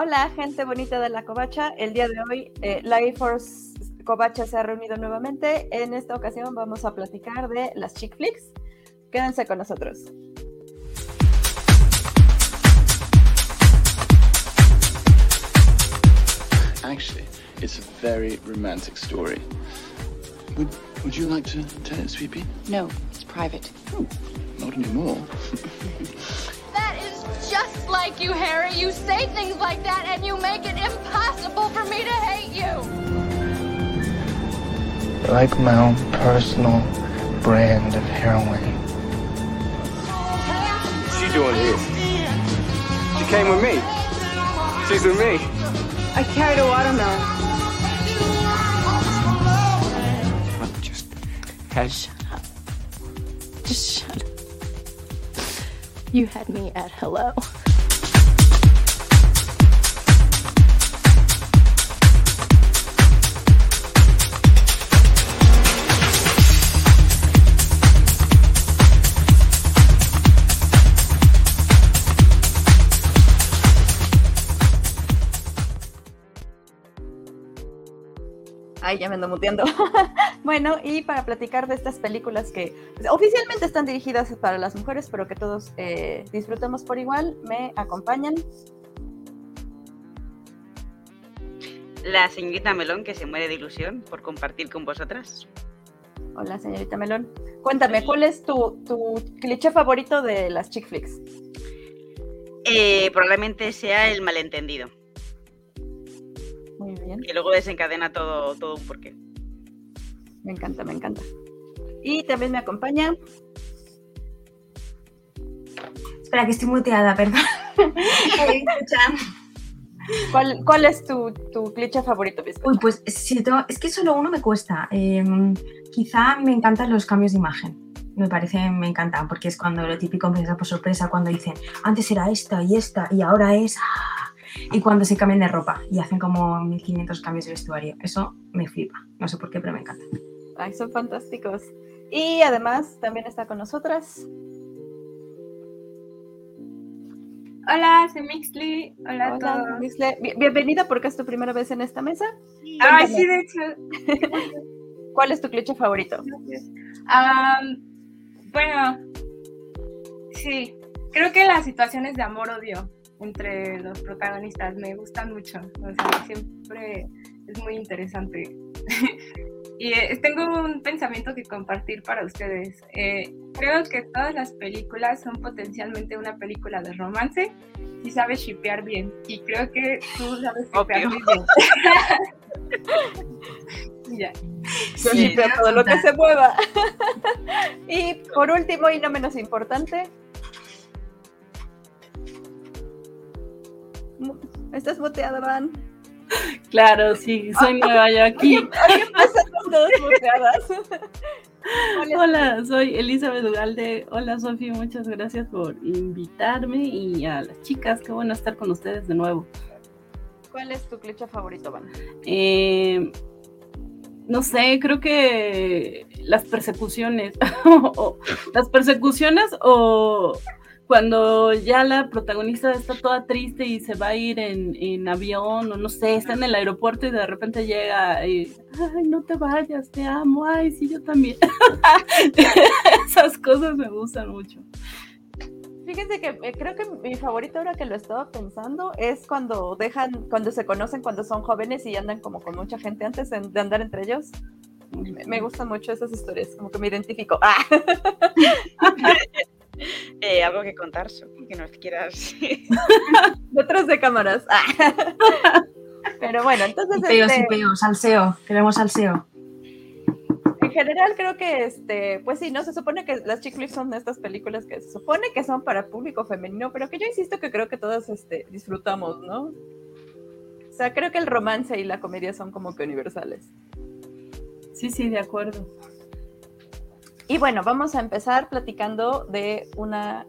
Hola, gente bonita de la Covacha. El día de hoy, eh, Life Force Covacha se ha reunido nuevamente. En esta ocasión vamos a platicar de las chick flicks. Quédense con nosotros. Actually, it's a very romantic story. Would, would you like to tell it, Sweepy? No, it's private. Oh, not anymore. That is like you, Harry. You say things like that and you make it impossible for me to hate you. like my own personal brand of heroin. What's she doing here? She came with me. She's with me. I carried a watermelon. Just hush. Shut up. Just shut up. You had me at hello. Ay, ya me ando muteando. bueno, y para platicar de estas películas que pues, oficialmente están dirigidas para las mujeres, pero que todos eh, disfrutemos por igual, me acompañan. La señorita Melón que se muere de ilusión por compartir con vosotras. Hola, señorita Melón. Cuéntame, ¿cuál es tu, tu cliché favorito de las chick flicks? Eh, probablemente sea el malentendido, bien, que luego desencadena todo, todo un porqué. me encanta, me encanta. Y también me acompaña Espera, que estoy muteada, perdón. ¿Cuál, cuál es tu, tu cliché favorito, Biscocho? Uy, pues si tengo- es que solo uno me cuesta. Eh, quizá me encantan los cambios de imagen. Me parece, me encantan, porque es cuando lo típico empieza por sorpresa, cuando dicen, antes era esta y esta, y ahora es... ah", Y cuando se cambian de ropa y hacen como 1500 cambios de vestuario. Eso me flipa. No sé por qué, pero me encanta. Ay, son fantásticos. Y además también está con nosotras. Hola, soy Mixly. Hola, a Hola, todos. Misle. Bien- Bienvenida porque es tu primera vez en esta mesa. Ay, Cuéntame. sí, de hecho. ¿Cuál es tu cliché favorito? Bueno, sí. Creo que las situaciones de amor-odio entre los protagonistas me gustan mucho. O sea, siempre es muy interesante. y eh, tengo un pensamiento que compartir para ustedes. Eh, creo que todas las películas son potencialmente una película de romance si sabes shipear bien. Y creo que tú sabes shipear Obvio. muy bien. ya. Yo Sí. todo lo que se mueva. y por último y no menos importante. Estás muteada, Van. Claro, sí, soy nueva yo aquí. ¿Qué pasa con todas muteadas? ¿Cuál es- Hola, soy Elizabeth Ugalde. Hola, Sofi, muchas gracias por invitarme y a las chicas, qué bueno estar con ustedes de nuevo. ¿Cuál es tu cliché favorito, Van? Eh, no sé, creo que las persecuciones, o- las persecuciones o cuando ya la protagonista está toda triste y se va a ir en, en avión o no sé, está en el aeropuerto y de repente llega y, ay, no te vayas, te amo, ay, sí, yo también. Esas cosas me gustan mucho. Fíjense que eh, creo que mi favorito ahora que lo estaba pensando es cuando dejan, cuando se conocen cuando son jóvenes y andan como con mucha gente antes de, de andar entre ellos. Me, me gustan mucho esas historias, como que me identifico. Ah, Eh, algo que contar, que nos quieras. detrás de cámaras. Ah. Pero bueno, entonces Peo, este, sí, peo, salseo. Queremos salseo. en general creo que este, pues sí, no se supone que las chick flicks son estas películas que se supone que son para público femenino, pero que yo insisto que creo que todas este, disfrutamos, ¿no? O sea, creo que el romance y la comedia son como que universales. Sí, sí, de acuerdo. Y bueno, vamos a empezar platicando de una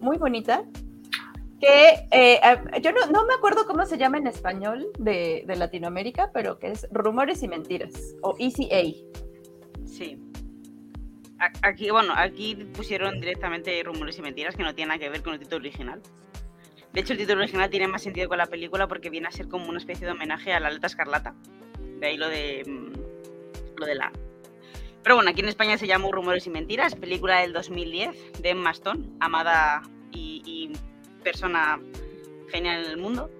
muy bonita que eh, yo no, me acuerdo cómo se llama en español de, Latinoamérica, pero que es Rumores y Mentiras o ECA. Sí. Aquí, bueno, aquí pusieron directamente rumores y mentiras que no tienen nada que ver con el título original. De hecho, el título original tiene más sentido con la película porque viene a ser como una especie de homenaje a la aleta escarlata. De ahí lo de. mm, lo de la. Pero bueno, aquí en España se llama Rumores y Mentiras, película del 2010 de Emma amada y, persona genial en el mundo,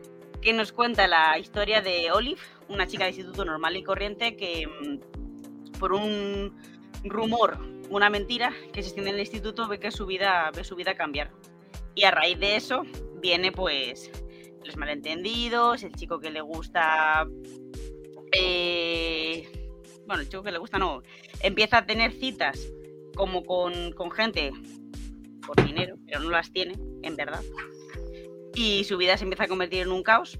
que nos cuenta la historia de Olive, una chica de instituto normal y corriente que mm, por un rumor, una mentira que se extiende en el instituto, ve que su vida, ve su vida cambiar. Y a raíz de eso viene pues los malentendidos, el chico que le gusta... eh, bueno, el chico que le gusta no, empieza a tener citas como con, con gente por dinero, pero no las tiene, en verdad. Y su vida se empieza a convertir en un caos.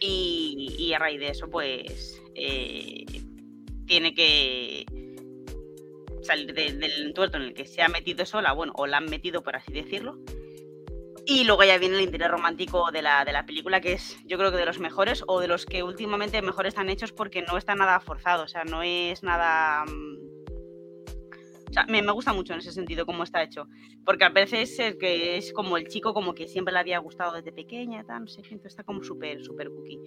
Y, y a raíz de eso, pues, eh, tiene que salir de- del entuerto en el que se ha metido sola, bueno, o la han metido, por así decirlo. Y luego ya viene el interés romántico de la, de la película, que es yo creo que de los mejores, o de los que últimamente mejor están hechos porque no está nada forzado, o sea, no es nada... mm, O sea, me, me gusta mucho en ese sentido cómo está hecho, porque a veces es que es como el chico como que siempre le había gustado desde pequeña, no sé entonces está como súper, súper cookie.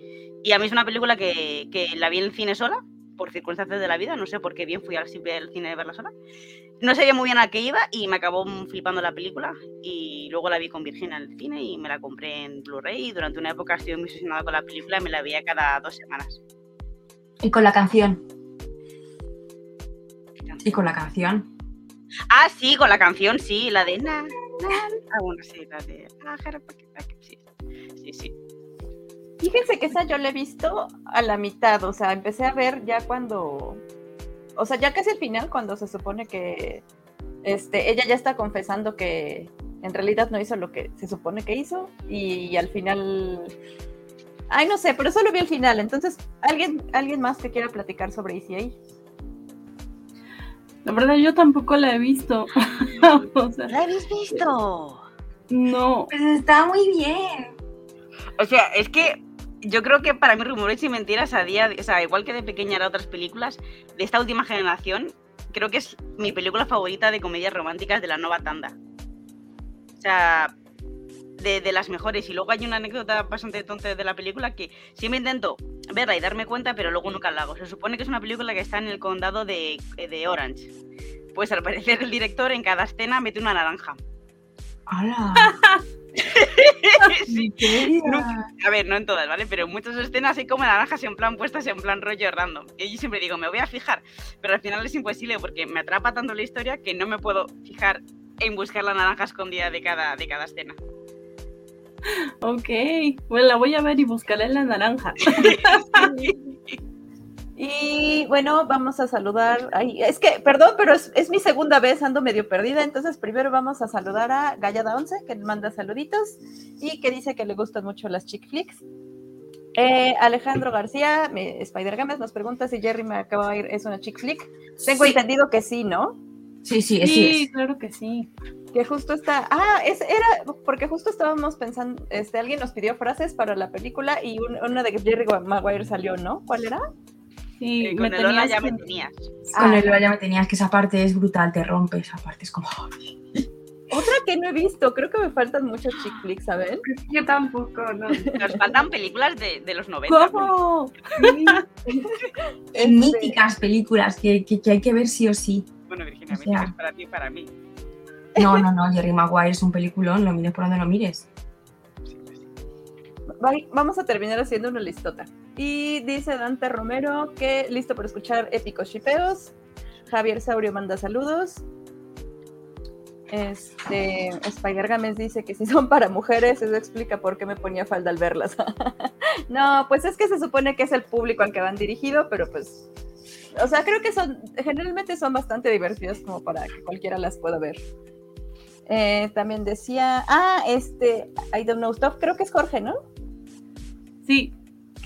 Y a mí es una película que, que la vi en el cine sola, por circunstancias de la vida, no sé por qué bien fui al cine al cine de verla sola. No sabía muy bien a qué iba y me acabó mm, flipando la película y luego la vi con Virginia en el cine y me la compré en Blu-ray y durante una época estuve muy obsesionada con la película y me la veía cada dos semanas. Y con la canción. Y con la canción. Ah, sí, con la canción, sí, la de na, na, Ah, bueno, sí, la de ah, sí, sí. Fíjense que esa yo la he visto a la mitad, o sea, empecé a ver ya cuando, o sea, ya casi al final, cuando se supone que este, ella ya está confesando que en realidad no hizo lo que se supone que hizo y, al final, ay, no sé, pero solo vi el final, entonces, ¿alguien, alguien más que quiera platicar sobre ECA? La verdad, yo tampoco la he visto. O sea, ¿La habéis visto? no. Pues está muy bien. O sea, es que yo creo que para mí Rumores y Mentiras a día, o sea, igual que de pequeña era otras películas, de esta última generación, creo que es mi película favorita de comedias románticas de la nueva tanda. O sea, de, de las mejores. Y luego hay una anécdota bastante tonta de la película que siempre intento verla y darme cuenta, pero luego nunca la hago. Se supone que es una película que está en el condado de, de Orange. Pues al parecer el director en cada escena mete una naranja. ¡Hala! Sí. A ver, no en todas, ¿vale? Pero en muchas escenas hay como naranjas en plan puestas en plan rollo random. Y yo siempre digo, me voy a fijar, pero al final es imposible porque me atrapa tanto la historia que no me puedo fijar en buscar la naranja escondida de cada, de cada escena. Ok. Bueno, la voy a ver y buscaré la naranja. Y bueno, vamos a saludar. Ay, es que, perdón, pero es, es mi segunda vez, ando medio perdida. Entonces, primero vamos a saludar a Gallada11, que manda saluditos y que dice que le gustan mucho las chick flicks. Eh, Alejandro García, Spider Games, nos pregunta si Jerry me acaba de ir, es una chick flick. Tengo Sí. entendido que sí, ¿no? Sí, sí, sí. Sí, es. claro que sí. Que justo está. Ah, es, era porque justo estábamos pensando. Este, alguien nos pidió frases para la película y un- una de Jerry Maguire salió, ¿no? ¿Cuál era? Sí, Eh, me con el Lola tenías ya me tenías. Con Ah. el ya me tenías que esa parte es brutal, te rompe esa parte, es como. Otra que no he visto, creo que me faltan muchos chick flicks, ¿saben? Yo tampoco, no. Nos faltan películas de, de los 90. ¿Cómo? Este, míticas películas que, que- que hay que ver sí o sí. Bueno, Virginia, O sea- es para ti y para mí. No, no, no, Jerry Maguire es un peliculón, lo mires por donde lo mires. Va- Vamos a terminar haciendo una listota. Y dice Dante Romero que listo para escuchar épicos shipeos. Javier Saurio manda saludos. Este, Spider Games dice que si son para mujeres, eso explica por qué me ponía falda al verlas. no, pues es que se supone que es el público al que van dirigido, pero pues, o sea, creo que son, generalmente son bastante divertidas como para que cualquiera las pueda ver. Eh, también decía, ah, este, I don't know stuff, creo que es Jorge, ¿no? Sí.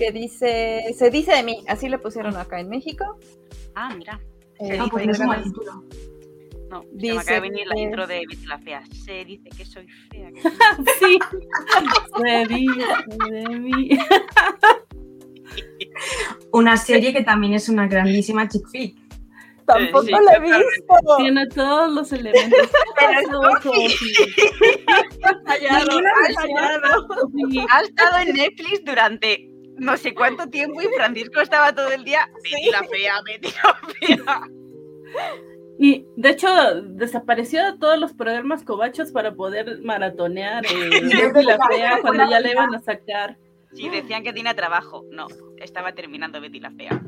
Que dice, se dice de mí, así le pusieron acá en México. Ah, mira. Eh, Ah, pues no es título. No, se me Dice acaba de venir la que- intro de Betty la Fea. Se dice que soy fea. que- Sí. Se dice de mí. Una serie que también es una grandísima chick flick. Tampoco Sí, la he visto. Tiene todos los elementos. Pero es Ha estado en Netflix durante no sé cuánto tiempo y Francisco estaba todo el día. Betty la fea, Betty la fea. Y de hecho, desapareció de todos los programas cobachos para poder maratonear eh, Betty la Fea cuando ya le iban a sacar. Sí, decían que tenía trabajo. No, estaba terminando Betty la fea.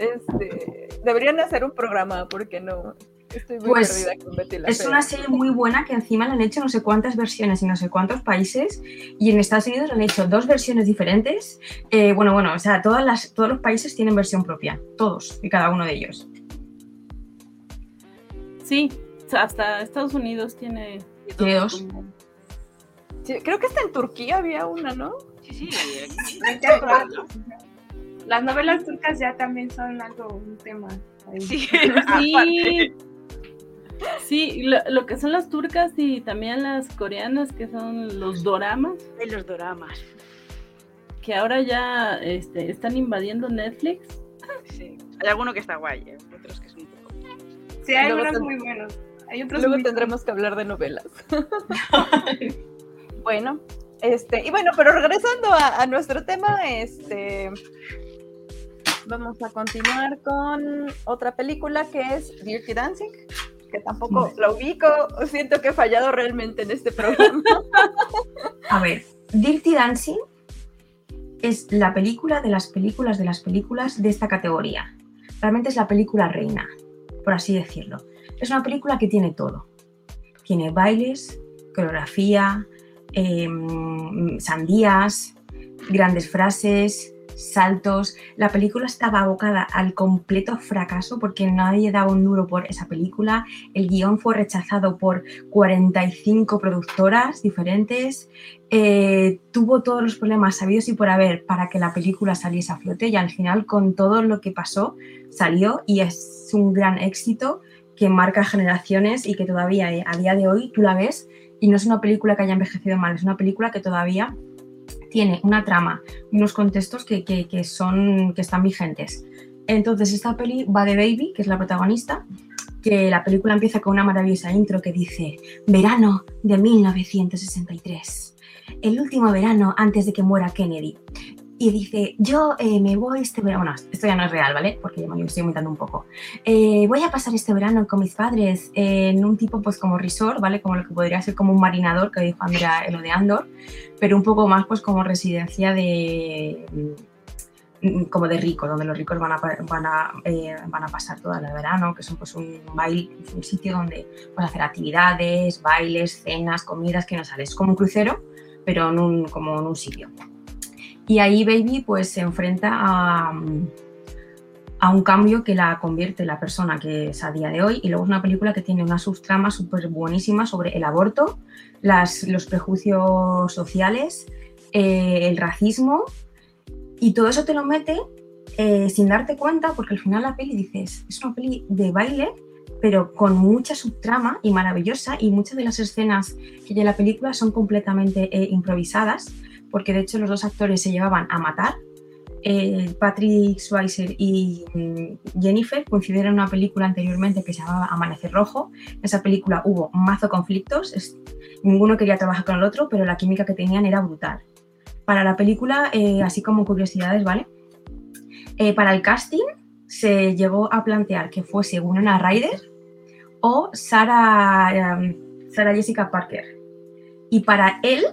Este, deberían hacer un programa, porque no. Estoy muy Pues, perdida con Betty la Es Fea. una serie muy buena que encima la han hecho no sé cuántas versiones en no sé cuántos países y en Estados Unidos han hecho dos versiones diferentes. Eh, bueno, bueno, o sea, todas las, todos los países tienen versión propia, todos y cada uno de ellos. Sí, hasta Estados Unidos tiene. Tiene dos. Sí, creo que hasta en Turquía había una, ¿no? Sí, sí. Las novelas turcas ya también son algo, un tema. ahí. Sí, Sí. Sí lo, lo que son las turcas y también las coreanas, que son los doramas, En los doramas. que ahora ya este, están invadiendo Netflix. Sí. Hay alguno que está guay, ¿eh? otros que son un poco. Sí, hay Luego unos ten- muy buenos. Hay otros Luego muy tendremos que hablar de novelas. bueno, este, y bueno, pero regresando a, a nuestro tema, este vamos a continuar con otra película que es Dirty Dancing, que tampoco la ubico, siento que he fallado realmente en este programa. A ver, Dirty Dancing es la película de las películas de las películas de esta categoría. Realmente es la película reina, por así decirlo. Es una película que tiene todo. Tiene bailes, coreografía, em, sandías, grandes frases, saltos. La película estaba abocada al completo fracaso porque nadie daba un duro por esa película. El guion fue rechazado por 45 productoras diferentes. Eh, tuvo todos los problemas sabidos y por haber para que la película saliese a flote y al final con todo lo que pasó salió y es un gran éxito que marca generaciones y que todavía eh, a día de hoy tú la ves y no es una película que haya envejecido mal, es una película que todavía tiene una trama, unos contextos que, que- son, que están vigentes. Entonces esta peli va de Baby, que es la protagonista, que la película empieza con una maravillosa intro que dice Verano de 1963, el último verano antes de que muera Kennedy. Y dice, yo eh, me voy este verano, bueno, esto ya no es real, ¿vale? Porque me lo estoy inventando un poco. Eh, voy a pasar este verano con mis padres en un tipo pues como resort, ¿vale? Como lo que podría ser como un marinador, que dijo Andrea en lo de Andor, pero un poco más pues como residencia de mm, como de ricos, donde los ricos van a, van a, eh, van a pasar todo el verano, que son pues un baile, un sitio donde puedes hacer actividades, bailes, cenas, comidas, que no sales, como un crucero, pero como en un sitio. Y ahí Baby pues se enfrenta a, un cambio que la convierte en la persona que es a día de hoy. Y luego es una película que tiene una subtrama súper buenísima sobre el aborto, las, los prejuicios sociales, eh, el racismo. Y todo eso te lo mete eh, sin darte cuenta porque al final la peli dices, es una peli de baile pero con mucha subtrama y maravillosa. Y muchas de las escenas que hay en la película son completamente eh, improvisadas porque de hecho los dos actores se llevaban a matar eh, Patrick Swayze y mm, Jennifer coincidieron en una película anteriormente que se llamaba Amanecer Rojo. En esa película hubo mazo conflictos, es- ninguno quería trabajar con el otro, pero la química que tenían era brutal. Para la película, eh, así como curiosidades, ¿vale? Eh, para el casting se llegó a plantear que fuese Winona Ryder o Sarah, Sarah Jessica Parker. Y para él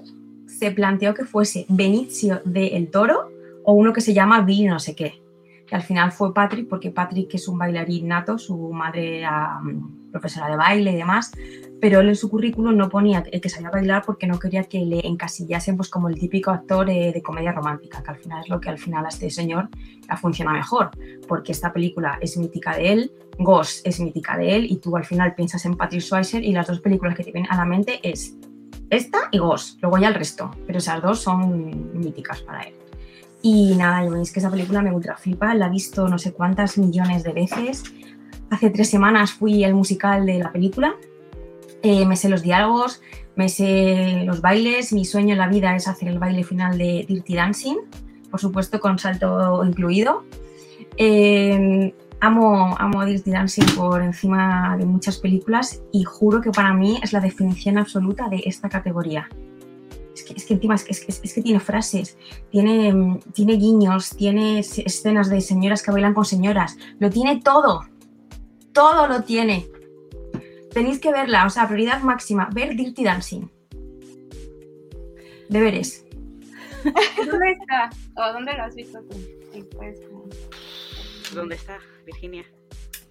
se planteó que fuese Benicio de El Toro o uno que se llama Billy no sé qué. Que al final fue Patrick, porque Patrick es un bailarín nato, su madre era mm, profesora de baile y demás, pero él en su currículum no ponía que que sabía bailar porque no quería que le encasillasen pues, como el típico actor eh, de comedia romántica, que al final es lo que al final a este señor funciona mejor, porque esta película es mítica de él, Ghost es mítica de él, y tú al final piensas en Patrick Swayze y las dos películas que te vienen a la mente es esta y Ghost, luego ya el resto, pero esas dos son míticas para él. Y nada, yo veis que esa película me ultra flipa, la he visto no sé cuántas millones de veces. Hace tres semanas fui al musical de la película, eh, me sé los diálogos, me sé los bailes, mi sueño en la vida es hacer el baile final de Dirty Dancing, por supuesto con salto incluido. Eh, amo, amo Dirty Dancing por encima de muchas películas y juro que para mí es la definición absoluta de esta categoría. Es que, encima es que, tiene frases, tiene, mm, tiene guiños, tiene escenas de señoras que bailan con señoras, lo tiene todo, todo lo tiene. Tenéis que verla, o sea, prioridad máxima, ver Dirty Dancing. Deberes. ¿Dónde está? ¿O dónde lo has visto tú? Sí, pues, ¿Dónde está, Virginia?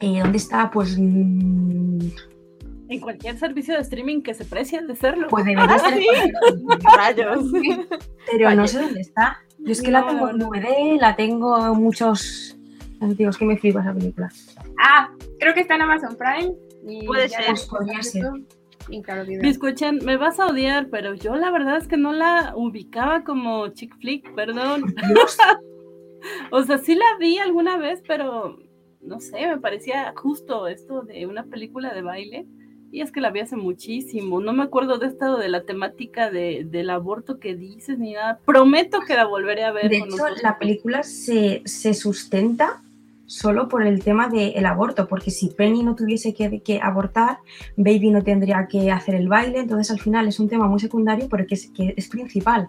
Eh, ¿Dónde está? Pues, mm, En cualquier servicio de streaming que se precie de serlo. pues debería estar en sí. Rayos. Pero no sé dónde está. Yo es que la tengo en. DVD, la tengo en muchos. Digo, es que me flipa esa película. Ah, creo que está en Amazon Prime. Y Puede ser. Pues podría ser. Video. Biscuchen, me vas a odiar, pero yo la verdad es que no la ubicaba como chick flick, perdón. O sea, sí la vi alguna vez, pero no sé, me parecía justo esto de una película de baile. Y es que la vi hace muchísimo. No me acuerdo de esto de la temática de, del aborto que dices ni nada. Prometo que la volveré a ver. de con hecho, la película se, se sustenta solo por el tema del aborto, porque si Penny no tuviese que, que abortar, Baby no tendría que hacer el baile, entonces al final es un tema muy secundario, pero que es, que es principal.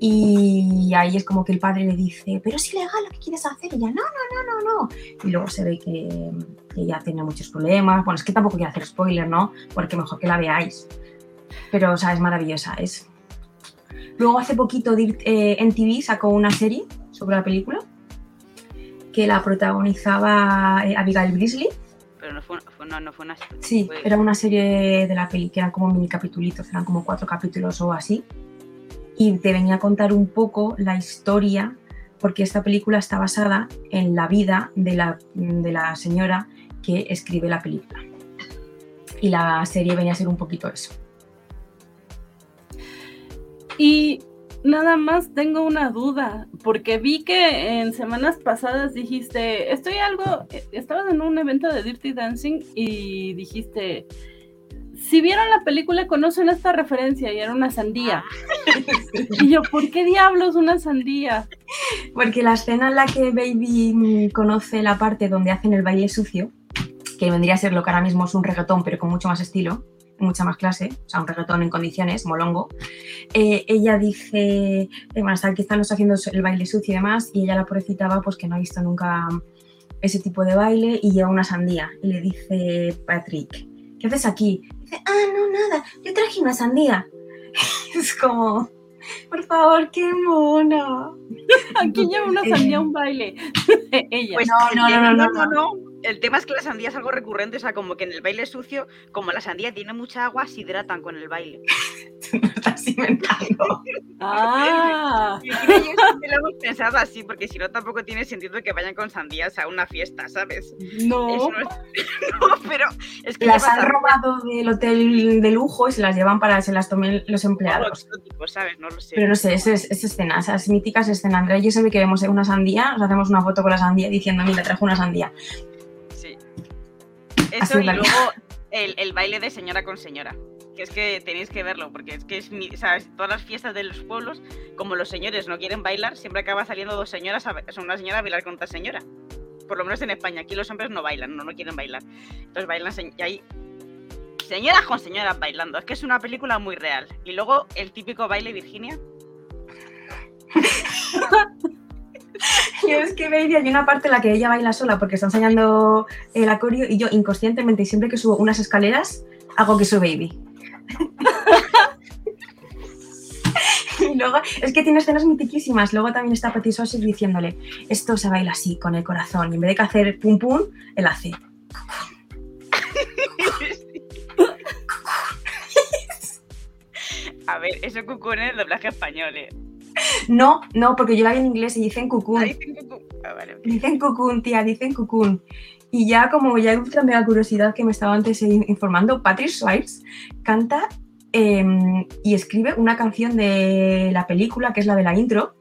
Y ahí es como que el padre le dice, pero es ilegal lo que quieres hacer, y ella, no, no, no, no, no. Y luego se ve que, que ella tiene muchos problemas, bueno, es que tampoco quiero hacer spoiler, ¿no? Porque mejor que la veáis. Pero, o sea, es maravillosa, es... Luego hace poquito eh, NTV sacó una serie sobre la película que la protagonizaba eh, Abigail Brisley. Pero no fue, fue- no, no fue una. Sí, fue- era una serie de la peli que eran como mini capitulitos, eran como cuatro capítulos o así. Y te venía a contar un poco la historia, porque esta película está basada en la vida de la, de la señora que escribe la película. Y la serie venía a ser un poquito eso. Y nada más tengo una duda, porque vi que en semanas pasadas dijiste, estoy algo, estabas en un evento de Dirty Dancing y dijiste, si vieron la película conocen esta referencia y era una sandía. y yo, ¿por qué diablos una sandía? Porque la escena en la que Baby conoce la parte donde hacen el baile sucio, que vendría a ser lo que ahora mismo es un reggaetón, pero con mucho más estilo, mucha más clase, o sea, un reggaetón en condiciones, molongo, eh, ella dice, eh, bueno, hasta aquí están haciendo el baile sucio y demás, y ella la pobrecita pues que no ha visto nunca ese tipo de baile y lleva una sandía. Y le dice Patrick, ¿qué haces aquí? Dice, ah, no, nada, yo traje una sandía. es como, por favor, qué mona. Aquí lleva una sandía a un baile. Ella. Pues No, no, tema- no, no, no. El tema es que la sandía es algo recurrente, o sea, como que en el baile sucio, como la sandía tiene mucha agua, se hidratan con el baile. Tú no estás inventando. Ah, Y creo que siempre lo hemos pensado así, porque si no tampoco tiene sentido que vayan con sandías a una fiesta, ¿sabes? no. Eso no, es- no, pero es que Las han robado del hotel de lujo y se las llevan para que se las tomen los algo empleados. exótico, ¿sabes? No lo sé. Pero no sé, esa, es- esa escena, esas míticas escenas. Andrea y yo siempre que vemos una sandía, nos hacemos una foto con la sandía diciendo, mira, trajo una sandía. Eso es y luego el, el baile de señora con señora. Que es que tenéis que verlo, porque es que es mi, ¿sabes? Todas las fiestas de los pueblos, como los señores no quieren bailar, siempre acaba saliendo dos señoras, a, sea, una señora a bailar con otra señora. Por lo menos en España, aquí los hombres no bailan, no, no quieren bailar. Entonces bailan y hay señoras con señoras bailando. Es que es una película muy real. Y luego el típico baile Virginia. Yo es que baby, hay una parte en la que ella baila sola porque está enseñando el acorio y yo inconscientemente, siempre que subo unas escaleras, hago que soy baby. y luego, es que tiene escenas mitiquísimas. Luego también está Petit Swayze diciéndole, esto se baila así, con el corazón. Y en vez de que hacer pum pum, él hace. A ver, eso cucú en el doblaje español, ¿eh? No, no, porque yo la vi en inglés y dicen cucún. Ah, dicen. Ah, vale, cucún, tía, dicen cucún. Y ya como ya hay otra mega curiosidad que me estaba antes in- informando, Patrick Swayze canta em, y escribe una canción de la película, que es la de la intro,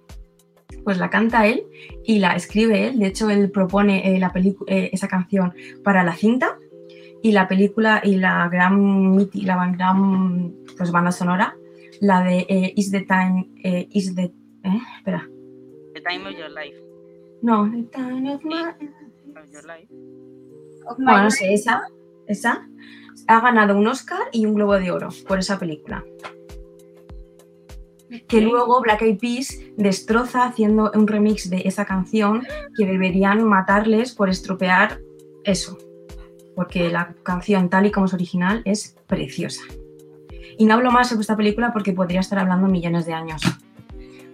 pues la canta él y la escribe él. De hecho, él propone eh, la eh, esa canción para la cinta y la película y la gran, la gran pues, banda sonora, la de eh, Is the Time, eh, Is the... eh, espera. The time of your life. No, The Time of My Of Your Life. Of My Bueno, no Life. sé, esa, esa ha ganado un Oscar y un Globo de Oro por esa película. Que luego Black Eyed Peas destroza haciendo un remix de esa canción que deberían matarles por estropear eso. Porque la canción tal y como es original es preciosa. Y no hablo más sobre esta película porque podría estar hablando millones de años.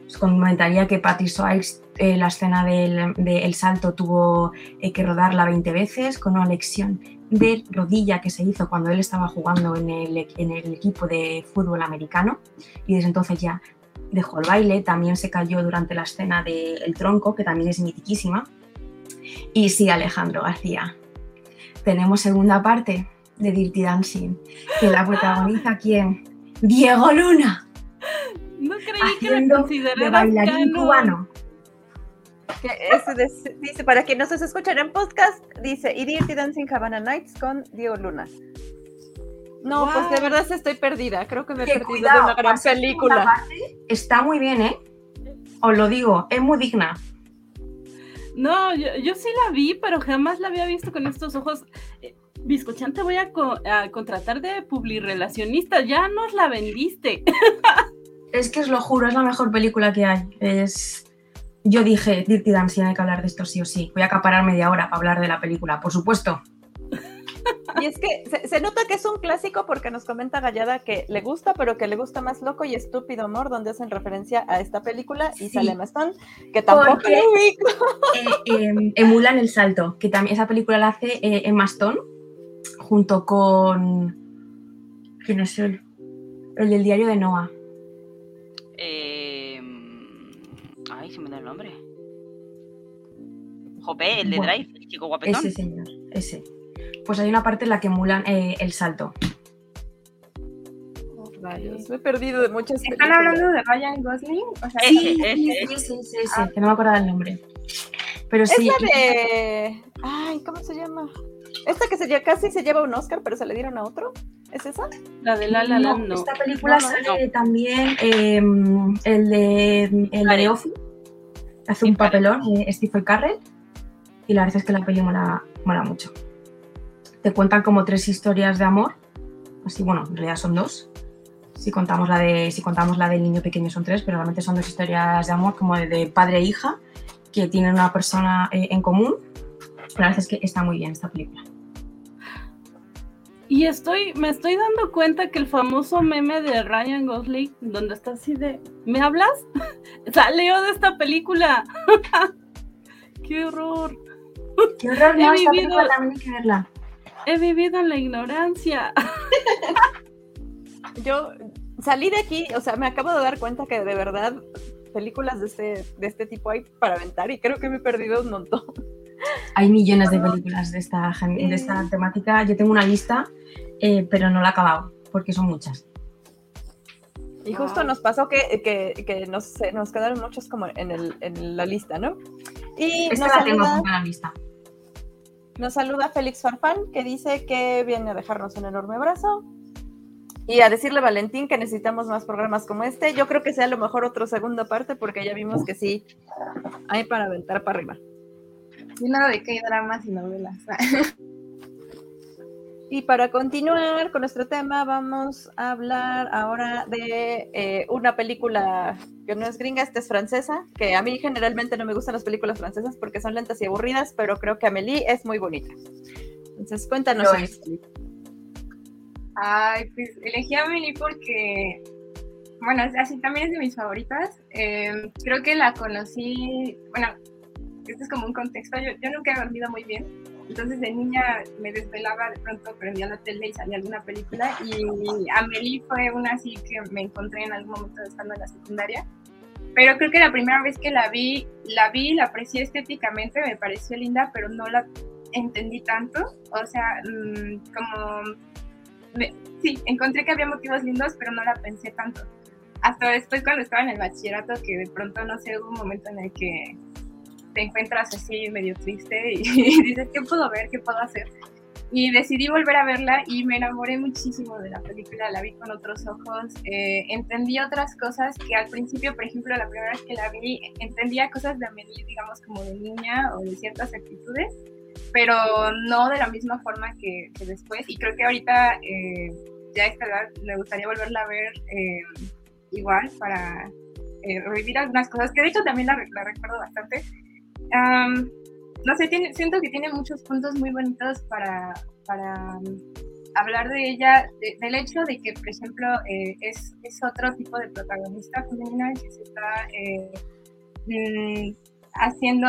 Os comentaría que Patrick Swayze eh, la escena del de El salto tuvo eh, que rodarla 20 veces con una lección de rodilla que se hizo cuando él estaba jugando en el, en el equipo de fútbol americano y desde entonces ya dejó el baile, también se cayó durante la escena del tronco, que también es mitiquísima. Y sí, Alejandro García. Tenemos segunda parte de Dirty Dancing, que la protagoniza quién? Diego Luna, No creí que me haciendo de bailarín canon. cubano. Que dice, para quien no se escuchan en podcast, dice, y Dirty Dancing Havana Nights con Diego Luna. No, pues de verdad estoy perdida. Creo que me he Que perdido cuidado, de una gran película. parte, Está muy bien, ¿eh? Os lo digo, es muy digna. No, yo, yo sí la vi, pero jamás la había visto con estos ojos. Biscochan, te voy a, co- a contratar de publirelacionista. Ya nos la vendiste. Es que os lo juro, es la mejor película que hay. Es. Yo dije, Dirty Dancing, hay que hablar de esto sí o sí. Voy a acaparar media hora para hablar de la película, por supuesto. Y es que se, se nota que es un clásico porque nos comenta Gallada que le gusta, pero que le gusta más Loco y Estúpido Amor, donde hacen referencia a esta película y Sí. sale Emma Stone, que tampoco Porque-. Eh, eh, emulan el salto, que también esa película la hace eh, Emma Stone junto con. ¿Quién es él? El del diario de Noah. Eh, Ay, se me da el nombre. Jope, el de Bueno, Drive, el chico guapetón. Ese señor, ese. Pues hay una parte en la que emulan eh, el salto. Rayos, me he perdido de muchas ¿Están películas. hablando de Ryan Gosling? O sea, Sí, Sí, sí, sí, sí, sí, que no me acuerdo del nombre. Pero sí. de. Ay, ¿cómo se llama? Esta que se lle- casi se lleva un Oscar, pero se le dieron a otro. ¿Es esa? La de La La No, Land, no. Esta película No, no, sale también eh, el de el Vale. de Office, hace un papelón, eh, Stephen Carrell, y la verdad es que la peli mola, mola mucho. Te cuentan como tres historias de amor, así bueno, en realidad son dos. Si contamos la de si contamos la del niño pequeño son tres, pero realmente son dos historias de amor como de, de padre e hija que tienen una persona eh, en común. La verdad es que está muy bien esta película. Y estoy, me estoy dando cuenta que el famoso meme de Ryan Gosling, donde está así de, ¿me hablas? Salió de esta película. ¡Qué horror! Qué horror, He no, vivido- película también hay que verla. He vivido en la ignorancia. Yo salí de aquí, o sea, me acabo de dar cuenta que de verdad películas de este, de este tipo hay para aventar y creo que me he perdido un montón. Hay millones de películas de esta, de esta temática. Yo tengo una lista, eh, pero no la he acabado, porque son muchas. Y justo Wow. nos pasó que, que, que nos, nos quedaron muchos como en, el, en la lista, ¿no? Y Esta nos la tengo saluda, junto a la lista. nos saluda Félix Farfán, que dice que viene a dejarnos un enorme abrazo. Y a decirle a Valentín que necesitamos más programas como este. Yo creo que sea a lo mejor otra segunda parte, porque ya vimos que sí, hay para aventar para arriba. Lleno de que hay dramas y novelas. Y para continuar con nuestro tema, vamos a hablar ahora de eh, una película que no es gringa, esta es francesa, que a mí generalmente no me gustan las películas francesas porque son lentas y aburridas, pero creo que Amélie es muy bonita. Entonces, cuéntanos. Ay, pues elegí a Amelie porque, bueno, es- así también es de mis favoritas. Eh, creo que la conocí, bueno, este es como un contexto, yo, yo nunca he dormido muy bien. Entonces de niña me desvelaba, de pronto prendía la tele y salía alguna película y Amelie fue una así que me encontré en algún momento estando en la secundaria. Pero creo que la primera vez que la vi, la vi, la aprecié estéticamente, me pareció linda, pero no la entendí tanto. O sea, mm, como me- sí, encontré que había motivos lindos, pero no la pensé tanto. Hasta después cuando estaba en el bachillerato, que de pronto, no sé, hubo un momento en el que te encuentras así medio triste y, dices, ¿qué puedo ver? ¿Qué puedo hacer? Y decidí volver a verla y me enamoré muchísimo de la película, la vi con otros ojos, eh, entendí otras cosas que al principio, por ejemplo, la primera vez que la vi, entendía cosas de Amelie, digamos, como de niña o de ciertas actitudes, pero no de la misma forma que, que después. Y creo que ahorita, eh, ya edad, me gustaría volverla a ver eh, igual para eh, revivir algunas cosas, que de hecho también la, la recuerdo bastante. Am, no sé, tiene, siento que tiene muchos puntos muy bonitos para, para um, hablar de ella, de- del hecho de que, por ejemplo, eh, es, es otro tipo de protagonista femenina que se está eh, mm, haciendo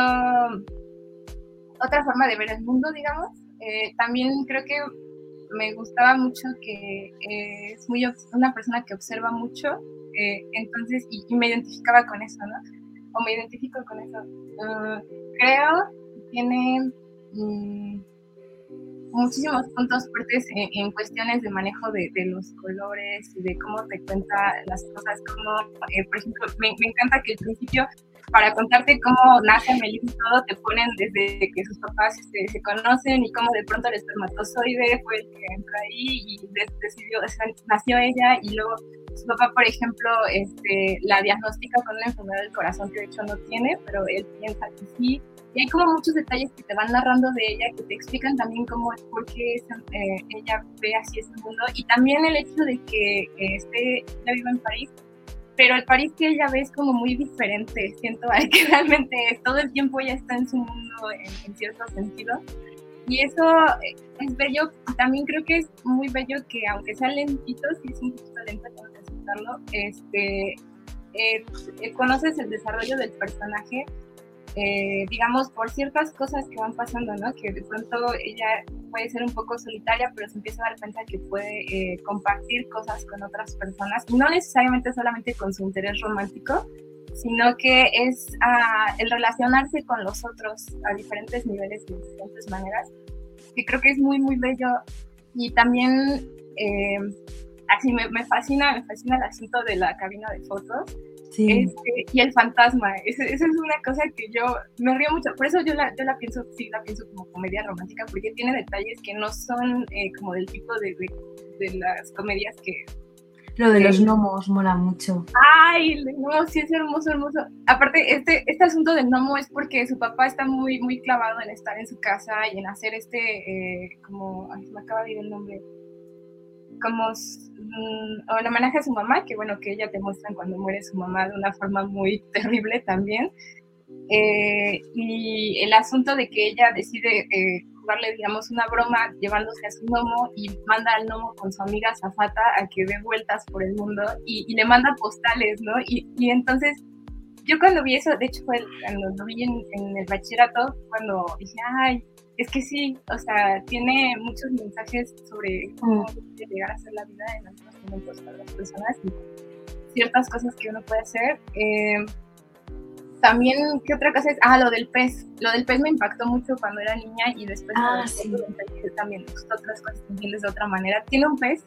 otra forma de ver el mundo, digamos. Eh, también creo que me gustaba mucho que es muy una persona que observa mucho, entonces, y, y me identificaba con eso, ¿no? O me identifico con eso. Ah, creo que tiene mm, muchísimos puntos fuertes en, cuestiones de manejo de, de los colores y de cómo te cuenta las cosas, como, eh, por ejemplo, me, me encanta que al principio para contarte cómo nace Amelie y todo, te ponen desde que sus papás este, se conocen y cómo de pronto el espermatozoide fue el que entró ahí y de- decidió, o sea, nació ella y luego su papá, por ejemplo, este, la diagnostica con una enfermedad del corazón que de hecho no tiene, pero él piensa que sí. Y hay como muchos detalles que te van narrando de ella, que te explican también cómo, por qué eh, ella ve así ese mundo. Y también el hecho de que eh, esté, ella vive en París, pero el París que ella ve es como muy diferente, siento que realmente todo el tiempo ella está en su mundo en, en cierto. Y eso eh, es bello, también creo que es muy bello que aunque sea lentito, si es un poquito lento, aceptarlo, este, eh, eh, conoces el desarrollo del personaje, eh, digamos, por ciertas cosas que van pasando, ¿no? Que de pronto ella puede ser un poco solitaria, pero se empieza a dar cuenta que puede eh, compartir cosas con otras personas, no necesariamente solamente con su interés romántico, sino que es ah, el relacionarse con los otros a diferentes niveles y de diferentes maneras, que creo que es muy, muy bello. Y también, eh, así me, me fascina, me fascina el asunto de la cabina de fotos, Sí. este, y el fantasma, esa es una cosa que yo me río mucho, por eso yo la, yo la pienso, sí, la pienso como comedia romántica, porque tiene detalles que no son eh, como del tipo de, de, de las comedias que... Lo de los gnomos mola mucho. Ay, Gnomo sí es hermoso, hermoso. Aparte, este, este asunto del gnomo es porque su papá está muy, muy clavado en estar en su casa y en hacer este, eh, como, ay, se me acaba de ir el nombre, como mm, el homenaje a su mamá, que bueno, que ella te muestran cuando muere su mamá de una forma muy terrible también. Eh, y el asunto de que ella decide eh, jugarle, digamos, una broma llevándose a su gnomo y manda al gnomo con su amiga Zafata a que dé vueltas por el mundo y, y le manda postales, ¿no? Y, y entonces, yo cuando vi eso, de hecho, fue cuando lo vi en, en el bachillerato, cuando dije, ay, es que sí, o sea, tiene muchos mensajes sobre cómo puede llegar a ser la vida en algunos momentos para las personas y ciertas cosas que uno puede hacer. Eh, también, ¿qué otra cosa es? Ah, lo del pez. Lo del pez me impactó mucho cuando era niña y después Ah, sí. también me gustó otras cosas que entiendes de otra manera. Tiene un pez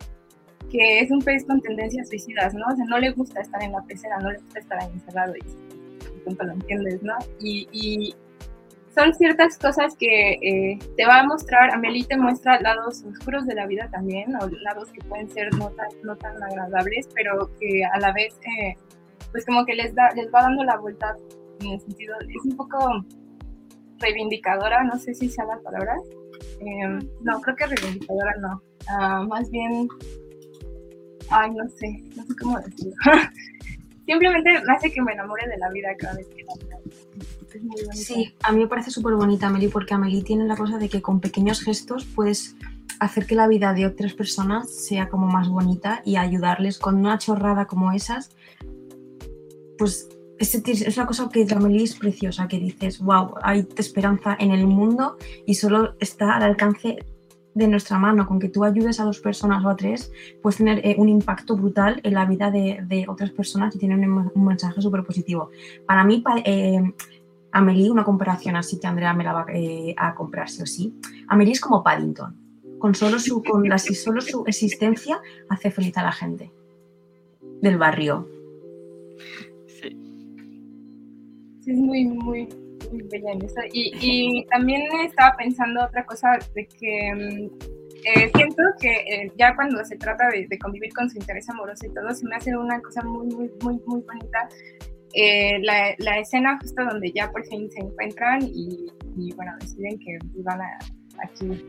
que es un pez con tendencias suicidas, ¿no? O sea, no le gusta estar en la pecera, no le gusta estar ahí encerrado y lo entiendes, ¿no? Y, y son ciertas cosas que eh, te va a mostrar, Amelie te muestra lados oscuros de la vida también, o lados que pueden ser no tan, no tan agradables, pero que a la vez, eh, pues como que les, da, les va dando la vuelta en el sentido, es un poco reivindicadora, no sé si sea la palabra. Eh, no, creo que reivindicadora no. Ah, más bien, ay, no sé, no sé cómo decirlo. Simplemente me hace que me enamore de la vida cada vez que la veo. Sí, a mí me parece súper bonita Amelie porque Amelie tiene la cosa de que con pequeños gestos puedes hacer que la vida de otras personas sea como más bonita y ayudarles con una chorrada como esas. Pues es, una cosa que de Amelie es preciosa, que dices, wow, hay esperanza en el mundo y solo está al alcance de nuestra mano. Con que tú ayudes a dos personas o a tres, puedes tener eh, un impacto brutal en la vida de, otras personas y tienen un, mensaje súper positivo. Para mí, eh, Amelie, una comparación así que Andrea me la va eh, a comprar sí o sí. Amelie es como Paddington. Con solo su, con la, solo su existencia hace feliz a la gente del barrio. Sí. Sí, es muy, muy, muy bella en eso. Y, y también estaba pensando otra cosa de que mm, eh, siento que eh, ya cuando se trata de, de convivir con su interés amoroso y todo, se me hace una cosa muy, muy, muy, muy bonita. Eh, la, escena justo donde ya por fin se encuentran y, bueno, deciden que van a aquí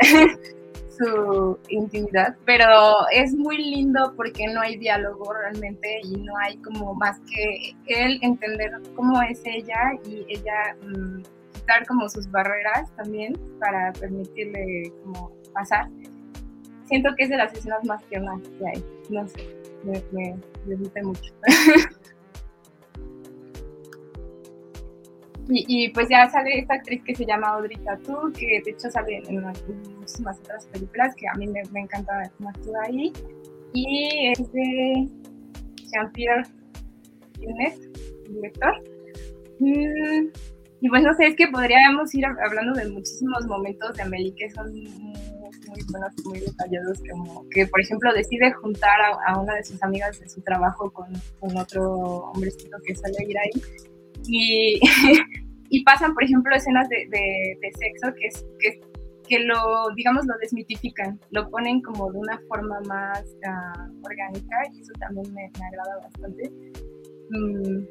su intimidad, pero es muy lindo porque no hay diálogo realmente y no hay como más que él entender cómo es ella y ella mm, quitar como sus barreras también para permitirle como pasar. Siento que es de las escenas más tiernas que hay, no sé, me, me, me gusta mucho. Y, pues ya sale esta actriz que se llama Audrey Tautou, que de hecho sale en, muchísimas otras películas, que a mí me, encanta cómo actúa ahí. Y es de Jean-Pierre Villeneuve, director. Mm, y pues no sé, es que podríamos ir hablando de muchísimos momentos de Amelie que son muy, buenos, muy detallados, como que por ejemplo decide juntar a, a una de sus amigas de su trabajo con, con otro hombrecito que sale a ir ahí y, y pasan, por ejemplo, escenas de, de, de sexo que, es, que, que, lo, digamos, lo desmitifican, lo ponen como de una forma más uh, orgánica y eso también me, me agrada bastante. Mm.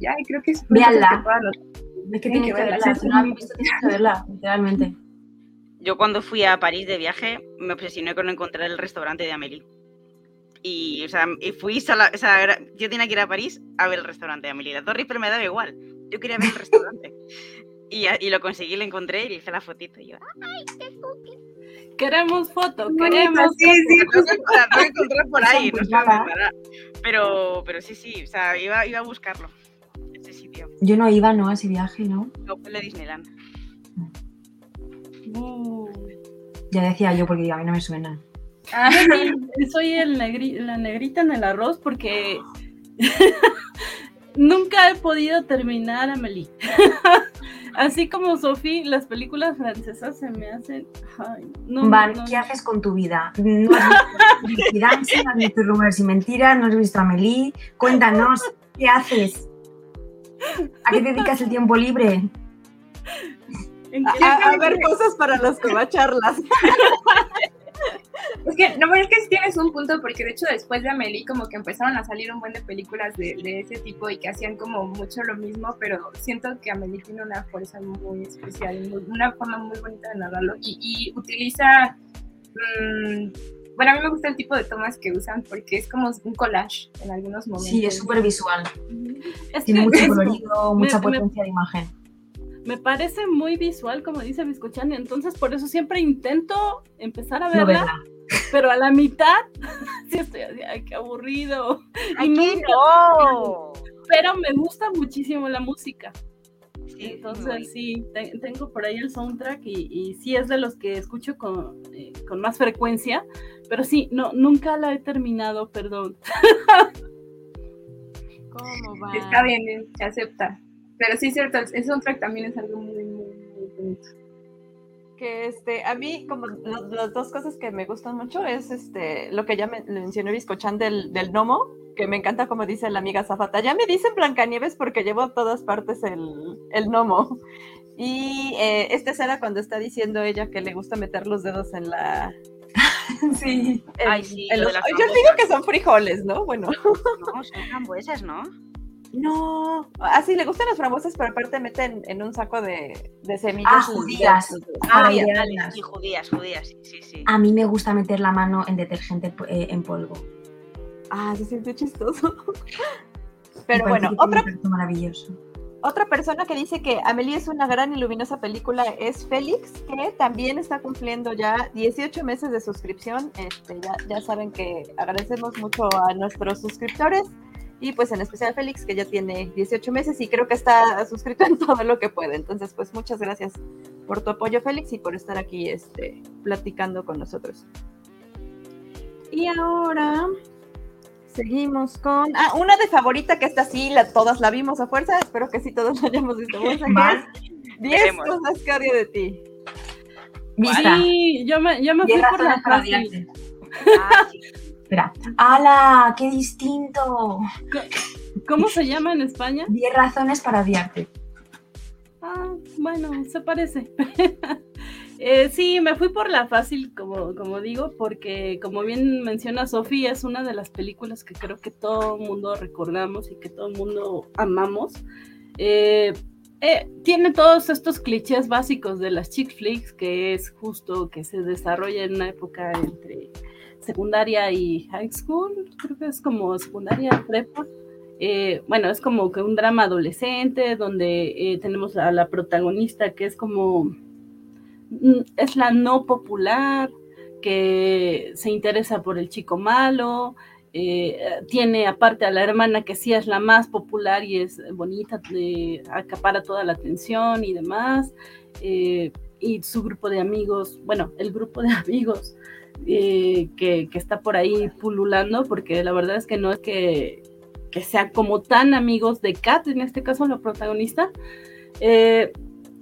Ya, y creo que es... Véanla. Es que tiene que verla, si no habéis visto, tienes que verla, literalmente. Yo cuando fui a París de viaje me obsesioné con encontrar el restaurante de Amélie. Y, o sea, y fui a la, o sea, era- yo tenía que ir a París a ver el restaurante de Amelie. La Torre Eiffel me daba igual. Yo quería ver el restaurante. y, y lo conseguí, lo encontré y le hice la fotito. Y yo, ¡ay, qué cookie! Queremos foto, queremos sí, sí, La tengo que- la tengo que encontrar por ahí. No sé. Pero, pero sí, sí, o sea, iba, iba a buscarlo. Ese sitio. Yo no iba, ¿no? A ese viaje, ¿no? No fue de Disneyland. Uh, Ya decía yo, porque a mí no me suena. Ah, soy el negri- la negrita en el arroz porque nunca he podido terminar Amelie. Así como Sophie, las películas francesas se me hacen. ay, no, Van, no, ¿qué haces con tu vida? ¿No has visto Dirty Dancing? ¿Has visto Rumores y Mentiras? ¿No has visto a Amelie? Cuéntanos, ¿qué haces? ¿A qué dedicas el tiempo libre? ¿en A, qué- a- a ver cosas para las charlas. Es que, no, pero es que sí tienes un punto, porque de hecho después de Amelie como que empezaron a salir un buen de películas de, de ese tipo y que hacían como mucho lo mismo, pero siento que Amelie tiene una fuerza muy especial, muy- una forma muy bonita de narrarlo y, y utiliza, mm, bueno, a mí me gusta el tipo de tomas que usan porque es como un collage en algunos momentos. Sí, es súper visual. Es Tiene que mucho colorido, mucha me- me- potencia de imagen. Me parece muy visual, como dice Biscochani, entonces por eso siempre intento empezar a verla, pero a la mitad sí estoy así, ay, qué aburrido. Y ¡Ay, qué no! Pero me gusta muchísimo la música. Sí, es muy Entonces sí, te- tengo por ahí el soundtrack y, y sí es de los que escucho con, eh, con más frecuencia, pero sí, no, nunca la he terminado, perdón. ¿Cómo va? Está bien, eh, se acepta. Pero sí es cierto, el el soundtrack también es algo muy, muy, muy bonito. que este, a mí como lo- las dos cosas que me gustan mucho es este, lo que ya me, mencionó Biscochan del, del gnomo, que me encanta como dice la amiga Zafata. Ya me dicen Blancanieves porque llevo a todas partes el, el gnomo. Y eh, esta escena cuando está diciendo ella que le gusta meter los dedos en la... Sí. en- Ay, sí, yo digo que son frijoles, ¿no? Bueno. No, son frambuesas, ¿no? No, así le gustan las frambuesas, pero aparte meten en un saco de, de semillas. Ah, judías. Ah, Para Judías, judías, judías, sí, sí, sí. A mí me gusta meter la mano en detergente eh, en polvo. ah, se siente chistoso. Pero bueno, otra maravilloso. Otra persona que dice que Amelie es una gran y luminosa película es Félix, que también está cumpliendo ya 18 meses de suscripción. Este, ya, ya saben que agradecemos mucho a nuestros suscriptores y pues en especial Félix, que ya tiene 18 meses y creo que está suscrito en todo lo que puede. Entonces, pues muchas gracias por tu apoyo, Félix, y por estar aquí este, platicando con nosotros. Y ahora seguimos con... Ah, una de favorita que esta sí, la, todas la vimos a fuerza. Espero que sí todos la hayamos visto es 10 Veremos. cosas que odio de ti. Vista. Sí, yo me, yo me fui por la fácil. Ah, sí. Espera. ¡Hala! ¡Qué distinto! ¿Cómo se llama en España? 10 razones para odiarte. Ah, bueno, se parece. Eh, sí, me fui por la fácil, como, como digo, porque como bien menciona Sofía, es una de las películas que creo que todo el mundo recordamos y que todo el mundo amamos. Eh, eh, tiene todos estos clichés básicos de las chick flicks, que es justo que se desarrolla en una época entre secundaria y high school, creo que es como secundaria prepa. bueno, es como que un drama adolescente donde tenemos a la protagonista que es como es la no popular, que se interesa por el chico malo, eh, tiene aparte a la hermana que sí es la más popular y es bonita, acapara toda la atención y demás, eh, y su grupo de amigos, bueno, el grupo de amigos eh, que, está por ahí pululando, porque la verdad es que no es que, que sean como tan amigos de Kat, en este caso la protagonista,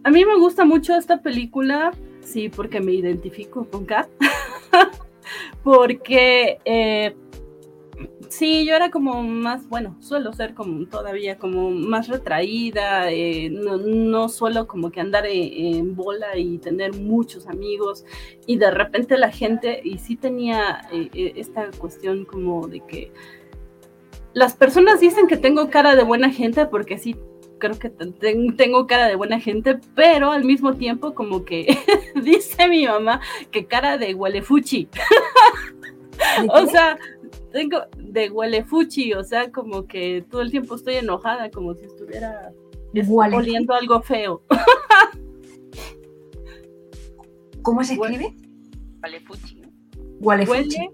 a mí me gusta mucho esta película, sí, porque me identifico con Kat. porque eh, sí, yo era como más, bueno, suelo ser como todavía como más retraída, eh, no, suelo como que andar en, bola y tener muchos amigos y de repente la gente, y sí tenía eh, esta cuestión como de que las personas dicen que tengo cara de buena gente porque sí creo que tengo cara de buena gente, pero al mismo tiempo como que dice mi mamá que cara de huelefuchi. o sea, tengo de huelefuchi, o sea, como que todo el tiempo estoy enojada, como si estuviera oliendo algo feo. ¿Cómo se escribe? Huelefuchi. Huelefuchi.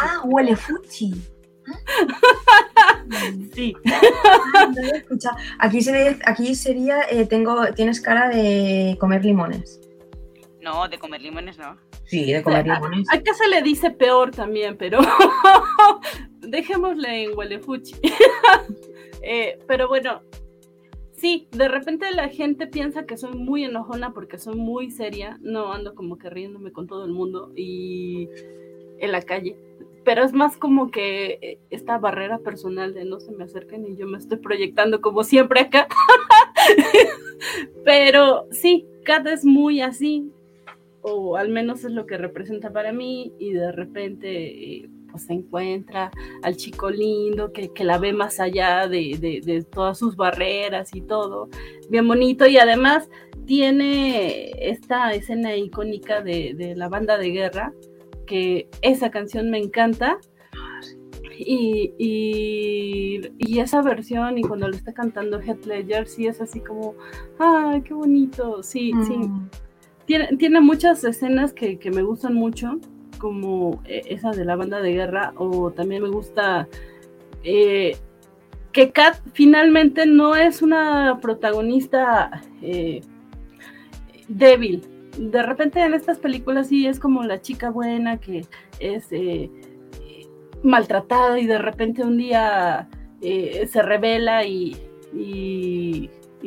Ah, huelefuchi. Sí. Aquí, aquí sería, eh, tengo, tienes cara de comer limones. No, de comer limones no. Sí, de comer limones. Acá se le dice peor también, pero dejémosle en Huelefuchi. Eh, pero bueno, sí, de repente la gente piensa que soy muy enojona porque soy muy seria. No, ando como que riéndome con todo el mundo y en la calle pero es más como que eh, esta barrera personal de no se me acerquen y yo me estoy proyectando como siempre acá. pero sí, Kat es muy así, o al menos es lo que representa para mí, y de repente eh, pues se encuentra al chico lindo que, la ve más allá de, todas sus barreras y todo, bien bonito, y además tiene esta escena icónica de la banda de guerra que esa canción me encanta. Y, y, esa versión, y cuando lo está cantando Heath Ledger, sí es así como, ¡ay, qué bonito! Sí, sí. Tiene, tiene muchas escenas que, me gustan mucho, como eh, esa de la banda de guerra, o también me gusta eh, que Kat finalmente no es una protagonista eh, débil, de repente en estas películas sí es como la chica buena que es maltratada y de repente un día se revela y,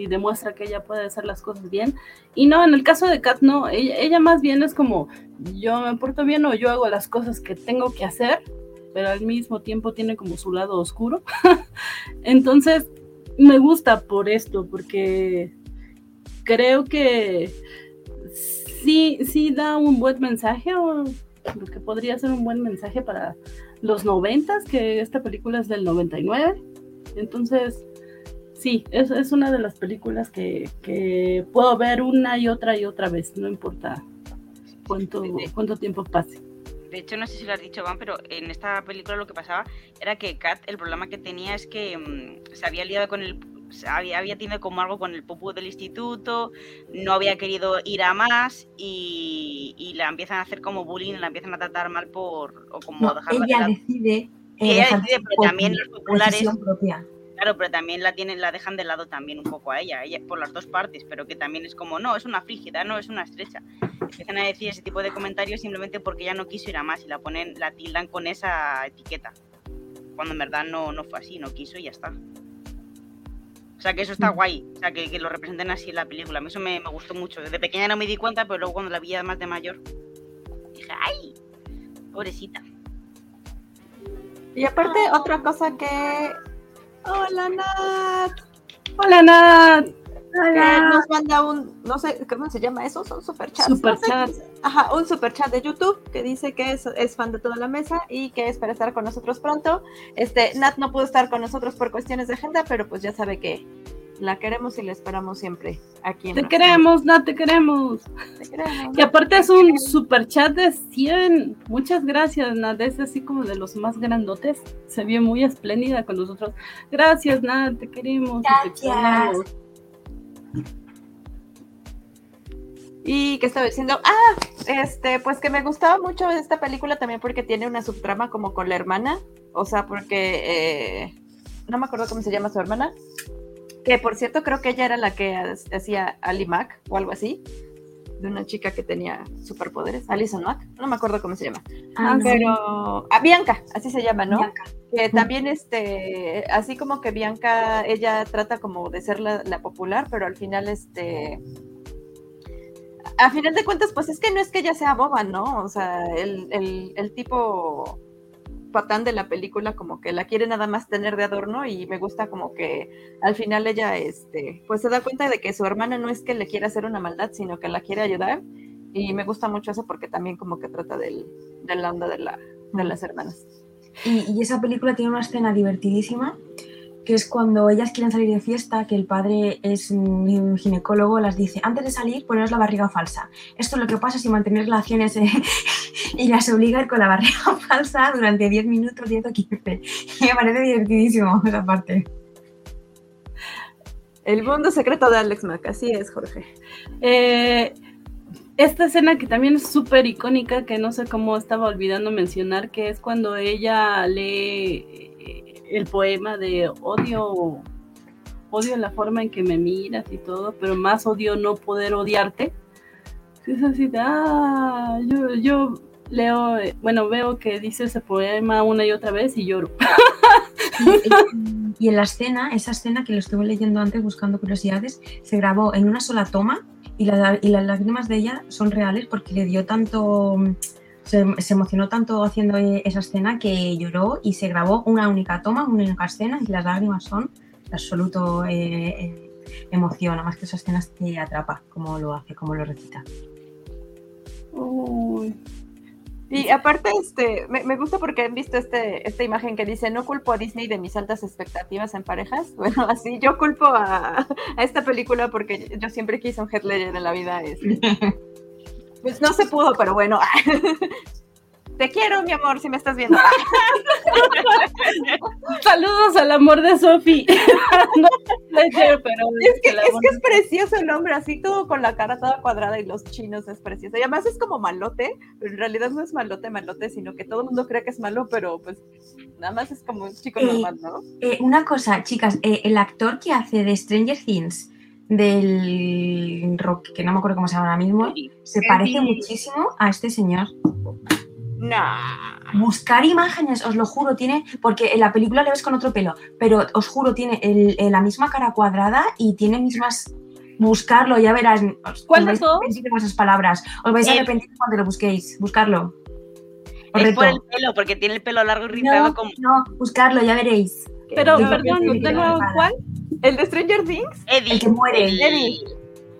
demuestra que ella puede hacer las cosas bien. Y no, en el caso de Kat no, ella, más bien es como yo me porto bien o yo hago las cosas que tengo que hacer, pero al mismo tiempo tiene como su lado oscuro. Entonces me gusta por esto, porque creo que sí, sí da un buen mensaje o lo que podría ser un buen mensaje para los noventas, que esta película es del 99. Entonces, sí, es, es una de las películas que, que, puedo ver una y otra y otra vez, no importa cuánto, cuánto tiempo pase. De hecho, no sé si lo has dicho, Van, pero en esta película lo que pasaba era que Kat, el problema que tenía es que mm, se había liado con el había, había, tenido como algo con el popu del instituto, no había querido ir a más y, la empiezan a hacer como bullying, la empiezan a tratar mal por... O como no, ella decide... Eh, ella decide, pero también los populares... Claro, pero también la tienen, la dejan de lado también un poco a ella, ella, por las dos partes, pero que también es como, no, es una frígida, no, es una estrecha. Empiezan a decir ese tipo de comentarios simplemente porque ella no quiso ir a más y la ponen, la tildan con esa etiqueta. Cuando en verdad no, no fue así, no quiso y ya está. O sea, que eso está mm. guay, o sea, que, lo representen así en la película. A mí eso me, gustó mucho. Desde pequeña no me di cuenta, pero luego cuando la vi más de mayor, dije, ¡ay! Pobrecita. Y aparte, otra cosa que. Hola, Nat. Hola, Nat. Que nos manda un, no sé, ¿cómo se llama eso? Son superchats. Superchat. No sé. Ajá, un superchat de YouTube que dice que es, es fan de toda la mesa y que espera estar con nosotros pronto. Este, Nat no pudo estar con nosotros por cuestiones de agenda, pero pues ya sabe que la queremos y la esperamos siempre aquí. En Te queremos, Nat, te queremos. Te queremos. Y aparte es un super chat de 100. Muchas gracias, Nat. Es así como de los más grandotes. Se vio muy espléndida con nosotros. Gracias, Nat. Te queremos. Gracias. Y que estaba diciendo, ah, este, pues que me gustaba mucho esta película también porque tiene una subtrama como con la hermana, o sea, porque eh, no me acuerdo cómo se llama su hermana, que por cierto creo que ella era la que ha- hacía Ali Mac o algo así, de una chica que tenía superpoderes, Alison Mac, no me acuerdo cómo se llama, Ah, pero ah, Bianca, así se llama, ¿no? Bianca. Que también, este, así como que Bianca, ella trata como de ser la, la popular, pero al final, este, a final de cuentas, pues es que no es que ella sea boba, ¿no? O sea, el, el, el tipo patán de la película como que la quiere nada más tener de adorno y me gusta como que al final ella, este, pues se da cuenta de que su hermana no es que le quiera hacer una maldad, sino que la quiere ayudar y me gusta mucho eso porque también como que trata del, de la onda de, la, de las hermanas. Y, y esa película tiene una escena divertidísima, que es cuando ellas quieren salir de fiesta, que el padre es un ginecólogo, las dice, antes de salir, poneros la barriga falsa. Esto es lo que pasa si mantener relaciones eh, y las obliga a ir con la barriga falsa durante 10 minutos, 10 o 15. Y me parece divertidísimo esa parte. El mundo secreto de Alex Mack, así es, Jorge. Eh, esta escena que también es súper icónica, que no sé cómo estaba olvidando mencionar, que es cuando ella lee el poema de odio, odio la forma en que me miras y todo, pero más odio no poder odiarte. Es así ah, yo, yo leo, bueno, veo que dice ese poema una y otra vez y lloro. Y en la escena, esa escena que lo estuve leyendo antes buscando curiosidades, se grabó en una sola toma y las lágrimas de ella son reales porque le dio tanto, se, se emocionó tanto haciendo eh, esa escena que lloró y se grabó una única toma, una única escena y las lágrimas son de absoluto eh, eh, emoción, además que esa escena te atrapa como lo hace, como lo recita. Uy. Y aparte, este, me, me gusta porque han visto este, esta imagen que dice, no culpo a Disney de mis altas expectativas en parejas. Bueno, así yo culpo a, a esta película porque yo siempre quise un Heath Ledger en la vida. este. Pues no se pudo, pero bueno. Te quiero, mi amor, si me estás viendo. Saludos al amor de Sophie. no, pero Es que, es que es precioso el hombre, así todo con la cara toda cuadrada y los chinos es precioso. Y además es como malote, pero en realidad no es malote, malote, sino que todo el mundo cree que es malo, pero pues nada más es como un chico Eh, normal, ¿no? Eh, una cosa, chicas, eh, el actor que hace de Stranger Things, del rock, que no me acuerdo cómo se llama ahora mismo, se parece muchísimo a este señor. Nah. Buscar imágenes, os lo juro, tiene, porque en la película le ves con otro pelo, pero os juro, tiene el- el- la misma cara cuadrada y tiene mismas... Buscarlo, ya verás. Os, ¿Cuál de todos? vuestras palabras. Os vais a El- arrepentir cuando lo busquéis. Buscarlo. Es por el pelo, porque tiene el pelo largo y rizado No, como no, buscarlo, ya veréis. Pero, perdón, ¿cuál? ¿El de Stranger Things? Eddie. El que muere. el- Eddie.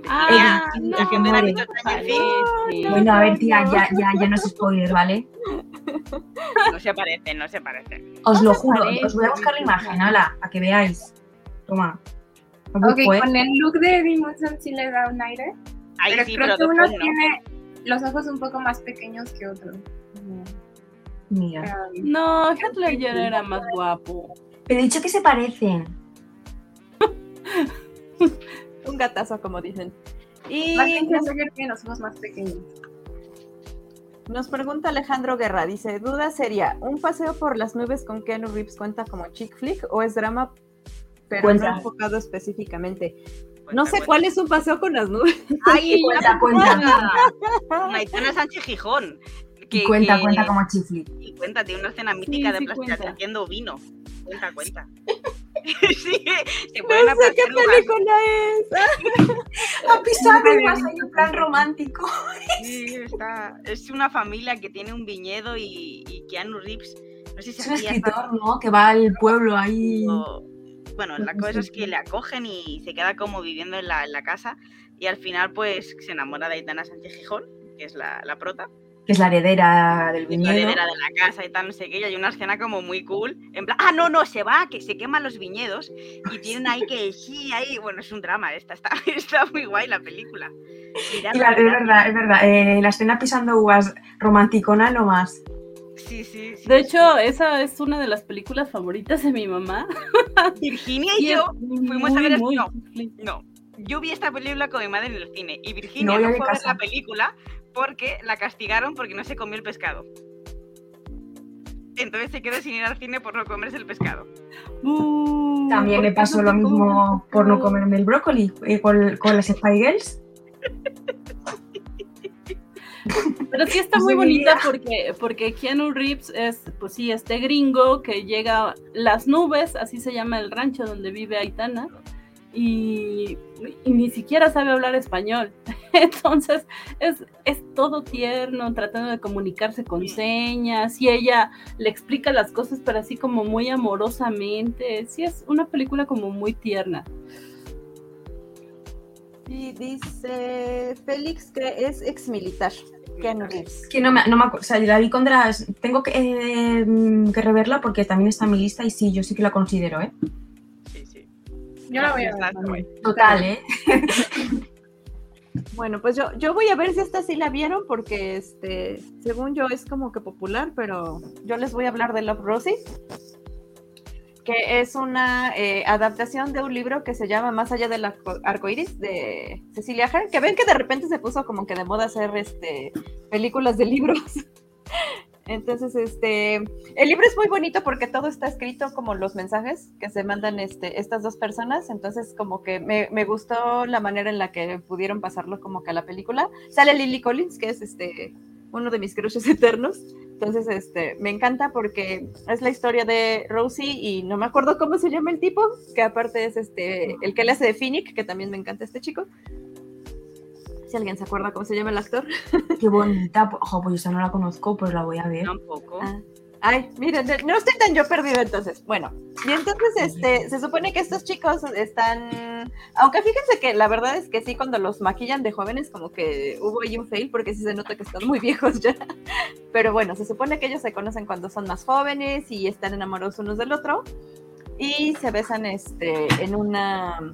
Ah, Eddie, no, el que ¿no muere. Things? Bueno, a ver, tía, ya, ya, ya no es spoiler, ¿vale? No se parece, no se parece. Os No lo juro, parece, os voy a buscar la imagen, hala, para que veáis. Toma. Ok, busco, ¿eh? con el look de Eddie Munson sí le da un aire. Ahí pero sí, creo pero que uno no. tiene los ojos un poco más pequeños que otro. Mira. Um, No, Heath Ledger era más guapo. Pero he dicho que se parecen. Un gatazo, como dicen. Y nos, tiene los ojos más pequeños. nos pregunta Alejandro Guerra, dice, duda sería, ¿un paseo por las nubes con Keanu Reeves cuenta como chick flick o es drama pero Cuenta. no enfocado específicamente? Cuenta, No sé cuenta. cuál es un paseo con las nubes. ¡Ay, Cuenta, cuenta. cuenta! Maitana Sánchez Gijón. Que- cuenta, que- cuenta como chifli. Y cuenta, tiene una escena mítica de sí, Plastia cuenta. haciendo vino. Cuenta, cuenta. sí, se pueden No sé qué película es. A pisar uvas, hay un plan romántico. Sí, está. Es una familia que tiene un viñedo y, y Keanu Reeves No sé si Es un escritor, ¿no? Que va al pueblo ahí. o- Bueno, la cosa es que le acogen y se queda como viviendo en la, en la casa y al final pues se enamora de Aitana Sánchez Gijón, que es la, la prota, Que es la heredera del es la viñedo. heredera de la casa y tal, no sé qué, y hay una escena como muy cool, en plan, ah, no, no, se va, que se queman los viñedos y tienen ahí que, sí, ahí, bueno, es un drama, esta, está, está muy guay la película. Y la- es verdad, es verdad. eh, la escena pisando uvas romanticona no más. Sí, sí, sí. De hecho, esa es una de las películas favoritas de mi mamá. Virginia y yo fuimos a muy, ver muy no, chifli. no. Yo vi esta película con mi madre en el cine y Virginia no de fue a ver casa. la película porque la castigaron porque no se comió el pescado. Entonces se quedó sin ir al cine por no comerse el pescado. Uh, También ¿por me pasó lo mismo por no comerme el brócoli eh, con, con las Spy Girls. Pero sí está No muy bonita porque, porque Keanu Reeves es, pues sí, este gringo que llega a las nubes, así se llama el rancho donde vive Aitana, y, y ni siquiera sabe hablar español. Entonces es, es todo tierno, tratando de comunicarse con señas, y ella le explica las cosas, pero así como muy amorosamente. Sí, es una película como muy tierna. Y dice Félix que es ex militar. Keanu Reeves. Que no me, no me acu- o sea, la vi con Dras- Tengo que, eh, que reverla porque también está en mi lista y sí, yo sí que la considero, ¿eh? Yo la voy a guay. Total, ¿eh? Bueno, pues yo, yo voy a ver si esta sí la vieron porque este, según yo es como que popular, pero yo les voy a hablar de Love Rosie, que es una eh, adaptación de un libro que se llama Más allá del arco arcoíris de Cecilia Ahern, que ven que de repente se puso como que de moda hacer este películas de libros. Entonces, este, el libro es muy bonito porque todo está escrito como los mensajes que se mandan este, estas dos personas. Entonces, como que me, gustó la manera en la que pudieron pasarlo como que a la película. Sale Lily Collins, que es este, uno de mis crushes eternos. Entonces, este, me encanta porque es la historia de Rosie y no me acuerdo cómo se llama el tipo, que aparte es este, el que le hace de Finnick, que también me encanta este chico. Si alguien se acuerda cómo se llama el actor. Qué bonita. Ojo, pues esa no la conozco, pues la voy a ver. Tampoco. Ah, Ay, miren, no estoy tan yo perdido entonces. Bueno, y entonces este, se supone que estos chicos están, aunque fíjense que la verdad es que sí, cuando los maquillan de jóvenes, como que hubo ahí un fail, porque sí se nota que están muy viejos ya. Pero bueno, se supone que ellos se conocen cuando son más jóvenes y están enamorados unos del otro. Y se besan este, en una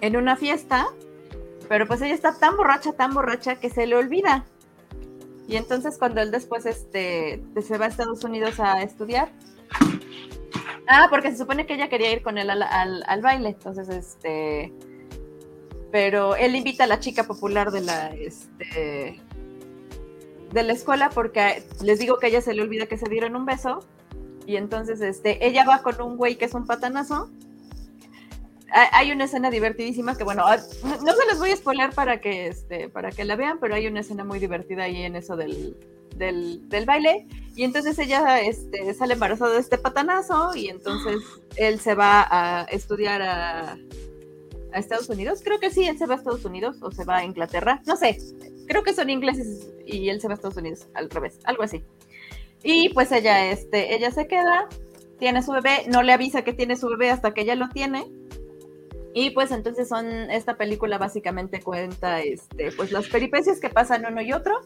en una fiesta, pero pues ella está tan borracha, tan borracha que se le olvida. Y entonces cuando él después este, se va a Estados Unidos a estudiar. Ah, porque se supone que ella quería ir con él al, al- baile. Entonces, este. Pero él invita a la chica popular de la, este, de la escuela porque les digo que ella se le olvida que se dieron un beso. Y entonces este, ella va con un güey que es un patanazo. Ha- Hay una escena divertidísima que, bueno, ah, no se les voy a spoiler para que, este, para que la vean, pero hay una escena muy divertida ahí en eso del, del, del baile. Y entonces ella este, sale embarazada de este patanazo y entonces él se va a estudiar a, a Estados Unidos. Creo que sí, él se va a Estados Unidos o se va a Inglaterra. No sé, creo que son ingleses y él se va a Estados Unidos, al revés, algo así. Y pues ella, este, ella se queda, tiene su bebé, no le avisa que tiene su bebé hasta que ella lo tiene. Y pues entonces son, esta película básicamente cuenta este, pues las peripecias que pasan uno y otro.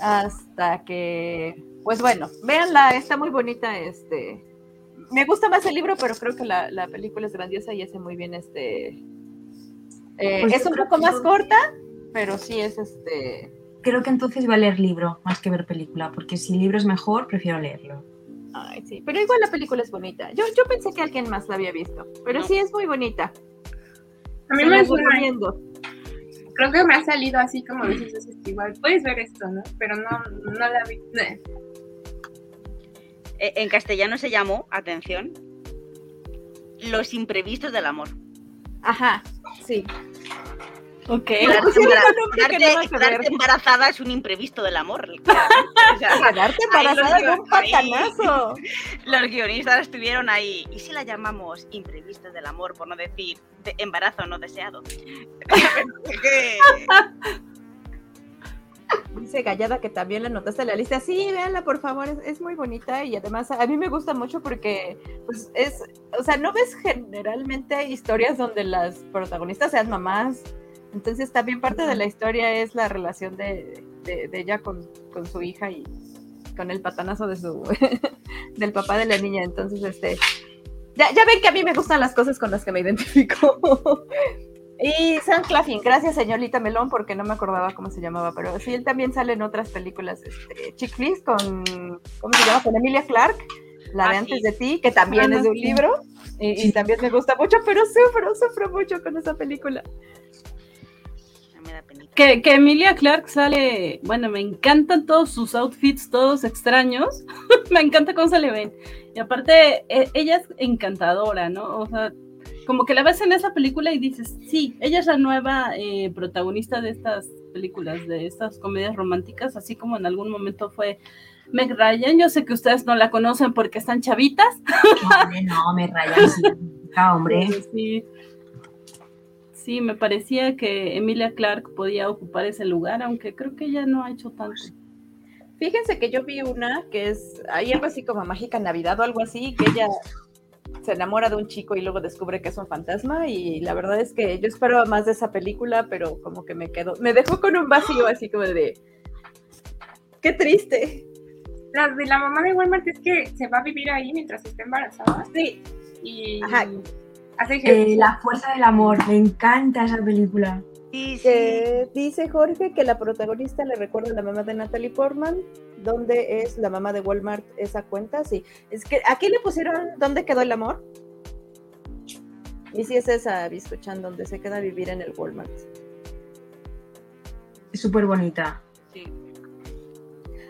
Hasta que, pues bueno, véanla, está muy bonita, este. Me gusta más el libro, pero creo que la, la película es grandiosa y hace muy bien este. eh, Pues es un poco más corta, pero sí es este. Creo que entonces va a leer libro más que ver película, porque si el libro es mejor, prefiero leerlo. Ay, sí, pero igual la película es bonita. Yo, yo pensé que alguien más la había visto, pero No. sí es muy bonita. A mí Se me recomiendo. creo que me ha salido así como dices, es igual. Puedes ver esto, ¿no? Pero no, no la vi. Eh, Eh, En castellano se llamó, atención, Los imprevistos del amor. Ajá, sí. Ok. Quedarte, pusieron embara- un nombre que quedarte- nada que quedarte ver. embarazada es un imprevisto del amor. O sea, Quedarte embarazada de un patanazo. los guionistas estuvieron ahí. ¿Y si la llamamos imprevistos del amor, por no decir de embarazo no deseado? Dice Gallada que también la notaste en la lista. Sí, véanla, por favor, es, es muy bonita y además a mí me gusta mucho porque, pues, es, o sea, no ves generalmente historias donde las protagonistas sean mamás. Entonces, también parte de la historia es la relación de, de- de ella con, con su hija y con el patanazo de su, del papá de la niña. Entonces, este, ya, ya ven que a mí me gustan las cosas con las que me identifico. Y Sam Claflin, gracias señorita Melón, porque no me acordaba cómo se llamaba, pero sí, él también sale en otras películas, este, Chick flicks con, ¿cómo se llama? Con Emilia Clark, la de Ah, Antes de ti, que también Ah, es de un libro, y, y también me gusta mucho, pero sufro, sufro mucho con esa película. Que, que Emilia Clark sale, bueno, me encantan todos sus outfits, todos extraños. me encanta cómo se le ven. Y aparte, e- ella es encantadora, ¿no? O sea, como que la ves en esa película y dices, sí, ella es la nueva eh, protagonista de estas películas, de estas comedias románticas, así como en algún momento fue Meg Ryan. Yo sé que ustedes no la conocen porque están chavitas. Hombre, no, me rayan. sí. Ah, hombre. Pero sí. Sí, me parecía que Emilia Clark podía ocupar ese lugar, aunque creo que ella no ha hecho tanto. Fíjense que yo vi una que es, hay algo así como Mágica Navidad o algo así, que ella se enamora de un chico y luego descubre que es un fantasma y la verdad es que yo esperaba más de esa película, pero como que me quedó, me dejó con un vacío así como de, qué triste. Las de la mamá de Walmart es que se va a vivir ahí mientras está embarazada Sí, y Ajá. Hace Eh, la fuerza del amor, me encanta esa película. Sí, sí. que dice Jorge que la protagonista le recuerda a la mamá de Natalie Portman, ¿dónde es la mamá de Walmart esa cuenta? Sí, es que aquí le pusieron ¿dónde quedó el amor? Y sí es esa, Biscochan, donde se queda a vivir en el Walmart. Es súper bonita. sí.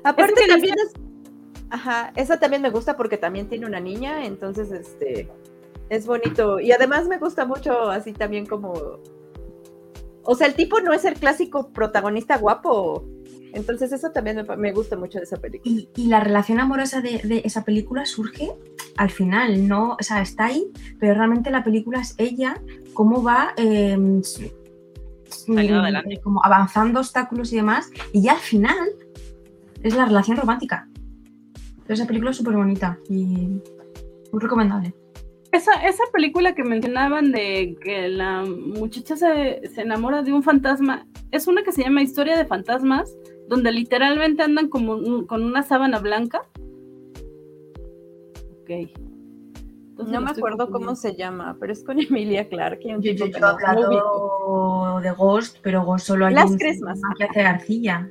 Aparte que también es, ajá, esa también me gusta porque también tiene una niña, entonces este es bonito y además me gusta mucho así también como o sea, el tipo no es el clásico protagonista guapo. Entonces eso también me, gusta mucho de esa película. Y, y la relación amorosa de, de esa película surge al final, no, o sea, está ahí, pero realmente la película es ella, cómo va eh, como avanzando obstáculos y demás, y ya al final es la relación romántica. Pero esa película es súper bonita y muy recomendable. Esa, esa película que mencionaban de que la muchacha se, se enamora de un fantasma, es una que se llama Historia de Fantasmas, donde literalmente andan como un- con una sábana blanca. Ok. Entonces No me acuerdo cómo se llama, pero es con Emilia Clarke. Yo, yo- hablado de Ghost, pero Ghost solo hay Las un Christmas. que hace García.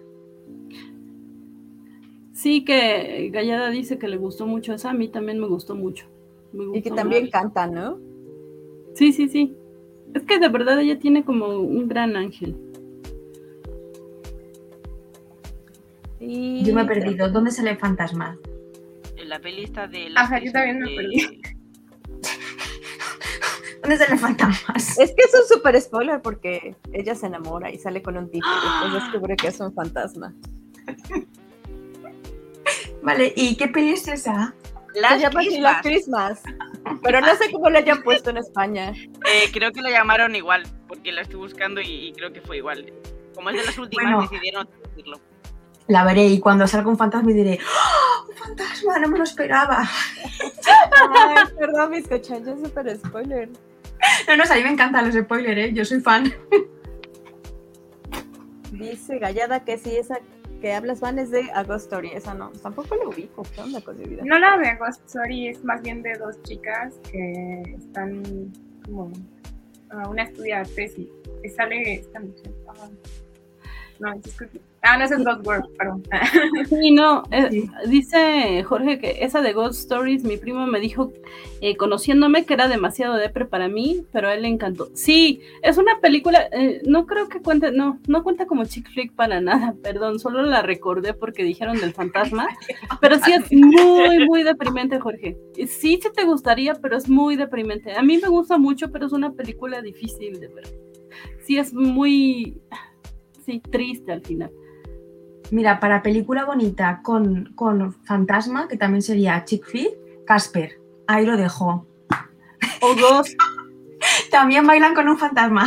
Sí, que Gallada dice que le gustó mucho esa, a mí también me gustó mucho. Me Y que también mucho. canta, ¿no? Sí, sí, sí. Es que de verdad ella tiene como un gran ángel. Y Yo me he perdido. ¿Dónde sale el fantasma? En la peli está de Ajá, las yo también me de- perdí. ¿Dónde salen fantasmas? Es que es un súper spoiler porque ella se enamora y sale con un tipo y después descubre que es un fantasma. Vale, ¿y qué peli es esa? Las se llama así Christmas. Las Christmas. Pero no sé cómo lo hayan puesto en España. Eh, creo que lo llamaron igual, porque la estoy buscando y, y creo que fue igual. Como es de las últimas, Bueno. decidieron decirlo. La veré y cuando salga un fantasma y diré ¡Oh, ¡Un fantasma! No me lo esperaba. Ay, perdón, mis cochas, es súper spoiler. No, no, a mí me encantan los spoilers, ¿eh? Yo soy fan. Dice Gallada que sí, esa que hablas, Van, es de Ghost Story. Esa no, tampoco la ubico. ¿Qué onda con mi vida? No la de Ghost Story, es más bien de dos chicas que están como a una estudia tesis. Que sale esta mujer. Ah, no, disculpe. Ah, no, ese es Ghost World, perdón. Sí, no, eh, dice Jorge que esa de Ghost Stories, mi primo me dijo, eh, conociéndome, que era demasiado depre para mí, pero a él le encantó. Sí, es una película, eh, no creo que cuente, no, no cuenta como chick flick para nada, perdón, solo la recordé porque dijeron del fantasma, pero sí es muy, muy deprimente, Jorge. Sí, sí te gustaría, pero es muy deprimente. A mí me gusta mucho, pero es una película difícil de ver. Sí, es muy, sí, triste al final. Mira, para película bonita con, con fantasma, que también sería chick flick, Casper. Ahí lo dejo. O Ghost. También bailan con un fantasma.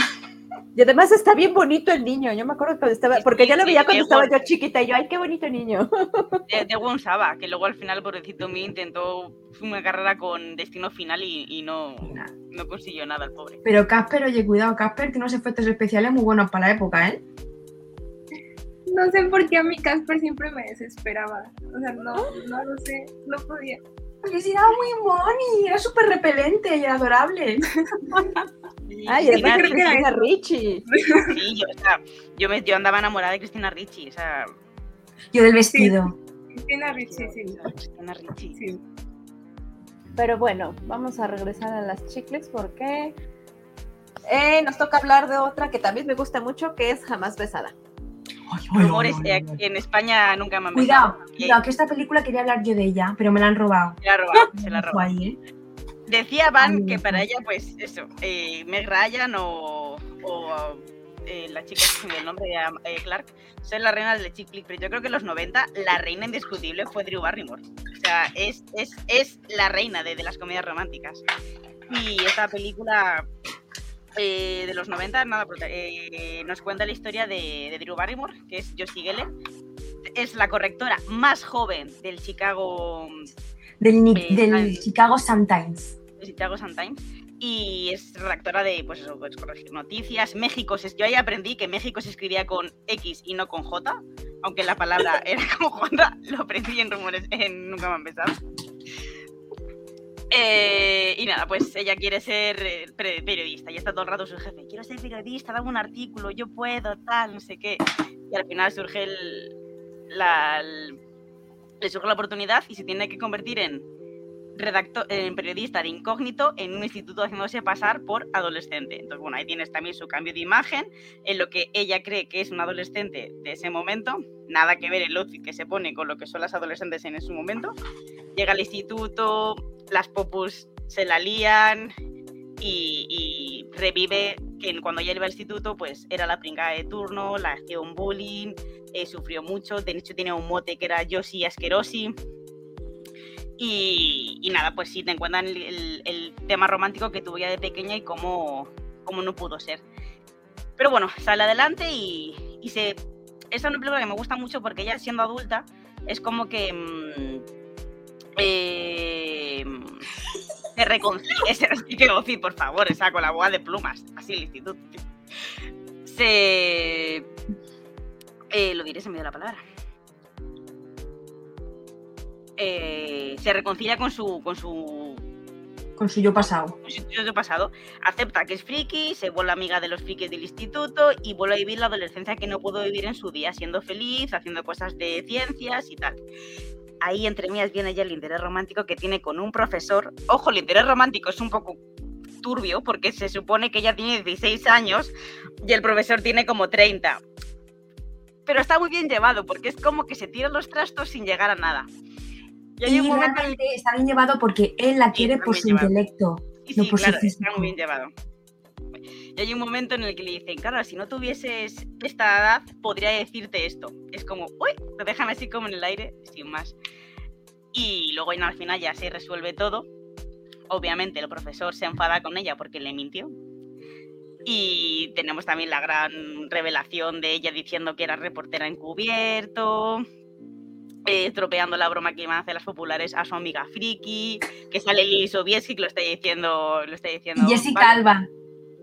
Y además está bien bonito el niño. Yo me acuerdo cuando estaba, porque yo lo veía cuando estaba yo chiquita y yo, ay, qué bonito niño. De, de Won Saba, que luego al final, pobrecito mío, intentó una carrera con destino final y, y no, no consiguió nada el pobre. Pero Casper, oye, cuidado, Casper tiene unos efectos especiales muy buenos para la época, ¿eh? No sé por qué a mi Casper siempre me desesperaba. O sea, no, no lo sé, no podía. Porque sí, era muy moni, era súper repelente y adorable. Ay, es Cristina de Ricci. Cristina Ricci. Sí, yo, o sea, yo, me, yo andaba enamorada de Cristina Ricci. O sea, Yo del vestido. Cristina Ricci, sí. Cristina Ricci. sí. Pero bueno, vamos a regresar a las chicles porque eh, nos toca hablar de otra que también me gusta mucho, que es Jamás Besada. Rumores eh, en España nunca me han Cuidado, cuidado, que esta película quería hablar yo de ella, pero me la han robado. Se la ha robado, se la robado. ahí, ¿eh? Decía Van que para ella, pues eso, eh, Meg Ryan o, o, eh, la chica el nombre de Clark son la reina del chick flick, pero yo creo que en los 90 la reina indiscutible fue Drew Barrymore. O sea, es, es, es la reina de, de las comedias románticas. Y esta película eh, de los 90 nada, eh, nos cuenta la historia de, de Drew Barrymore, que es Josie Geller. Es la correctora más joven del Chicago Del, Eh, del. Chicago Sun-Times. de Chicago Sun-Times y es redactora de pues eso, pues, corregir noticias. México, yo ahí aprendí que México se escribía con X y no con J, aunque la palabra era con J, lo aprendí en rumores, en Nunca me han besado. Eh, y nada, pues ella quiere ser eh, periodista y está todo el rato su jefe, quiero ser periodista, dame un artículo, yo puedo, tal, no sé qué. Y al final surge el, la, el- le surge la oportunidad y se tiene que convertir en redactor, en periodista de incógnito en un instituto haciéndose pasar por adolescente. Entonces, bueno, ahí tienes también su cambio de imagen en lo que ella cree que es un adolescente de ese momento. Nada que ver el outfit que se pone con lo que son las adolescentes en ese momento. Llega al instituto, las popus se la lían y, y revive que cuando ella iba al instituto, pues era la pringada de turno, la hacía un bullying, eh, sufrió mucho. De hecho, tenía un mote que era Yoshi Asquerosi. Y, nada, pues sí, te encuentran el, tema romántico que tuvo ya de pequeña y cómo, cómo no pudo ser. Pero bueno, sale adelante y, y se... Es una película que me gusta mucho porque ella siendo adulta es como que... se reconcilia... Decir, por favor, esa con la boa de plumas, así el instituto. Se... eh, lo diré, se me dio la palabra eh, se reconcilia con su, con su, Con su yo pasado. con su yo pasado, acepta que es friki, se vuelve amiga de los frikis del instituto y vuelve a vivir la adolescencia que no pudo vivir en su día, siendo feliz, haciendo cosas de ciencias y tal. Ahí entre mías viene ya el interés romántico que tiene con un profesor. Ojo, el interés romántico es un poco turbio porque se supone que ella tiene 16 años y el profesor tiene como 30. Pero está muy bien llevado porque es como que se tiran los trastos sin llegar a nada. Y hay Y un momento en el realmente está bien llevado porque él la quiere está por su llevado. intelecto, Sí, no sí, por claro, su está físico. muy bien llevado. Y hay un momento en el que le dicen, claro, si no tuvieses esta edad, podría decirte esto. Es como, uy, te dejan así como en el aire, sin más. Y luego y al final ya se resuelve todo. Obviamente el profesor se enfada con ella porque le mintió. Y tenemos también la gran revelación de ella diciendo que era reportera encubierto, eh, estropeando la broma que iban a hacer las populares a su amiga Friki, que sale Lili Sobieski, que lo está diciendo, lo está diciendo Jessica Vale. Alba.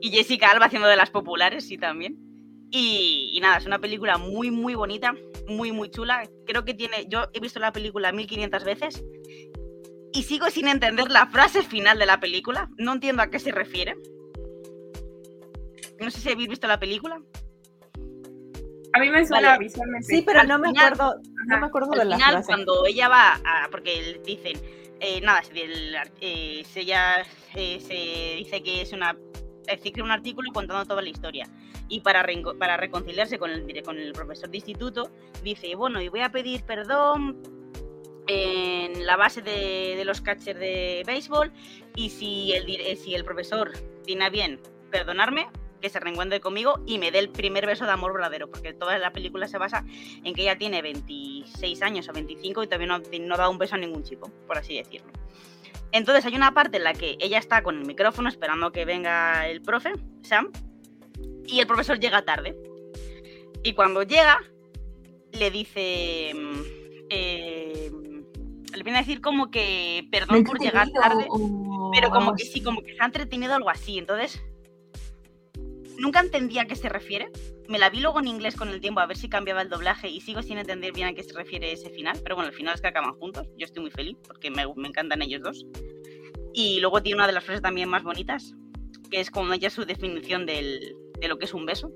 Y Jessica Alba haciendo de las populares, sí, también. Y, y nada, es una película muy, muy bonita, muy, muy chula. Creo que tiene. Yo he visto la película 1500 veces y sigo sin entender la frase final de la película. No entiendo a qué se refiere. No sé si habéis visto la película. A mí me suena Vale. visualmente. Sí, pero Al no me acuerdo, no me acuerdo de Al la final, frase. cuando ella va a. Porque dicen. eh, nada, el eh, se- ella eh, se dice que es una. Escribe un artículo contando toda la historia. Y para, para reconciliarse con el, con el profesor de instituto, dice: Bueno, y voy a pedir perdón en la base de, de los catchers de béisbol. Y si el, si el profesor tiene a bien perdonarme, que se reencuentre conmigo y me dé el primer beso de amor verdadero. Porque toda la película se basa en que ella tiene 26 años o 25 y todavía no, no da un beso a ningún chico, por así decirlo. Entonces hay una parte en la que ella está con el micrófono esperando que venga el profe, Sam, y el profesor llega tarde. Y cuando llega, le dice. mm, eh, le viene a decir como que perdón por llegar tarde, pero como que sí, como que se ha entretenido algo así. Entonces, nunca entendía a qué se refiere. Me la vi luego en inglés con el tiempo a ver si cambiaba el doblaje y sigo sin entender bien a qué se refiere ese final. Pero bueno, el final es que acaban juntos. Yo estoy muy feliz porque me, me encantan ellos dos. Y luego tiene una de las frases también más bonitas, que es como ya su definición del- de lo que es un beso.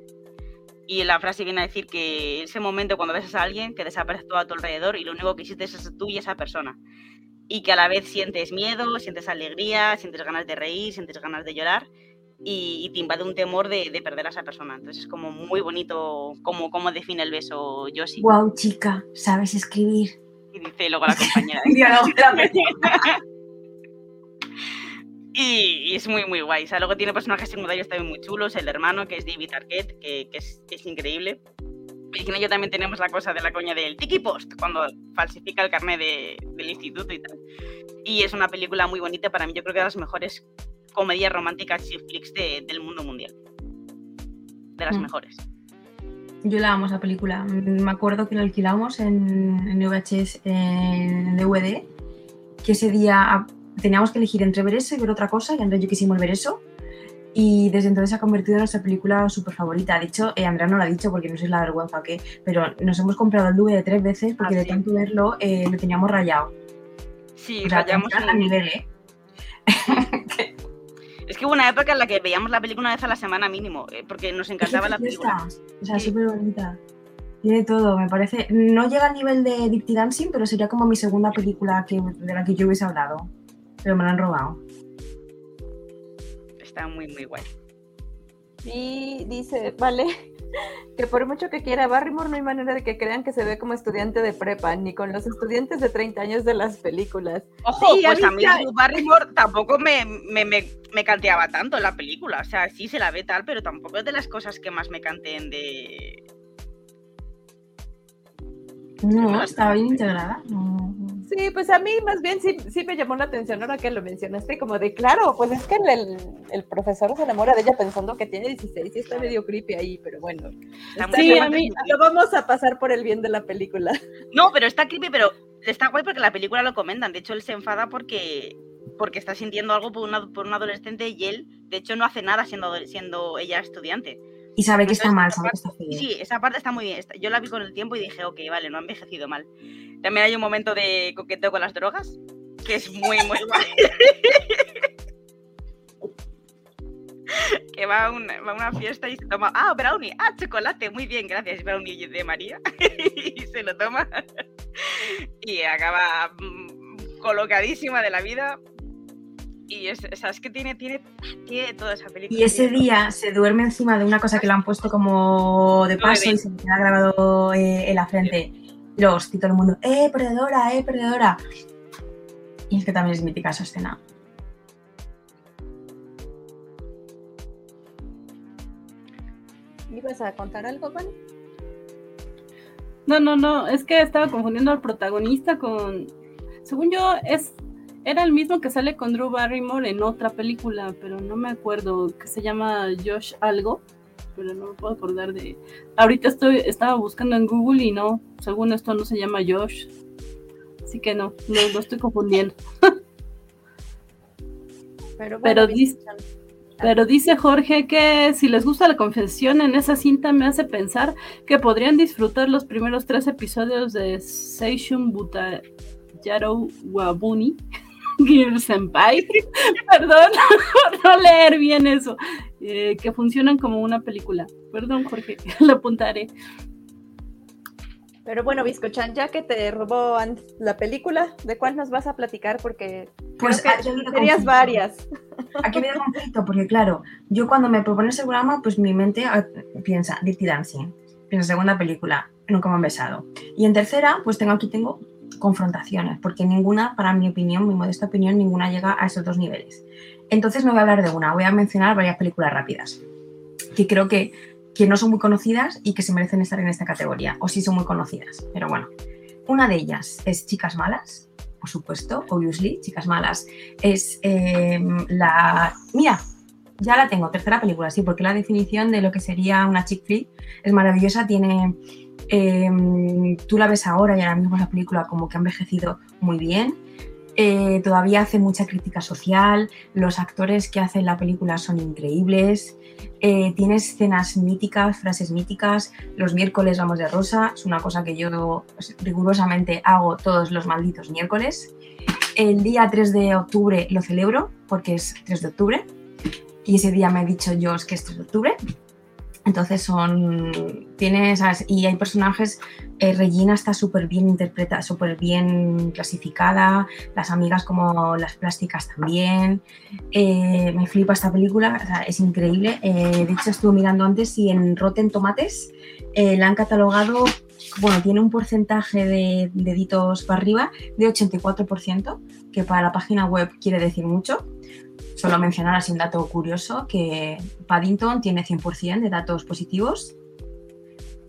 Y la frase viene a decir que ese momento cuando besas a alguien que desaparece todo a tu alrededor y lo único que existes es tú y esa persona. Y que a la vez sientes miedo, sientes alegría, sientes ganas de reír, sientes ganas de llorar y, y te invade un temor de, de perder a esa persona. Entonces es como muy bonito cómo, cómo define el beso Yoshi. Wow, chica, sabes escribir. Y dice luego la compañera. Y, y es muy, muy guay. O sea, luego tiene personajes secundarios también muy chulos. El hermano, que es David Arquette, que, que es, es increíble. Y con ello también tenemos la cosa de la coña del Tiki Post, cuando falsifica el carnet de- del instituto y tal. Y es una película muy bonita para mí. Yo creo que de las mejores comedias románticas y flicks de- del mundo mundial. De las Mm. mejores. Yo la amo esa película. Mm, Me acuerdo que la alquilamos en, en VHS en DVD, que ese día ah, teníamos que elegir entre ver eso y ver otra cosa, y Andrea y yo quisimos ver eso. Y desde entonces se ha convertido en nuestra película súper favorita. De hecho, eh, Andrea no lo ha dicho porque no sé la vergüenza o qué, pero nos hemos comprado el DVD tres veces porque Ah, de tanto verlo eh, lo teníamos rayado. Sí, O sea, rayamos a nivel, ¿eh? Es que hubo una época en la que veíamos la película una vez a la semana mínimo, eh, porque nos encantaba la película. O sea, Sí. súper bonita. Tiene todo, me parece. No llega al nivel de Dirty Dancing, pero sería como mi segunda película que, de la que yo hubiese hablado. Pero me la han robado. Está muy, muy guay. Y dice, vale, que por mucho que quiera Barrymore no hay manera de que crean que se ve como estudiante de prepa, ni con los estudiantes de 30 años de las películas. Ojo, Sí, pues a mí ya- Barrymore tampoco me, me, me, me canteaba tanto en la película. O sea, sí se la ve tal, pero tampoco es de las cosas que más me canteen de. No, estaba bien integrada. No. Sí, pues a mí más bien sí, sí me llamó la atención ahora que lo mencionaste, como de, claro, pues es que el, el profesor se enamora de ella pensando que tiene 16 y está medio creepy ahí, pero bueno. Sí, a mí- Lo vamos a pasar por el bien de la película. No, pero está creepy, pero está guay porque la película lo comentan. De hecho, él se enfada porque, porque está sintiendo algo por, una, por un adolescente y él, de hecho, no hace nada siendo, siendo ella estudiante. Y sabe que está mal, sabe que está feo. Sí, esa parte está muy bien. Yo la vi con el tiempo y dije, ok, vale, no ha envejecido mal. También hay un momento de coqueteo con las drogas, que es muy, muy guay. que va a, una, va a una fiesta y se toma, ah, brownie, ah, chocolate, muy bien, gracias, brownie de María. y se lo toma y acaba mm, colocadísima de la vida. Y es, o sea, es que tiene, tiene, tiene toda esa película. Y ese día se duerme encima de una cosa que le han puesto como de paso y se le queda grabado eh, en la frente. Y luego sí, todo el mundo, ¡eh, perdedora, eh, perdedora! Y es que también es mítica esa escena. ¿Ibas a contar algo, Juan? No, no, no, es que estaba confundiendo al protagonista con. Según yo, es era el mismo que sale con Drew Barrymore en otra película, pero no me acuerdo, que se llama Josh Algo, pero no me puedo acordar de. Ahorita estoy, estaba buscando en Google y no, según esto no se llama Josh. Así que no, no, no estoy confundiendo. Pero, Pero bueno, dice- Pero dice Jorge que si les gusta la confesión en esa cinta me hace pensar que podrían disfrutar los primeros tres episodios de Seishun Buta Yaro Wabuni Gear Senpai. Perdón por no leer bien eso. eh, que funcionan como una película. Perdón, Jorge, lo apuntaré. Pero bueno, Biscochan, ya que te robó la película, ¿de cuál nos vas a platicar? Porque Pues habido tenías varias. Aquí me da conflicto porque, claro, yo cuando me propones el programa, pues mi mente ah, piensa Dirty Dancing, piensa segunda película, nunca me han besado. Y en tercera, pues tengo aquí tengo confrontaciones, porque ninguna, para mi opinión, mi modesta opinión, ninguna llega a esos dos niveles. Entonces no voy a hablar de una, voy a mencionar varias películas rápidas, que creo que, que no son muy conocidas y que se merecen estar en esta categoría, o sí son muy conocidas, pero bueno. Una de ellas es Chicas Malas, por supuesto, obviously, Chicas Malas, es eh, la... Mira, ya la tengo, tercera película, sí, porque la definición de lo que sería una chick flick es maravillosa, tiene... em, tú la ves ahora y ahora mismo la película como que ha envejecido muy bien. Eh, todavía hace mucha crítica social, los actores que hacen la película son increíbles, eh, tiene escenas míticas, frases míticas, los miércoles vamos de rosa, es una cosa que yo pues, rigurosamente hago todos los malditos miércoles. El día 3 de octubre lo celebro porque es 3 de octubre y ese día me he dicho yo que es 3 de octubre. Entonces son, tienes, y hay personajes, eh, Regina está súper bien interpretada, súper bien clasificada, las amigas como las plásticas también, eh, me flipa esta película, o sea, es increíble, eh, de hecho estuve mirando antes y en Rotten Tomates eh, la han catalogado, bueno, tiene un porcentaje de deditos para arriba de 84%, que para la página web quiere decir mucho. Solo mencionar así un dato curioso, que Paddington tiene 100% de datos positivos.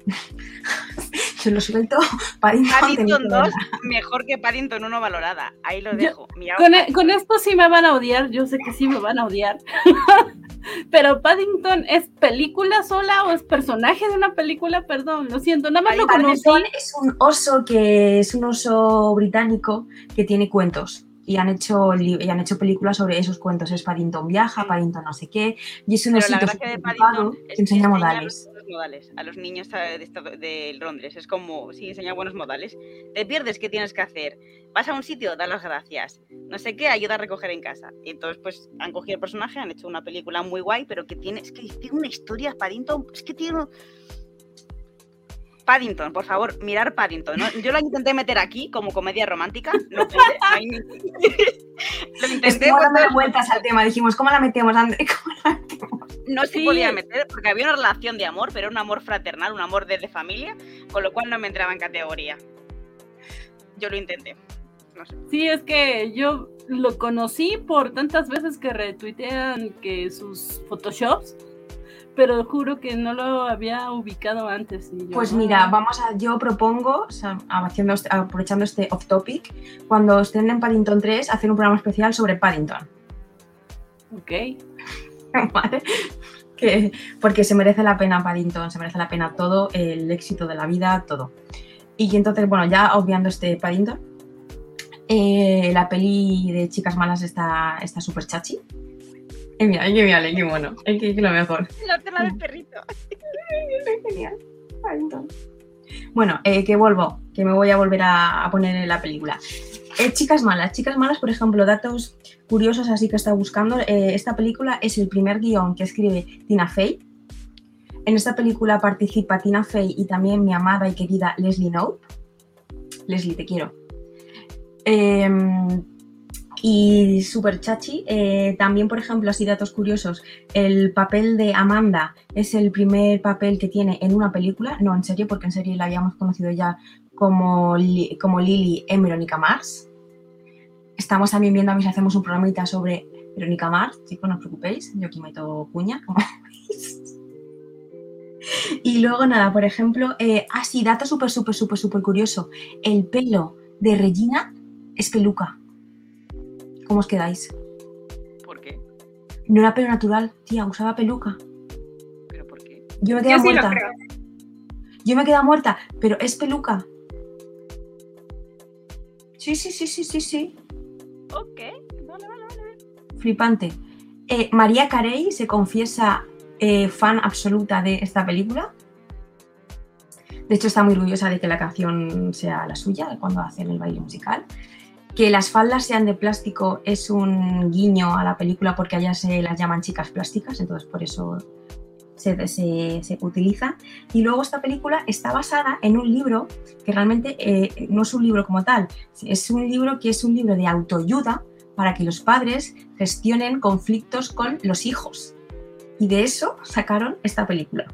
Se lo suelto. Paddington, Paddington tenéis que 2 verla. mejor que Paddington 1 valorada. Ahí lo dejo. Con, e- con esto sí me van a odiar, yo sé que sí me van a odiar. Pero Paddington es película sola o es personaje de una película, perdón, lo siento, nada más lo conocí. Paddington es un oso que es un oso británico que tiene cuentos. Y han, hecho, y han hecho películas sobre esos cuentos. Es Paddington viaja, Paddington no sé qué. Y es un Pero Paddington que enseña modales. modales a los niños de, de Londres. Es como, sí, enseñar buenos modales. Te pierdes, ¿qué tienes que hacer? Vas a un sitio, da las gracias. No sé qué, ayuda a recoger en casa. Y entonces, pues, han cogido el personaje, han hecho una película muy guay, pero que tiene, es que tiene una historia, Paddington, es que tiene... Paddington, por favor, mirar Paddington. ¿no? Yo lo intenté meter aquí como comedia romántica, no pude. lo intenté dándole vueltas al tema. Dijimos, ¿cómo la metemos, André? ¿Cómo la no se Sí. podía meter porque había una relación de amor, pero un amor fraternal, un amor desde familia, con lo cual no me entraba en categoría. Yo lo intenté. No sé. Sí, es que yo lo conocí por tantas veces que retuitean que sus photoshops, pero juro que no lo había ubicado antes. y yo, Pues mira, vamos a, yo propongo, haciendo este- aprovechando este off topic, cuando estén en Paddington 3, hacer un programa especial sobre Paddington. Ok. ¿vale? Que, porque se merece la pena Paddington, se merece la pena todo, el éxito de la vida, todo. Y entonces, bueno, ya obviando este Paddington, eh, la peli de Chicas Malas está está súper chachi. Eh, mira, que qué es que, que lo mejor. La tela del perrito. Genial. Paddington. Bueno, eh, que vuelvo, que me voy a volver a, a poner en la película. Eh, chicas malas, chicas malas, por ejemplo, datos curiosos así que está buscando. eh, esta película es el primer guion que escribe Tina Fey. En esta película participa Tina Fey y también mi amada y querida Leslie Knope. Leslie, te quiero. Em, y super chachi. eh, también, por ejemplo, así datos curiosos. El papel de Amanda es el primer papel que tiene en una película. No, en serio, porque en serie la habíamos conocido ya como, Li- como Lily en Verónica Mars. Estamos también viendo a ver si hacemos un programita sobre Verónica Mars. Chicos, no os preocupéis. Yo aquí meto cuña, como veis. Y luego, nada, por ejemplo, eh, ah, sí, dato súper, súper, súper, súper curioso. El pelo de Regina es peluca. ¿Cómo os quedáis? ¿Por qué? No era pelo natural, tía, usaba peluca. ¿Pero por qué? Yo me Yo quedé lo muerta. Yo me quedé muerta, pero es peluca. Sí, sí, sí, sí, sí, sí. Ok. Vale, vale, vale. Flipante. Eh, María Carey se confiesa eh, fan absoluta de esta película. De hecho, está muy orgullosa de que la canción sea la suya cuando hacen el baile musical. Que las faldas sean de plástico es un guiño a la película porque allá se las llaman chicas plásticas, entonces por eso se, se- se utiliza. Y luego esta película está basada en un libro que realmente eh, no es un libro como tal, es un libro que es un libro de autoayuda para que los padres gestionen conflictos con los hijos. Y de eso sacaron esta película.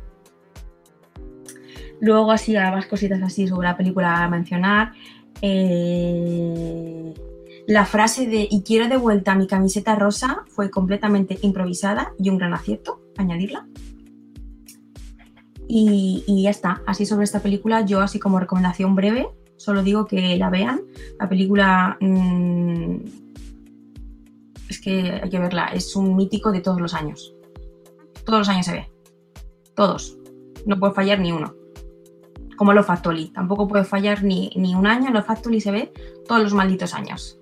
Luego así más cositas así sobre la película a mencionar. Eh, la frase de y quiero de vuelta mi camiseta rosa fue completamente improvisada y un gran acierto añadirla. Y, y ya está, así sobre esta película, yo así como recomendación breve, solo digo que la vean. La película mm, es que hay que verla, es un mítico de todos los años. Todos los años se ve. Todos. No puede fallar ni uno. Como lo Factory. Tampoco puede fallar ni, ni un año. Lo Factory se ve todos los malditos años.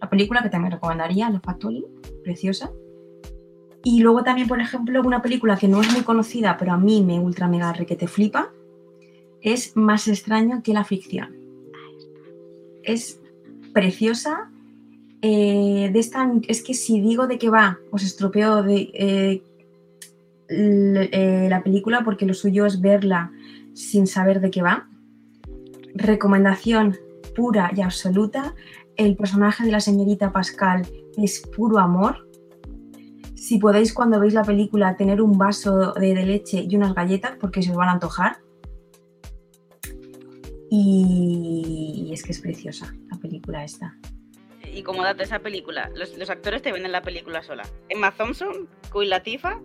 La película que también recomendaría, Lo Factory. Preciosa. Y luego también, por ejemplo, una película que no es muy conocida, pero a mí me ultra mega requete flipa, es Más extraño que la ficción. Es preciosa. eh, de esta, es que si digo de qué va, os estropeo de, eh, eh, la película porque lo suyo es verla sin saber de qué va. Recomendación pura y absoluta. El personaje de la señorita Pascal es puro amor. Si podéis cuando veis la película tener un vaso de, leche y unas galletas porque se os van a antojar. Y, es que es preciosa la película esta. Y como dato esa película, los, actores te venden la película sola. Emma Thompson, Queen Latifah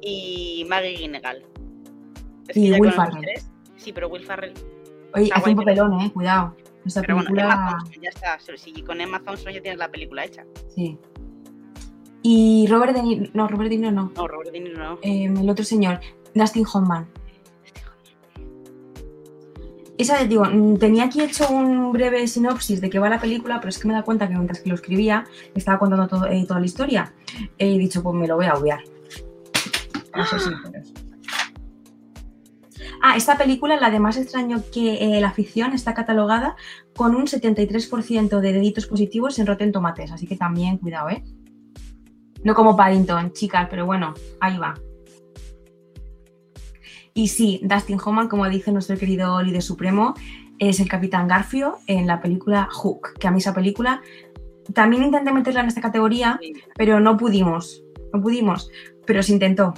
y Maggie Gyllenhaal. Es Y Will tres- Sí, pero Will Ferrell. Oye, hace un guay, pero- papelón, eh, cuidado. Pero bueno, película. Emma Thompson, ya está. Si con Emma Thompson ya tienes la película hecha. Sí. Y Robert De Niro. No, Robert De Niro no. No, Robert De Niro no. Eh, el otro señor, Dustin Hoffman. Esa, digo, mm, tenía aquí hecho un breve sinopsis de qué va la película, pero es que me da cuenta que mientras que lo escribía, estaba contando todo- eh, toda la historia. He dicho, pues me lo voy a obviar. Para ser sinceros. Ah, esta película, la de más extraño que eh, la ficción, está catalogada con un 73% de deditos positivos en Rotten Tomates, así que también cuidado, ¿eh? No como Paddington, chicas, pero bueno, ahí va. Y sí, Dustin Hoffman, como dice nuestro querido líder supremo, es el Capitán Garfio en la película Hook, que a mí esa película también intenté meterla en esta categoría, pero no pudimos, no pudimos, pero se intentó.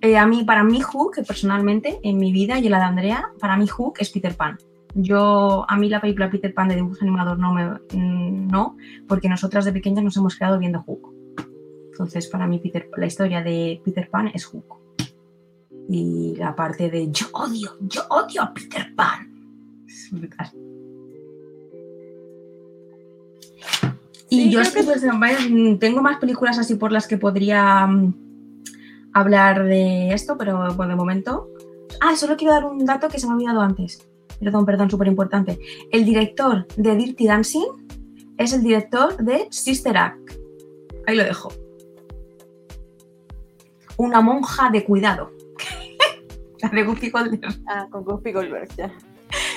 Eh, a mí, para mí Hook, personalmente, en mi vida y en la de Andrea, para mí Hook es Peter Pan. Yo, a mí la película Peter Pan de dibujo animador no me, mm, no, porque nosotras de pequeñas nos hemos quedado viendo Hook. Entonces, para mí Peter, la historia de Peter Pan es Hook. Y la parte de yo odio, yo odio a Peter Pan. Es brutal. Y Sí, yo creo es que, pues, mm, tengo más películas así por las que podría mm, hablar de esto, pero por de momento. Ah, solo quiero dar un dato que se me ha olvidado antes. Perdón, perdón, súper importante. El director de Dirty Dancing es el director de Sister Act. Ahí lo dejo. Una monja de cuidado. La de Guppy Goldberg. Ah, con Guppy Goldberg, ya.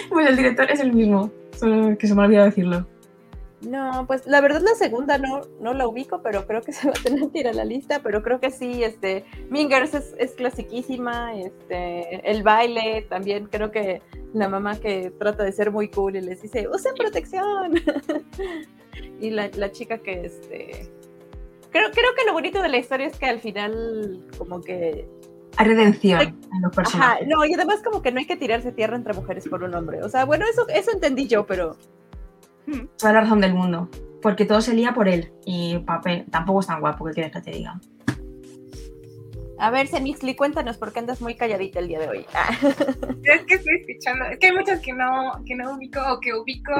Bueno, el director es el mismo. Solo que se me ha olvidado decirlo. No, pues la verdad la segunda no, no la ubico, pero creo que se va a tener que ir a la lista, pero creo que sí, este, Mingers es, es clasiquísima, este, el baile también, creo que la mamá que trata de ser muy cool y les dice, usen protección. y la, la chica que, este, creo, creo que lo bonito de la historia es que al final como que Hay redención en los Ajá, personajes. no, y además como que no hay que tirarse tierra entre mujeres por un hombre. O sea, bueno, eso, eso entendí yo, pero Toda la razón del mundo. Porque todo se lía por él. Y papel tampoco es tan guapo que quieres que te diga. a ver, Semixli, cuéntanos por qué andas muy calladita el día de hoy. Ah. Es que estoy escuchando, es que hay muchas que no, que no ubico o que ubico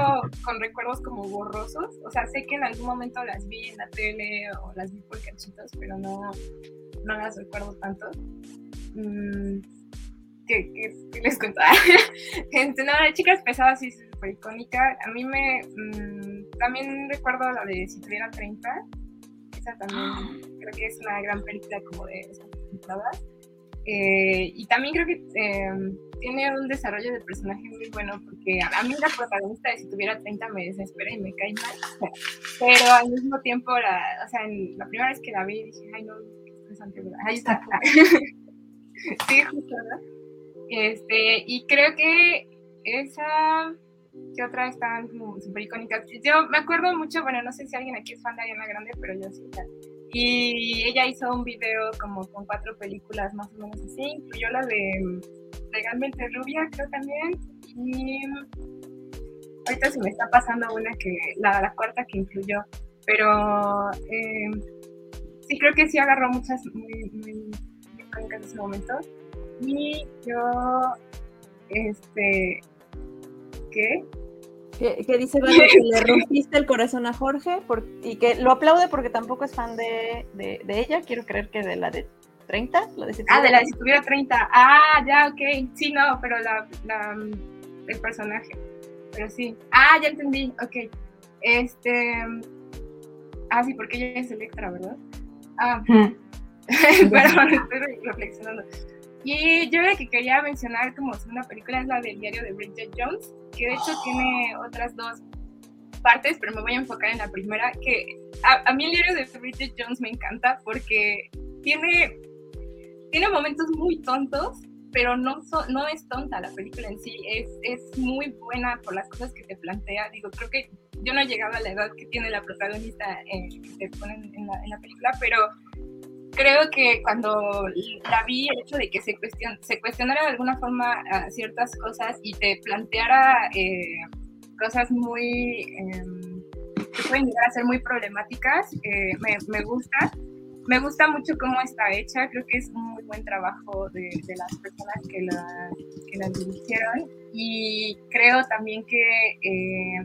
con recuerdos como borrosos. O sea, sé que en algún momento las vi en la tele o las vi por cachitos, pero no, no las recuerdo tanto. Mm, ¿qué, qué- qué les cuento? Este, no, de chicas pesadas sí súper icónica. A mí me. mm, también recuerdo la de Si tuviera 30. Esa también creo que es una gran película como de esas temporadas. Eh, y también creo que eh, tiene un desarrollo de personaje muy bueno porque a, a mí la protagonista de si tuviera 30 me desespera y me cae mal. Pero al mismo tiempo, la, o sea, en- la primera vez que la vi dije, ay no, qué estresante, ¿verdad? Ahí está. sí, justo, ¿verdad? Este, y creo que esa, ¿qué otra están como súper icónicas? Yo me acuerdo mucho, bueno, no sé si alguien aquí es fan de Ariana Grande, pero yo sí. ya. Y ella hizo un video como con cuatro películas más o menos así, incluyó la de mm, Legalmente Rubia, creo también, y ahorita se me está pasando una que, la, la cuarta que incluyó, pero eh, sí creo que sí agarró muchas muy, muy icónicas en ese momento. Y yo, este, ¿qué? Que, que dice Vale, que le rompiste el corazón a Jorge por- y que lo aplaude porque tampoco es fan de, de- de ella. Quiero creer que de la de 30, la de si Ah, de la de si tuviera 30. Ah, ya, ok. Sí, no, pero la, la, el personaje. Pero sí. Ah, ya entendí. Ok. Este. Ah, sí, porque ella es Electra, ¿verdad? Ah. Perdón, estoy reflexionando. Y yo lo que quería mencionar como segunda película es la del diario de Bridget Jones, que de hecho tiene otras dos partes, pero me voy a enfocar en la primera, que a, a mí el diario de Bridget Jones me encanta porque tiene, tiene momentos muy tontos, pero no, so, no es tonta la película en sí, es, es muy buena por las cosas que te plantea. Digo, creo que yo no he llegado a la edad que tiene la protagonista eh, que te ponen en la, en la película, pero creo que cuando la vi, el hecho de que se, cuestion, se cuestionara de alguna forma uh, ciertas cosas y te planteara eh, cosas muy eh, que pueden llegar a ser muy problemáticas, eh, me, me, gusta. Me gusta mucho cómo está hecha, creo que es un muy buen trabajo de, de las personas que la, que la dirigieron y creo también que eh,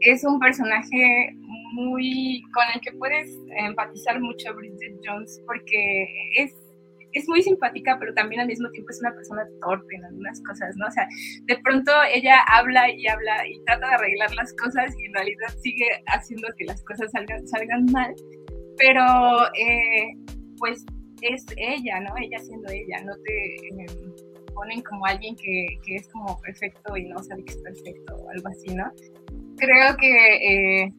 es un personaje muy con el que puedes empatizar mucho Bridget Jones porque es es muy simpática, pero también al mismo tiempo es una persona torpe en algunas cosas, ¿no? O sea, de pronto ella habla y habla y trata de arreglar las cosas y en realidad sigue haciendo que las cosas salgan, salgan mal, pero eh, pues es ella, ¿no? Ella siendo ella, no te eh, ponen como alguien que, que, es como perfecto y no sabe que es perfecto o algo así, ¿no? Creo que eh,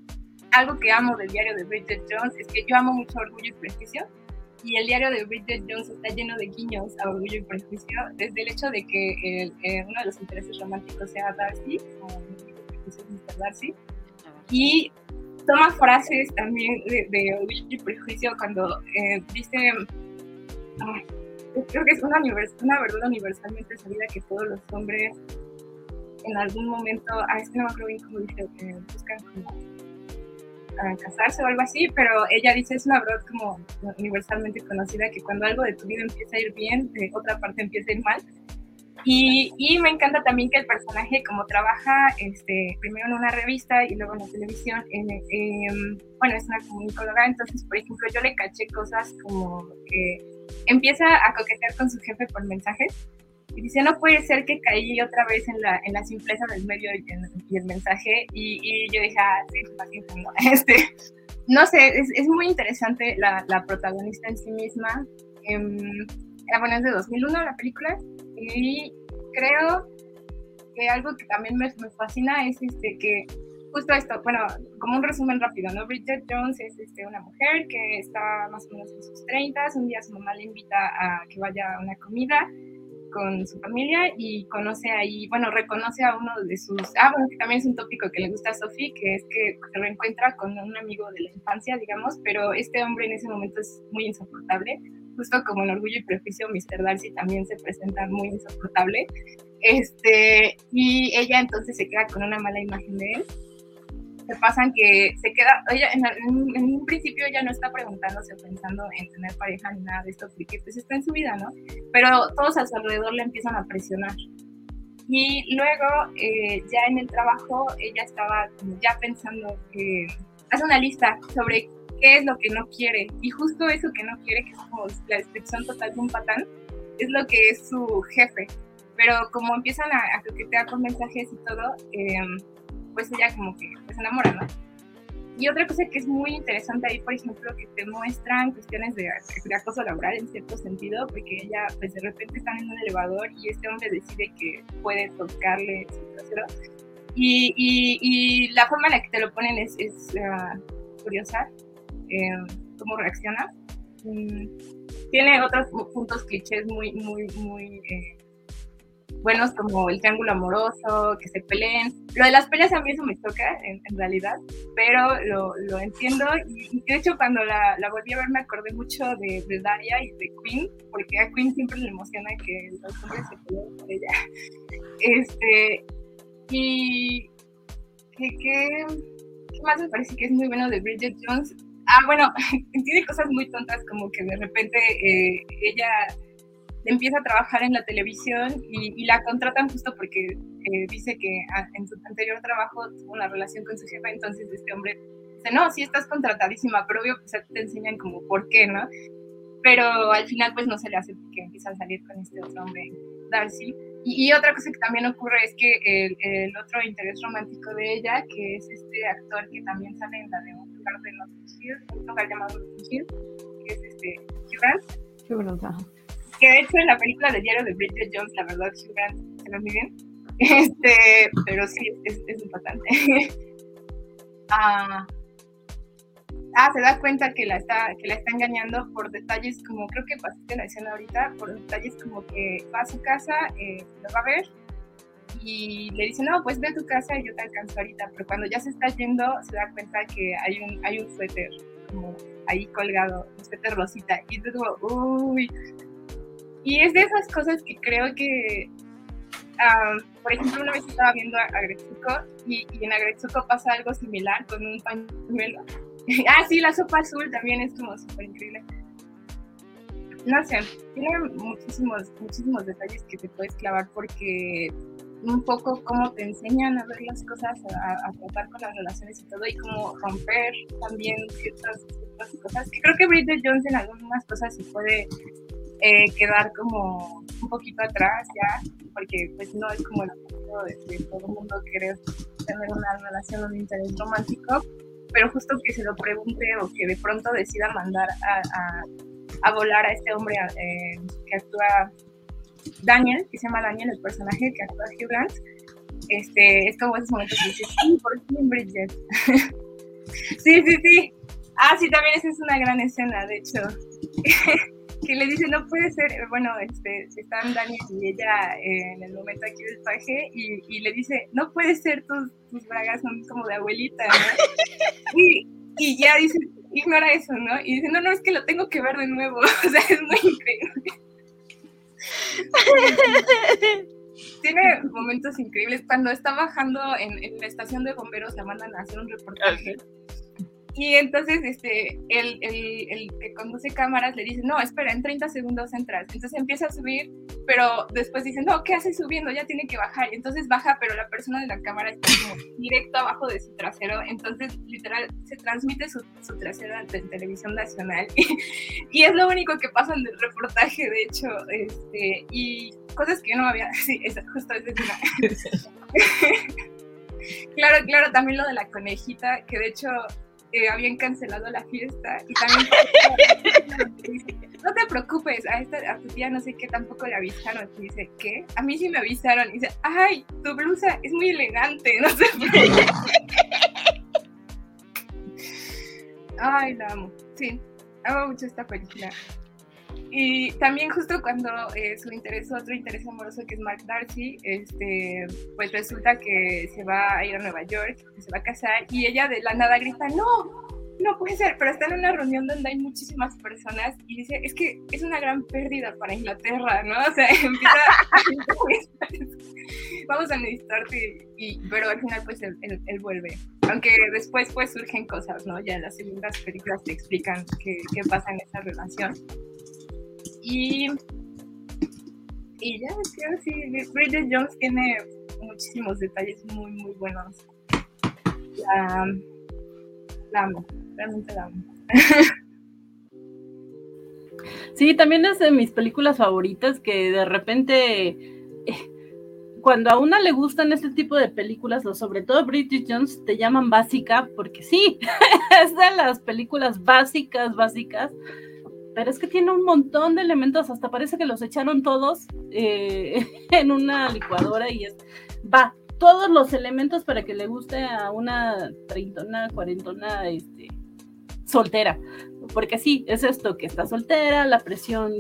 algo que amo del diario de Bridget Jones es que yo amo mucho Orgullo y Prejuicio y el diario de Bridget Jones está lleno de guiños a Orgullo y Prejuicio, desde el hecho de que el, eh, uno de los intereses románticos sea Darcy, o Mr. Darcy, y toma frases también de, de Orgullo y Prejuicio cuando eh, dice, creo que es una, una verdad universalmente sabida que todos los hombres en algún momento, ah, es que no me acuerdo bien cómo dice, eh, buscan como a casarse o algo así, pero ella dice, es una verdad como universalmente conocida, que cuando algo de tu vida empieza a ir bien, de otra parte empieza a ir mal. Y, y me encanta también que el personaje, como trabaja este, primero en una revista y luego en la televisión, en, eh, bueno, es una comunicóloga, entonces, por ejemplo, yo le caché cosas como que empieza a coquetear con su jefe por mensajes y dice, no puede ser que caí otra vez en la, en la simpleza del medio y, en, y el mensaje. Y, y, yo dije, ah, sí, paciencia, no. Este, no sé, es, es muy interesante la, la, protagonista en sí misma. Eh, bueno, es de 2001 la película. Y creo que algo que también me, me fascina es este, que justo esto, bueno, como un resumen rápido, ¿no? Bridget Jones es este, una mujer que está más o menos en sus 30, un día su mamá le invita a que vaya a una comida con su familia y conoce ahí, bueno, reconoce a uno de sus, ah, bueno, también es un tópico que le gusta a Sophie, que es que se reencuentra con un amigo de la infancia, digamos, pero este hombre en ese momento es muy insoportable, justo como en Orgullo y Prejuicio, Mr. Darcy también se presenta muy insoportable, este, y ella entonces se queda con una mala imagen de él, se pasan que se queda, ella en, en, un principio ella no está preguntándose pensando en tener pareja ni nada de esto, porque pues está en su vida, ¿no? Pero todos a su alrededor le empiezan a presionar. Y luego, eh, ya en el trabajo, ella estaba ya pensando que hace una lista sobre qué es lo que no quiere. Y justo eso que no quiere, que es como la descripción total de un patán, es lo que es su jefe. Pero como empiezan a, a coquetear con mensajes y todo, eh, pues ella como que se enamora, ¿no? Y otra cosa que es muy interesante ahí, por ejemplo, que te muestran cuestiones de, de, acoso laboral en cierto sentido, porque ella, pues de repente están en un elevador y este hombre decide que puede tocarle su trasero. Y, y, y, la forma en la que te lo ponen es, es uh, curiosa, eh, cómo reacciona. Mm, tiene otros puntos clichés muy, muy, muy eh, buenos como el triángulo amoroso, que se peleen. Lo de las peleas a mí eso me toca, en, realidad, pero lo, lo entiendo. Y, de hecho, cuando la, la, volví a ver, me acordé mucho de, de, Daria y de Queen, porque a Queen siempre le emociona que los hombres se peleen por ella. Este, y. ¿qué, qué, ¿Qué más me parece que es muy bueno de Bridget Jones? Ah, bueno, tiene cosas muy tontas como que de repente eh, ella empieza a trabajar en la televisión y, y la contratan justo porque eh, dice que a, en su anterior trabajo tuvo una relación con su jefa, entonces este hombre dice, no, sí estás contratadísima, pero obvio pues te enseñan como por qué, ¿no? pero al final pues no se le hace porque empieza a salir con este otro hombre, Darcy. Y, y otra cosa que también ocurre es que el, el, otro interés romántico de ella, que es este actor que también sale en la de un lugar de un lugar llamado Notting Hill, que es este Hugh Grant. Hugh Grant. Que de hecho en la película de diario de Bridget Jones, la verdad, Hugh Grant se lo muy bien. Este, pero sí, es, es importante. ah, ah, se da cuenta que la está, que la está engañando por detalles como, creo que pasaste la escena ahorita, por detalles como que va a su casa, eh, lo va a ver y le dice, no, pues ve a tu casa y yo te alcanzo ahorita, pero cuando ya se está yendo se da cuenta que hay un, hay un suéter como ahí colgado, un suéter rosita, y entonces como, uy. Y es de esas cosas que creo que, um, por ejemplo, una vez estaba viendo a, a Gretsuko y, en Agretsuko pasa algo similar con un pañuelo ah, sí, la sopa azul también es como súper increíble. No sé, tiene muchísimos, muchísimos detalles que te puedes clavar porque un poco cómo te enseñan a ver las cosas, a, tratar con las relaciones y todo, y cómo romper también ciertas, cosas. Creo que Bridget Jones en algunas cosas se puede eh, quedar como un poquito atrás ya, porque pues no es como el objetivo de, todo el mundo querer tener una relación, un interés romántico, pero justo que se lo pregunte o que de pronto decida mandar a, a, volar a este hombre eh, que actúa Daniel, que se llama Daniel, el personaje que actúa Hugh Grant, este, es como esos momentos que dices, sí, por fin Bridget. sí, sí, sí. Ah, sí, también esa es una gran escena, de hecho. que le dice, no puede ser, bueno, este, están Daniel y ella en el momento aquí del paje y, y, le dice, no puede ser, tus, tus bragas son como de abuelita, ¿no? y, y, ya dice, ignora eso, ¿no? Y dice, no, no, es que lo tengo que ver de nuevo, o sea, es muy increíble. Tiene momentos increíbles. Cuando está bajando en, en, la estación de bomberos, la mandan a hacer un reportaje. Y entonces este, el, el, el, que conduce cámaras le dice, no, espera, en 30 segundos entras. Entonces empieza a subir, pero después dice, no, ¿qué hace subiendo? Ya tiene que bajar. Y entonces baja, pero la persona de la cámara está como directo abajo de su trasero. Entonces, literal, se transmite su, su trasero ante televisión nacional. y es lo único que pasa en el reportaje, de hecho. Este, y cosas que yo no había... Sí, justo esa es una... claro, claro, también lo de la conejita, que de hecho habían cancelado la fiesta y también no te preocupes, a, esta, a tu tía no sé qué tampoco le avisaron. Y dice, ¿qué? A mí sí me avisaron. Y dice, ay, tu blusa es muy elegante, no sé. ay, la amo. Sí, amo mucho esta película. Y también justo cuando eh, su interés, otro interés amoroso que es Mark Darcy, este, pues resulta que se va a ir a Nueva York, que se va a casar y ella de la nada grita, no, no puede ser, pero está en una reunión donde hay muchísimas personas y dice, es que es una gran pérdida para Inglaterra, ¿no? O sea, empieza a... vamos a necesitarte, y, pero al final pues él, él, él, vuelve. Aunque después pues surgen cosas, ¿no? Ya en las segundas películas te explican qué, qué pasa en esa relación. Y, y ya, creo sí, Bridget Jones tiene muchísimos detalles muy, muy buenos. La, amo, realmente la amo. Sí, también es de mis películas favoritas que de repente, eh, cuando a una le gustan este tipo de películas, o sobre todo Bridget Jones, te llaman básica, porque sí, es de las películas básicas, básicas, pero es que tiene un montón de elementos, hasta parece que los echaron todos eh, en una licuadora y es, va, todos los elementos para que le guste a una treintona, cuarentona, este, soltera. Porque sí, es esto, que está soltera, la presión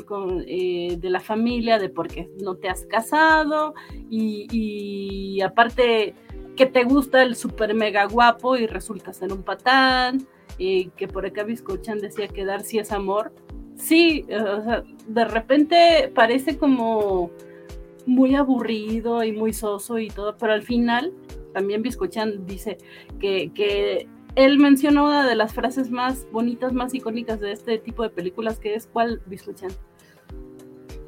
eh, de la familia, de porque no te has casado, y, y aparte que te gusta el super mega guapo y resulta ser un patán, eh, que por acá Biscochan decía que dar sí es amor, sí, o sea, de repente parece como muy aburrido y muy soso y todo, pero al final también Biscochan dice que, que él mencionó una de las frases más bonitas, más icónicas de este tipo de películas, que es ¿cuál, Biscochan?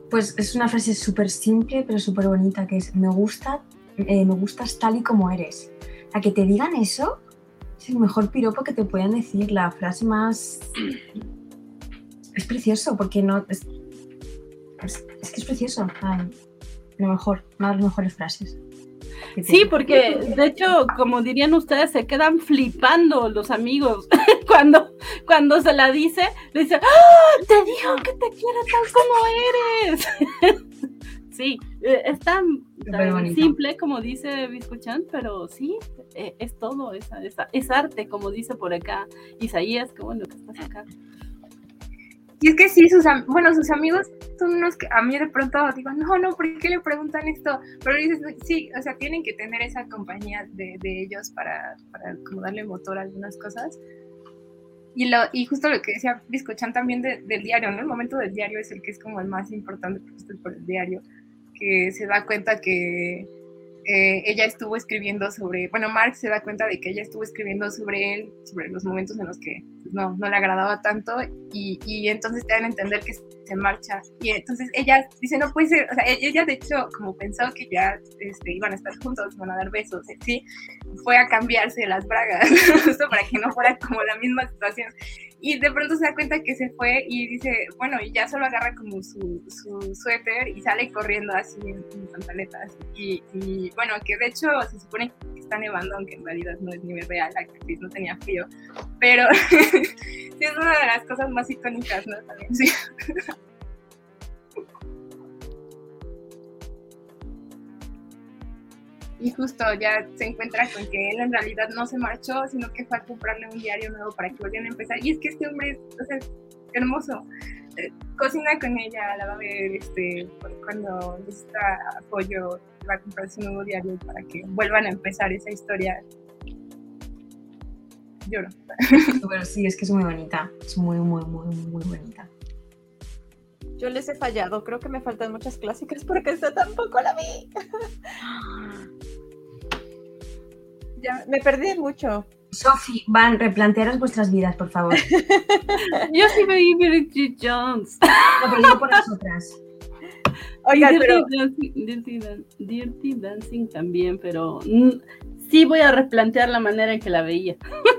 Pues es una frase súper simple, pero súper bonita, que es, me gusta, eh, me gustas tal y como eres. A que te digan eso, es el mejor piropo que te puedan decir, la frase más Es precioso, porque no. Es, es- es que es precioso. Ay, lo mejor, una de las mejores frases. que Sí, porque de hecho, como dirían ustedes, se quedan flipando los amigos cuando, cuando se la dice, le dice, ¡Ah! te dijo que te quiere tal como eres. sí, eh, es tan, tan simple como dice Biscuchan, pero sí, eh, es todo, es, es, es arte, como dice por acá Isaías, qué bueno que estás acá. Y es que sí, sus, bueno, sus amigos son unos que a mí de pronto digo, no, no, ¿por qué le preguntan esto? Pero dices, sí, o sea, tienen que tener esa compañía de, de ellos para, para como darle motor a algunas cosas. Y, lo, y justo lo que decía Biscochan también de- del diario, ¿no? El momento del diario es el que es como el más importante, por el diario, que se da cuenta que eh, ella estuvo escribiendo sobre, bueno, Mark se da cuenta de que ella estuvo escribiendo sobre él, sobre los momentos en los que no, no le agradaba tanto y, y entonces te dan a entender que se marcha y entonces ella dice no puede ser, o sea, e- ella de hecho como pensó que ya este, iban a estar juntos, iban a dar besos, sí, fue a cambiarse las bragas justo para que no fuera como la misma situación y de pronto se da cuenta que se fue y dice, bueno, y ya solo agarra como su, su suéter y sale corriendo así en, en pantaletas. Y, y, bueno, que de hecho se supone que está nevando, aunque en realidad no es nieve real, la actriz no tenía frío. Pero sí es una de las cosas más icónicas, ¿no? También, sí. Y justo ya se encuentra con que él en realidad no se marchó, sino que fue a comprarle un diario nuevo para que volvieran a empezar. Y es que este hombre es, hermoso. Eh, Cocina con ella, la va a ver este, cuando necesita apoyo, va a comprar su nuevo diario para que vuelvan a empezar esa historia. Lloro. Pero sí, es que es muy bonita. Es muy, muy, muy, muy bonita. Yo les he fallado, creo que me faltan muchas clásicas porque esta tampoco la vi. ya me perdí mucho. Sophie, Van, replantearos vuestras vidas, por favor. Yo sí veí Bridget Jones. No, pero por las otras. Oigan, Dirty, pero Dancing, Dirty Dan- Dirty Dancing también, pero sí voy a replantear la manera en que la veía.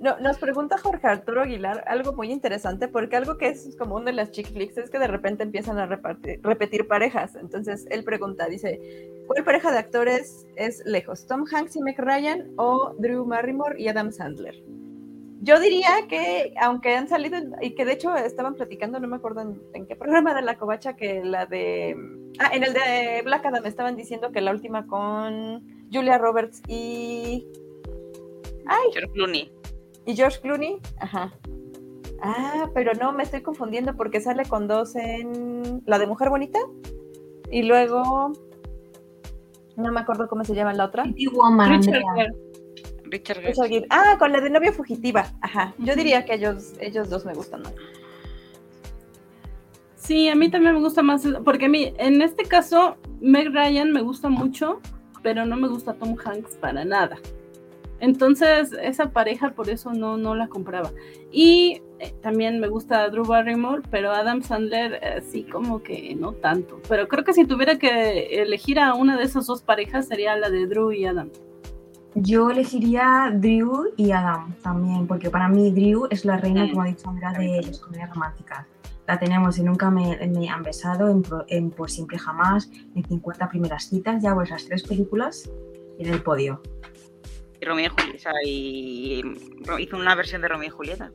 no, nos pregunta Jorge Arturo Aguilar algo muy interesante, porque algo que es común de las chick flicks es que de repente empiezan a repetir parejas. Entonces él pregunta, dice, ¿cuál pareja de actores es lejos? ¿Tom Hanks y Meg Ryan o Drew Barrymore y Adam Sandler? Yo diría que, aunque han salido, y que de hecho estaban platicando, no me acuerdo en, en qué programa de la covacha, que la de. Ah, en el de Black Adam estaban diciendo que la última con Julia Roberts y. ¡Ay! George Clooney. ¿Y George Clooney? Ajá. Ah, pero no, me estoy confundiendo porque sale con dos en la de Mujer Bonita y luego. No me acuerdo cómo se llama la otra. Woman, Richard. Gere. Richard Gere. Richard Gere. Ah, con la de novia fugitiva. Ajá. Yo diría que ellos, ellos dos me gustan más. Sí, a mí también me gusta más, porque a mí, en este caso, Meg Ryan me gusta mucho, pero no me gusta Tom Hanks para nada. Entonces, esa pareja por eso no, no la compraba. Y eh, también me gusta Drew Barrymore, pero Adam Sandler eh, sí como que no tanto. Pero creo que si tuviera que elegir a una de esas dos parejas sería la de Drew y Adam. Yo elegiría Drew y Adam también, porque para mí Drew es la reina, como ha dicho Andrea, de las comedias románticas. La tenemos en Nunca me, me han besado, en, en Por siempre jamás, en 50 primeras citas, ya hago esas tres películas en el podio. Y Romeo y Julieta. y hizo una versión de Romeo y Julieta.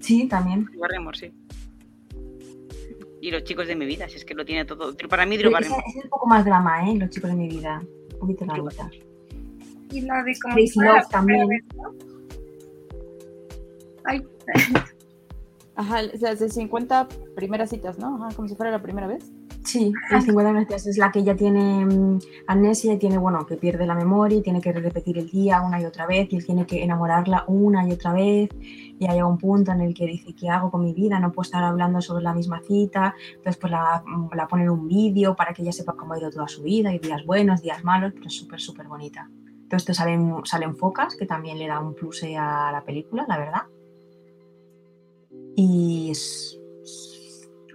Sí, también. Drew Barrymore, sí. Y los chicos de mi vida, si es que lo tiene todo. Para mí, Drew Barrymore. es un poco más drama, ¿eh? Los chicos de mi vida. Un poquito dramita. Y la de como la Love también. primera vez, ¿no? Ay, Ajá, o sea, de 50 primeras citas, ¿no? Ajá, como si fuera la primera vez. Sí, el 50 gracias es la que ella tiene mm, amnesia y tiene, bueno, que pierde la memoria y tiene que repetir el día una y otra vez y él tiene que enamorarla una y otra vez y hay un punto en el que dice, ¿qué hago con mi vida? No puedo estar hablando sobre la misma cita, entonces pues la, la ponen un vídeo para que ella sepa cómo ha ido toda su vida, y días buenos, días malos, pero es súper, súper bonita. Todo esto salen, salen focas, que también le da un plus a la película, la verdad. Y es,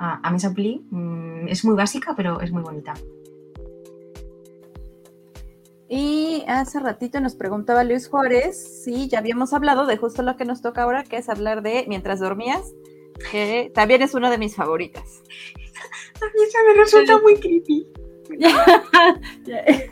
a, a mí esa peli mm, es muy básica, pero es muy bonita. Y hace ratito nos preguntaba Luis Juárez si ya habíamos hablado de justo lo que nos toca ahora, que es hablar de Mientras dormías, que también es una de mis favoritas. A mí esa me resulta muy creepy.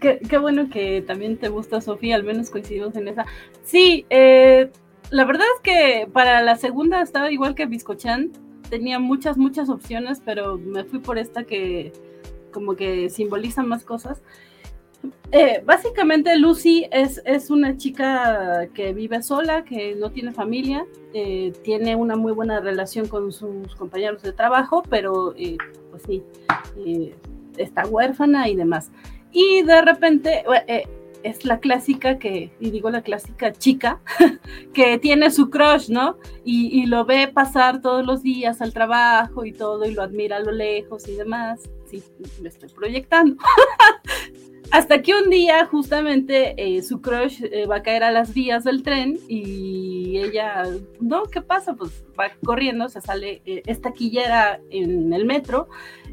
qué, qué bueno que también te gusta, Sofía, al menos coincidimos en esa. Sí, eh, la verdad es que para la segunda estaba igual que Biscochan, tenía muchas, muchas opciones, pero me fui por esta que como que simboliza más cosas. Eh, básicamente Lucy es, es, una chica que vive sola, que no tiene familia, eh, tiene una muy buena relación con sus compañeros de trabajo, pero eh, pues sí, está huérfana y demás. Y de repente es la clásica que, y digo la clásica chica, que tiene su crush, ¿no? Y, y, lo ve pasar todos los días al trabajo y todo, y lo admira a lo lejos y demás. Sí, me estoy proyectando. Hasta que un día justamente eh, su crush eh, va a caer a las vías del tren y ella, no, ¿qué pasa? Pues va corriendo, se sale, eh, es taquillera en el metro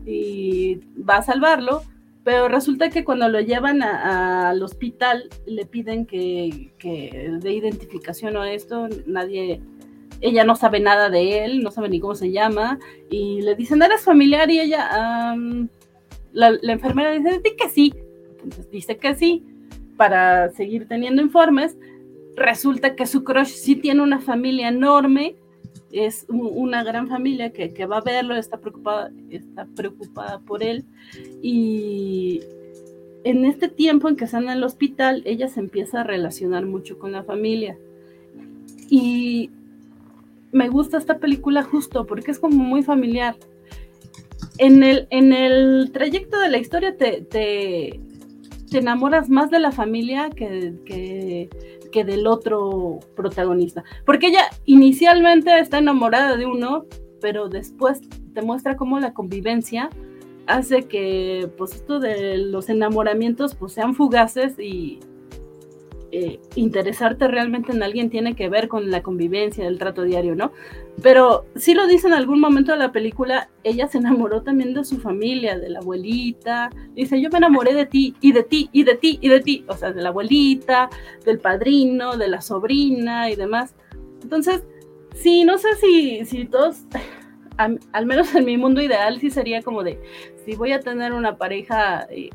y va a salvarlo, pero resulta que cuando lo llevan al hospital le piden que, que de identificación o esto, nadie, ella no sabe nada de él, no sabe ni cómo se llama, y le dicen, ¿eres familiar? Y ella, um, la, la enfermera dice, di que sí, entonces dice que sí, para seguir teniendo informes. Resulta que su crush sí tiene una familia enorme, es un, una gran familia que, que, va a verlo, está preocupada, está preocupada por él. Y en este tiempo en que está en el hospital, ella se empieza a relacionar mucho con la familia. Y me gusta esta película justo porque es como muy familiar. En el, en el trayecto de la historia te, te, enamoras más de la familia que, que, del otro protagonista. Porque ella inicialmente está enamorada de uno, pero después te muestra cómo la convivencia hace que pues esto de los enamoramientos pues sean fugaces y eh, interesarte realmente en alguien tiene que ver con la convivencia, el trato diario, ¿no? Pero sí lo dice en algún momento de la película, ella se enamoró también de su familia, de la abuelita, dice, yo me enamoré de ti, y de ti, y de ti, y de ti, o sea, de la abuelita, del padrino, de la sobrina y demás. Entonces, sí, no sé si, si todos, al, al menos en mi mundo ideal, sí sería como de, si voy a tener una pareja... Eh,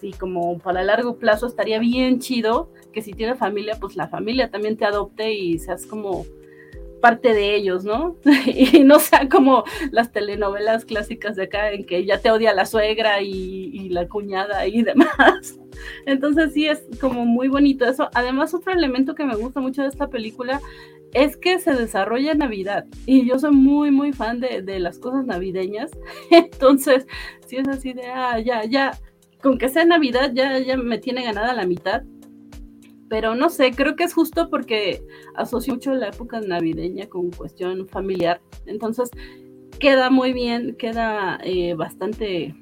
sí, como para largo plazo estaría bien chido que si tiene familia, pues la familia también te adopte y seas como parte de ellos, ¿no? y no sea como las telenovelas clásicas de acá en que ya te odia la suegra y, y, la cuñada y demás. Entonces sí es como muy bonito eso. Además, otro elemento que me gusta mucho de esta película es que se desarrolla en Navidad y yo soy muy, muy fan de, de las cosas navideñas. Entonces, sí es así de, ah, ya, ya, con que sea Navidad ya, ya me tiene ganada la mitad. Pero no sé, creo que es justo porque asocio mucho la época navideña con cuestión familiar. Entonces, queda muy bien, queda eh, bastante...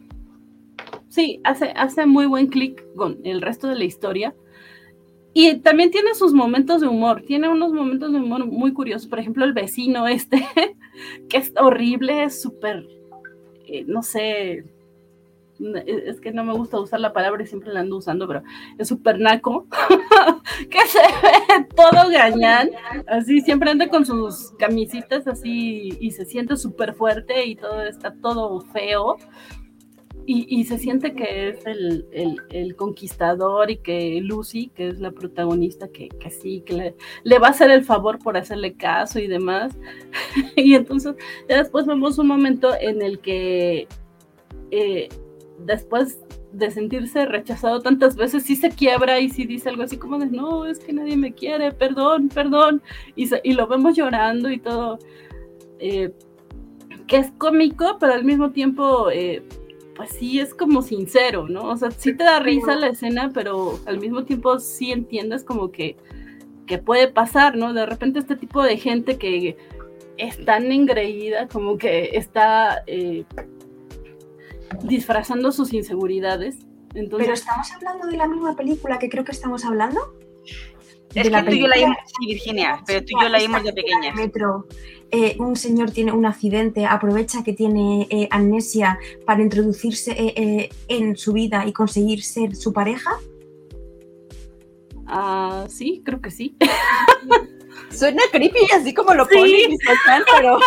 Sí, hace, hace muy buen clic con el resto de la historia. Y también tiene sus momentos de humor, tiene unos momentos de humor muy curiosos. Por ejemplo, el vecino este, que es horrible, es súper, eh, no sé, es que no me gusta usar la palabra y siempre la ando usando, pero es súper naco, que se ve todo gañán, así siempre anda con sus camisitas así y se siente súper fuerte y todo está todo feo. Y, y se siente que es el, el, el, conquistador y que Lucy, que es la protagonista, que, que sí, que le, le, va a hacer el favor por hacerle caso y demás. y entonces ya después vemos un momento en el que eh, después de sentirse rechazado tantas veces, sí se quiebra y sí dice algo así como de, no, es que nadie me quiere, perdón, perdón, y, se, y lo vemos llorando y todo, eh, que es cómico, pero al mismo tiempo, eh, pues sí es como sincero, ¿no? O sea, sí te da risa la escena, pero al mismo tiempo sí entiendes como que, que puede pasar, ¿no? De repente este tipo de gente que es tan engreída, como que está... Eh, disfrazando sus inseguridades. Entonces... Pero estamos hablando de la misma película que creo que estamos hablando. Es que tú y yo la vimos, sí, Virginia, pero tú y yo la vimos de pequeña. Metro, eh, un señor tiene un accidente, aprovecha que tiene eh, amnesia para introducirse eh, en su vida y conseguir ser su pareja. Ah, sí, creo que sí. Suena creepy así como lo Sí. pone Biscochan, pero,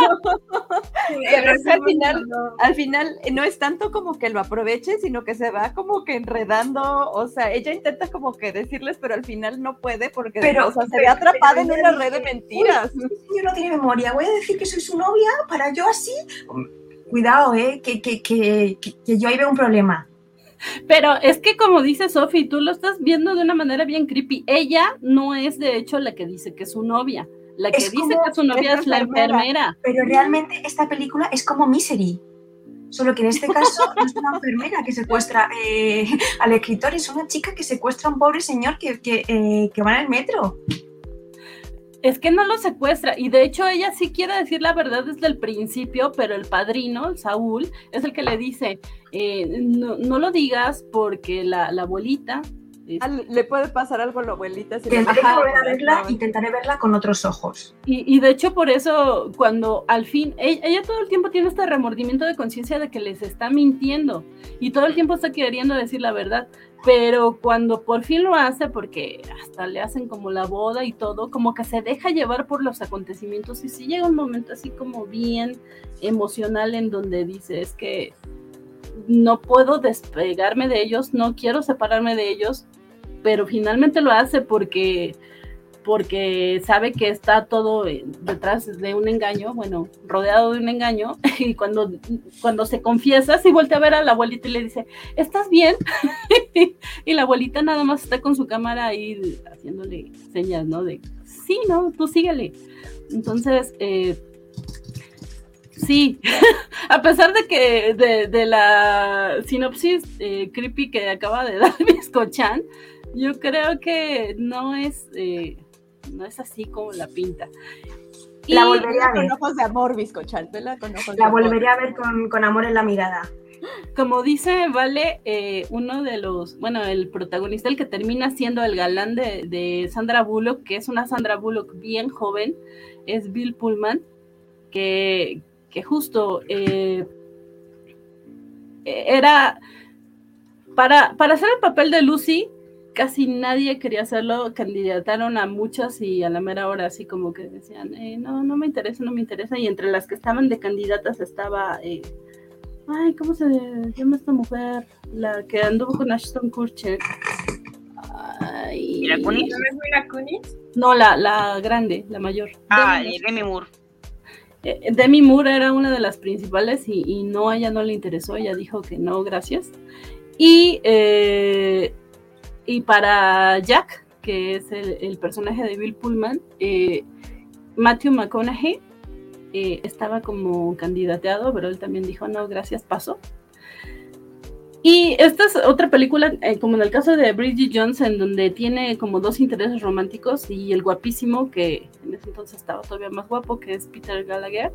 pero es que al sí, final, no. al final no es tanto como que lo aproveche, sino que se va como que enredando, o sea, ella intenta como que decirles, pero al final no puede porque Pero- o sea, se ve atrapada en una red de mentiras. Yo no tiene memoria, voy a decir que soy su novia para yo así. Cuidado, eh, que, que, que, que, que yo ahí veo un problema. Pero es que como dice Sophie, tú lo estás viendo de una manera bien creepy. Ella no es de hecho la que dice que es su novia. La que Es dice que su novia es la enfermera. enfermera. Pero realmente esta película es como Misery. Solo que en este caso no es una enfermera que secuestra eh, al escritor, es una chica que secuestra a un pobre señor que, que, eh, que va en el metro. Es que no lo secuestra. Y de hecho ella sí quiere decir la verdad desde el principio, pero el padrino, Saúl, es el que le dice, eh, no, no lo digas porque la, la abuelita... es- Al- Le puede pasar algo a la abuelita. si Intentaré volver a la- verla, la- intentaré verla con otros ojos. Y, y de hecho por eso cuando al fin, ella, ella todo el tiempo tiene este remordimiento de conciencia de que les está mintiendo y todo el tiempo está queriendo decir la verdad, pero cuando por fin lo hace, porque hasta le hacen como la boda y todo, como que se deja llevar por los acontecimientos y sí llega un momento así como bien emocional en donde dice es que no puedo despegarme de ellos, no quiero separarme de ellos, pero finalmente lo hace porque porque sabe que está todo eh, detrás de un engaño, bueno, rodeado de un engaño, y cuando, cuando se confiesa, sí voltea a ver a la abuelita y le dice, ¿estás bien? y la abuelita nada más está con su cámara ahí haciéndole señas, ¿no? De, sí, no, tú síguele. Entonces, eh, sí, a pesar de que de, de la sinopsis eh, creepy que acaba de dar Biscochan, yo creo que no es, no es así como la pinta. La volveré a Con ver. ojos de amor, Biscochan. Vela con ojos de La amor. volveré a ver con, con amor en la mirada. como dice Vale, eh, uno de los, bueno, el protagonista, el que termina siendo el galán de, de Sandra Bullock, que es una Sandra Bullock bien joven, es Bill Pullman, que, que justo eh, era, para, para hacer el papel de Lucy, casi nadie quería hacerlo, candidataron a muchas y a la mera hora así como que decían, eh, no, no me interesa, no me interesa, y entre las que estaban de candidatas estaba... eh, Ay, ¿cómo se llama esta mujer? La que anduvo con Ashton Kutcher. Ay. Mira, Kunis. ¿No la, la grande, la mayor. Ah, Demi, Demi Moore. eh, Demi Moore era una de las principales y, y no, a ella no le interesó, ella dijo que no, gracias. Y, eh, y para Jack, que es el, personaje de Bill Pullman, eh, Matthew McConaughey eh, estaba como candidateado, pero él también dijo, no, gracias, paso. Y esta es otra película, eh, como en el caso de Bridget Jones, en donde tiene como dos intereses románticos y el guapísimo, que en ese entonces estaba todavía más guapo, que es Peter Gallagher.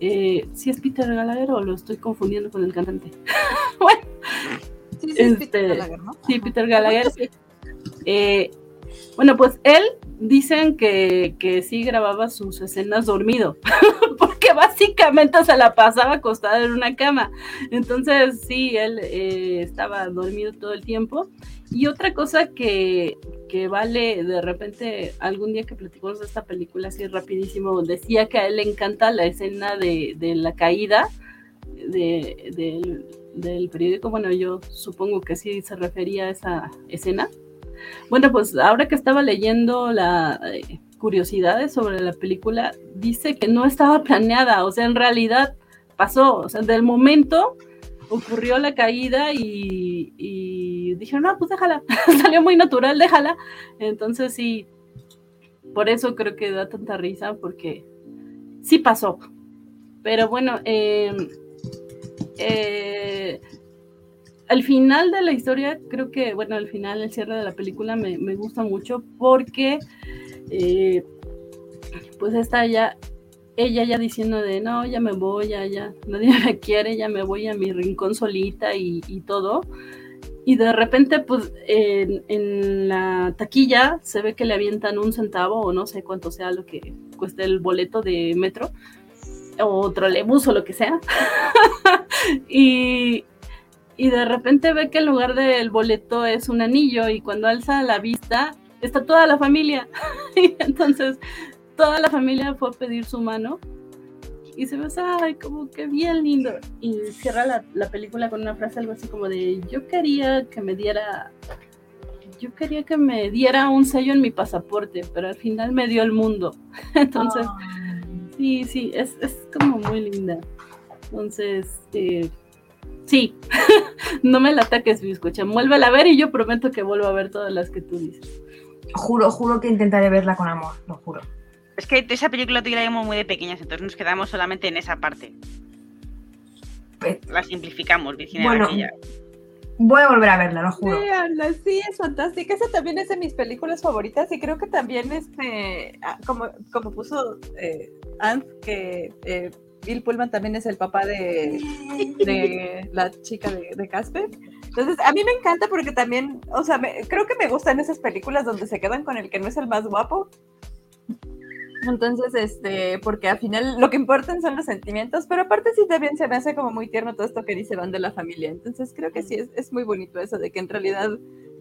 Eh, ¿Sí es Peter Gallagher o lo estoy confundiendo con el cantante? bueno, Sí, Peter este, Gallagher, ¿no? sí, Peter Gallagher. Eh, bueno, pues él dicen que, que sí grababa sus escenas dormido, porque básicamente se la pasaba acostada en una cama. Entonces, sí, él eh, estaba dormido todo el tiempo. Y otra cosa que, que vale, de repente, algún día que platicamos de esta película así rapidísimo, decía que a él le encanta la escena de, de la caída de- del, del periódico. Bueno, yo supongo que sí se refería a esa escena. Bueno, pues ahora que estaba leyendo la eh, curiosidades sobre la película, dice que no estaba planeada, o sea, en realidad pasó, o sea, del momento ocurrió la caída y, y dijeron, no, pues déjala, salió muy natural, déjala. Entonces sí, por eso creo que da tanta risa, porque sí pasó. Pero bueno, eh, eh, al final de la historia, creo que, bueno, al final, el cierre de la película me, gusta mucho porque, eh, pues está ya, ella ya diciendo de, no, ya me voy, ya, ya, nadie me quiere, ya me voy a mi rincón solita y, y todo. Y de repente, pues, en, en la taquilla se ve que le avientan un centavo o no sé cuánto sea lo que cueste el boleto de metro o trolebús o lo que sea. y, y de repente ve que en lugar del boleto es un anillo y cuando alza la vista está toda la familia. y entonces toda la familia fue a pedir su mano y se ve, ay, como que bien lindo. Y cierra la, la película con una frase algo así como de, yo quería que me diera, yo quería que me diera un sello en mi pasaporte, pero al final me dio el mundo. Entonces, sí, sí, es, es como muy linda. Entonces, eh, sí, no me la ataques, mi escucha. Vuélvela a ver y yo prometo que vuelvo a ver todas las que tú dices. Juro, juro que intentaré verla con amor, lo juro. Es que esa película te la muy de pequeñas, entonces nos quedamos solamente en esa parte. Pues- la simplificamos, Virginia. Bueno. Voy a volver a verla, lo juro. Véanla, sí, es fantástica. Esa también es de mis películas favoritas y creo que también, este, ah, como, como puso eh, Ant, que eh, Bill Pullman también es el papá de, de la chica de, de Casper. Entonces, a mí me encanta porque también, o sea, me- creo que me gustan esas películas donde se quedan con el que no es el más guapo. Entonces, este, porque al final lo que importan son los sentimientos, pero aparte sí también se me hace como muy tierno todo esto que dice Van de la familia. Entonces creo que sí es, es muy bonito eso de que en realidad,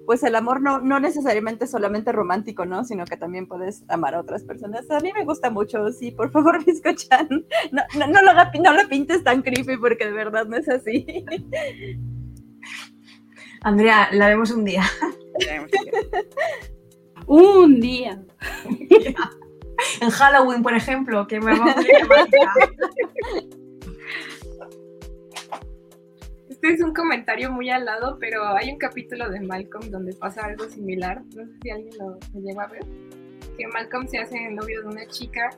pues el amor no, no necesariamente es solamente romántico, ¿no? Sino que también puedes amar a otras personas. A mí me gusta mucho, sí, por favor, Biscochan, no, no, no, lo, no lo pintes tan creepy porque de verdad no es así. Andrea, la vemos un día. Un día. En Halloween, por ejemplo, que me va a Es un comentario muy al lado, pero hay un capítulo de Malcolm donde pasa algo similar. No sé si alguien lo, lo llegó a ver. Que Malcolm se hace novio de una chica,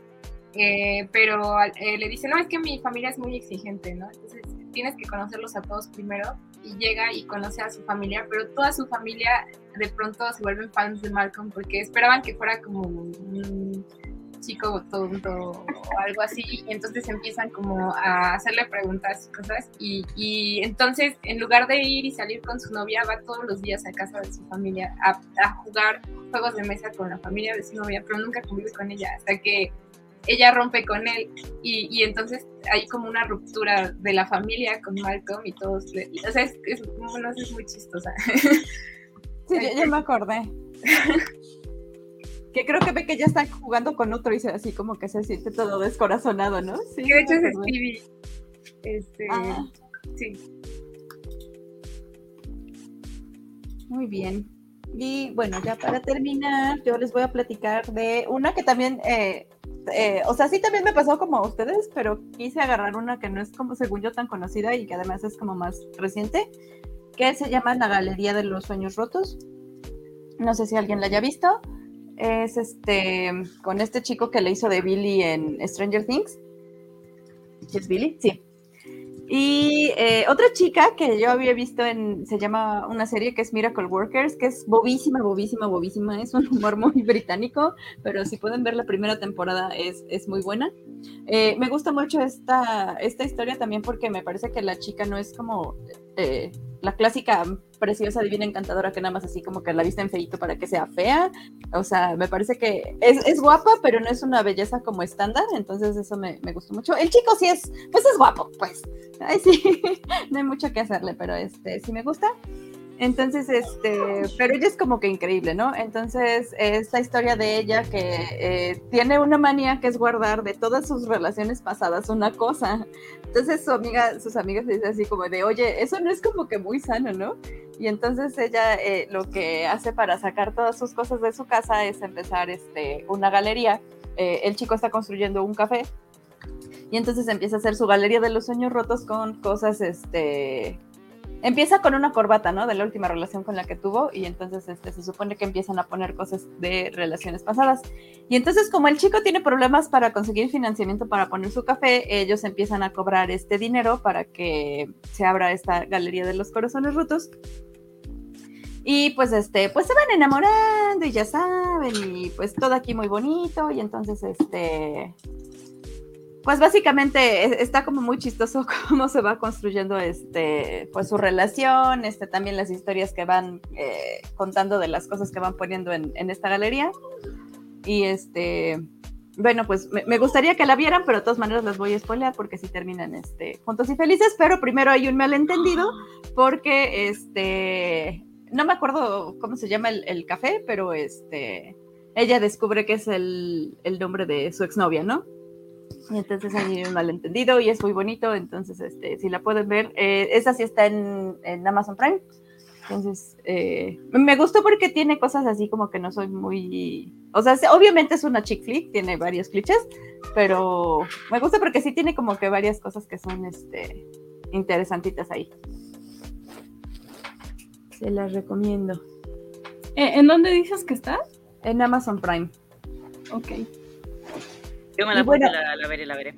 eh, pero eh, le dice, no, es que mi familia es muy exigente, ¿no? Entonces tienes que conocerlos a todos primero. Y llega y conoce a su familia, pero toda su familia de pronto se vuelven fans de Malcolm porque esperaban que fuera como chico tonto o algo así, y entonces empiezan como a hacerle preguntas y cosas, y, y entonces en lugar de ir y salir con su novia, va todos los días a casa de su familia a, a jugar juegos de mesa con la familia de su novia, pero nunca convive con ella, hasta que ella rompe con él, y, y entonces hay como una ruptura de la familia con Malcolm y todos, le- o sea, es, es, bueno, es muy chistosa. Sí, ya, ya me acordé. Que creo que ve que ya está jugando con otro y se así como que se siente todo descorazonado, ¿no? Sí, que de hecho es. Stevie. Este, Ah. sí. Muy bien. Y bueno, ya para terminar, yo les voy a platicar de una que también, eh, eh, o sea, sí también me pasó como a ustedes, pero quise agarrar una que no es como según yo tan conocida y que además es como más reciente, que se llama La Galería de los Sueños Rotos. No sé si alguien la haya visto. Es este, con este chico que le hizo de Billy en Stranger Things. ¿Sí ¿Es Billy? Sí. Y eh, otra chica que yo había visto en, se llama una serie que es Miracle Workers, que es bobísima, bobísima, bobísima, es un humor muy británico, pero si pueden ver la primera temporada es, es muy buena. Eh, me gusta mucho esta, esta historia también porque me parece que la chica no es como eh, la clásica preciosa, divina, encantadora que nada más así como que la visten feito para que sea fea. O sea, me parece que es, es guapa, pero no es una belleza como estándar, entonces eso me, me gustó mucho. El chico sí es, pues es guapo, pues. Ay, sí, no hay mucho que hacerle, pero este sí me gusta. Entonces, este, pero ella es como que increíble, ¿no? Entonces, es la historia de ella que eh, tiene una manía que es guardar de todas sus relaciones pasadas una cosa. Entonces, su amiga, sus amigas le dicen así como de, oye, eso no es como que muy sano, ¿no? Y entonces ella eh, lo que hace para sacar todas sus cosas de su casa es empezar este, una galería. Eh, el chico está construyendo un café y entonces empieza a hacer su galería de los sueños rotos con cosas, este, empieza con una corbata, ¿no? De la última relación con la que tuvo y entonces este, se supone que empiezan a poner cosas de relaciones pasadas. Y entonces como el chico tiene problemas para conseguir financiamiento para poner su café, ellos empiezan a cobrar este dinero para que se abra esta galería de los corazones rotos. Y pues este, pues se van enamorando y ya saben, y pues todo aquí muy bonito, y entonces este, pues básicamente e- está como muy chistoso cómo se va construyendo este, pues su relación, este, también las historias que van eh, contando de las cosas que van poniendo en, en esta galería. Y este, bueno, pues me, me gustaría que la vieran, pero de todas maneras las voy a spoilear porque si terminan este, juntos y felices, pero primero hay un malentendido porque este, no me acuerdo cómo se llama el, el café, pero este, ella descubre que es el, el nombre de su exnovia, ¿no? Y entonces hay un malentendido y es muy bonito, entonces este, si la pueden ver, eh, esa sí está en, en Amazon Prime. Entonces, eh, me gustó porque tiene cosas así como que no soy muy... O sea, obviamente es una chick flick, tiene varios clichés, pero me gusta porque sí tiene como que varias cosas que son este, interesantitas ahí. Se las recomiendo. Eh, ¿En dónde dices que está? En Amazon Prime. Ok. Yo me Y la, bueno- la, la veré, la veré.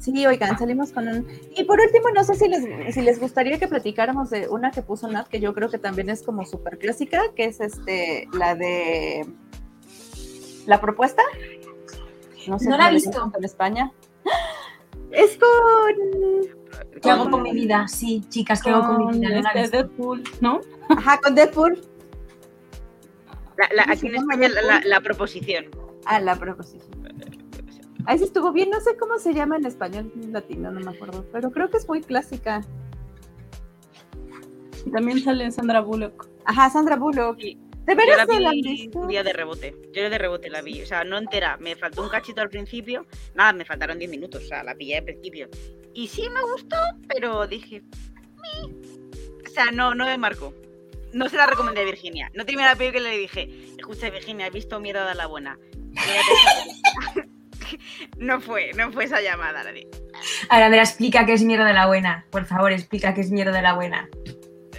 Sí, oigan, salimos con un... Y por último, no sé si les, si les gustaría que platicáramos de una que puso Nat, que yo creo que también es como súper clásica, que es este, la de... La propuesta. No sé No la cómo he visto. En España. Es con... ¿Qué hago con mi vida? Sí, chicas, ¿qué hago con mi vida? La este. Deadpool, ¿no? Ajá, con Deadpool. La, la- ¿Cómo aquí en España la, la- la proposición. Ah, la proposición. Ahí sí estuvo bien, no sé cómo se llama en español latino, no me acuerdo, pero creo que es muy clásica. También sale Sandra Bullock. Ajá, Sandra Bullock. Sí. ¿De Yo la veras no la vi visto? un día de rebote. Yo de rebote la vi. O sea, no entera. Me faltó un cachito al principio. Nada, me faltaron 10 minutos. O sea, la pillé al principio. Y sí me gustó, pero dije. "Mi". O sea, no, no me marcó. No se la recomendé a Virginia. No terminé la película y le dije, escucha Virginia, he visto Miedo a la Buena. Mírate esta película". no fue, no fue esa llamada, la. Ahora, Andrea, explica qué es mierda de la buena. Por favor, explica qué es mierda de la buena.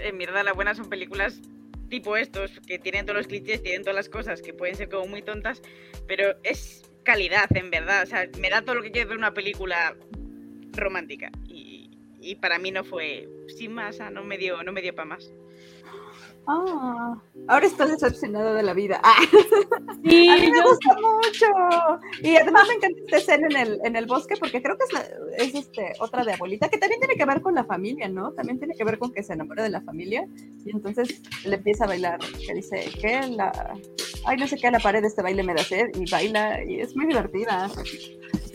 Eh, Mierda a la Buena son películas tipo estos, que tienen todos los clichés, tienen todas las cosas que pueden ser como muy tontas, pero es calidad, en verdad. O sea, me da todo lo que quiero ver una película romántica. Y, y para mí no fue, sin más, no me dio, no me dio para más. Ah, ahora estoy decepcionada de la vida. Ah, Sí, a mí me yo- gusta mucho. Y además me encanta esta escena en el, en el bosque porque creo que es, la- es este, otra de abuelita, que también tiene que ver con la familia, ¿no? También tiene que ver con que se enamora de la familia y entonces le empieza a bailar, que dice que la... Ay, no sé qué, a la pared de este baile me da sed y baila y es muy divertida.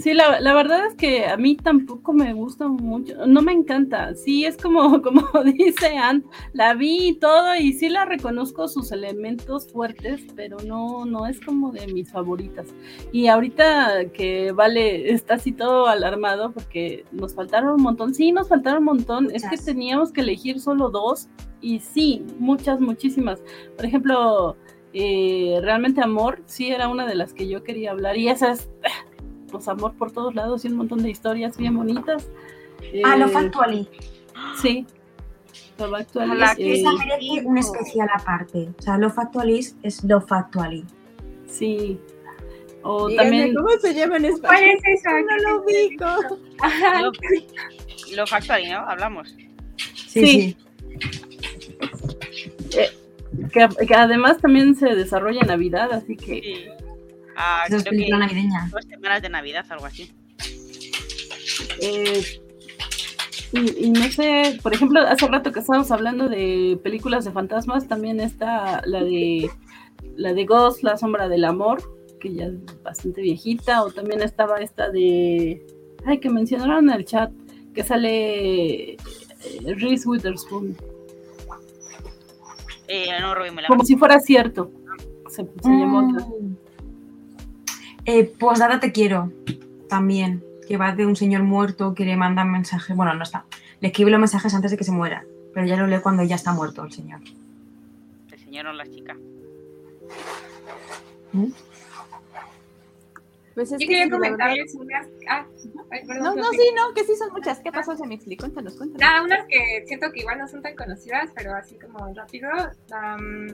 Sí, la, la verdad es que a mí tampoco me gusta mucho, no me encanta, sí es como, como dice Ann, la vi y todo y sí la reconozco sus elementos fuertes, pero no, no es como de mis favoritas. Y ahorita que Vale está así todo alarmado porque nos faltaron un montón, sí, nos faltaron un montón, es que teníamos que elegir solo dos y sí, muchas, muchísimas. Por ejemplo, eh, realmente Amor, sí era una de las que yo quería hablar y esa es amor por todos lados y un montón de historias bien bonitas. Ah, lo Eh, Factually. Sí. Actually, Ojalá que eh, Esa merece un especial aparte. O sea, lo Factualis es lo Factually. sí. O Díganme, también, ¿Cómo se llama en ¿Cuál español? es esa? No lo ubico. Lo, lo ¿no? Hablamos. Sí. que, que además también se desarrolla en Navidad, así que Sí. Ah, es creo que película navideña. dos semanas de Navidad, algo así. Eh, y, y no sé, por ejemplo, hace rato que estábamos hablando de películas de fantasmas, también está la de la de Ghost, La sombra del amor, que ya es bastante viejita, o también estaba esta de ay que mencionaron en el chat, que sale eh, Reese Witherspoon, Eh, no, Robin, me la como si fuera cierto. Se, se llamó Mm. otra. Eh, Postdata te quiero. También. Que va de un señor muerto que le manda mensajes. Bueno, no está. Le escribe los mensajes antes de que se muera. Pero ya lo lee cuando ya está muerto el señor. El señor o la chica. Pues es Yo que quería sí, la verdad- comentarles unas. Ah, ay, perdón, No, no, sí, no, que sí son muchas. ¿Qué pasó, Semixli? Cuéntanos, cuéntanos. Nada, unas que siento que igual no son tan conocidas, pero así como rápido. am,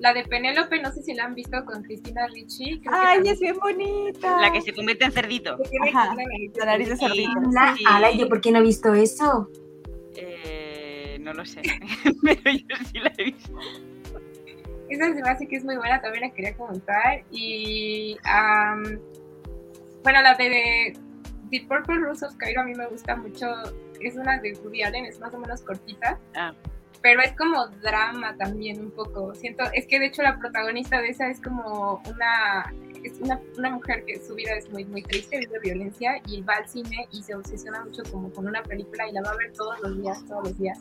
la de Penélope, no sé si la han visto con Cristina Ricci. creo que Ay, también es bien bonita. La que se convierte en cerdito. Ajá, La nariz de cerdito. Ala, Sí. ala, ¿yo por qué no he visto eso? Eh, no lo sé. Pero yo sí la he visto. Esa se me hace que es muy buena, también la quería comentar. Y am, bueno, la de The Purple Rose of Cairo a mí me gusta mucho. Es una de Woody Allen, es más o menos cortita. Ah. Pero es como drama también un poco. Siento, es que de hecho la protagonista de esa es como una, es una, una mujer que su vida es muy, muy triste, vive violencia y va al cine y se obsesiona mucho como con una película y la va a ver todos los días, todos los días.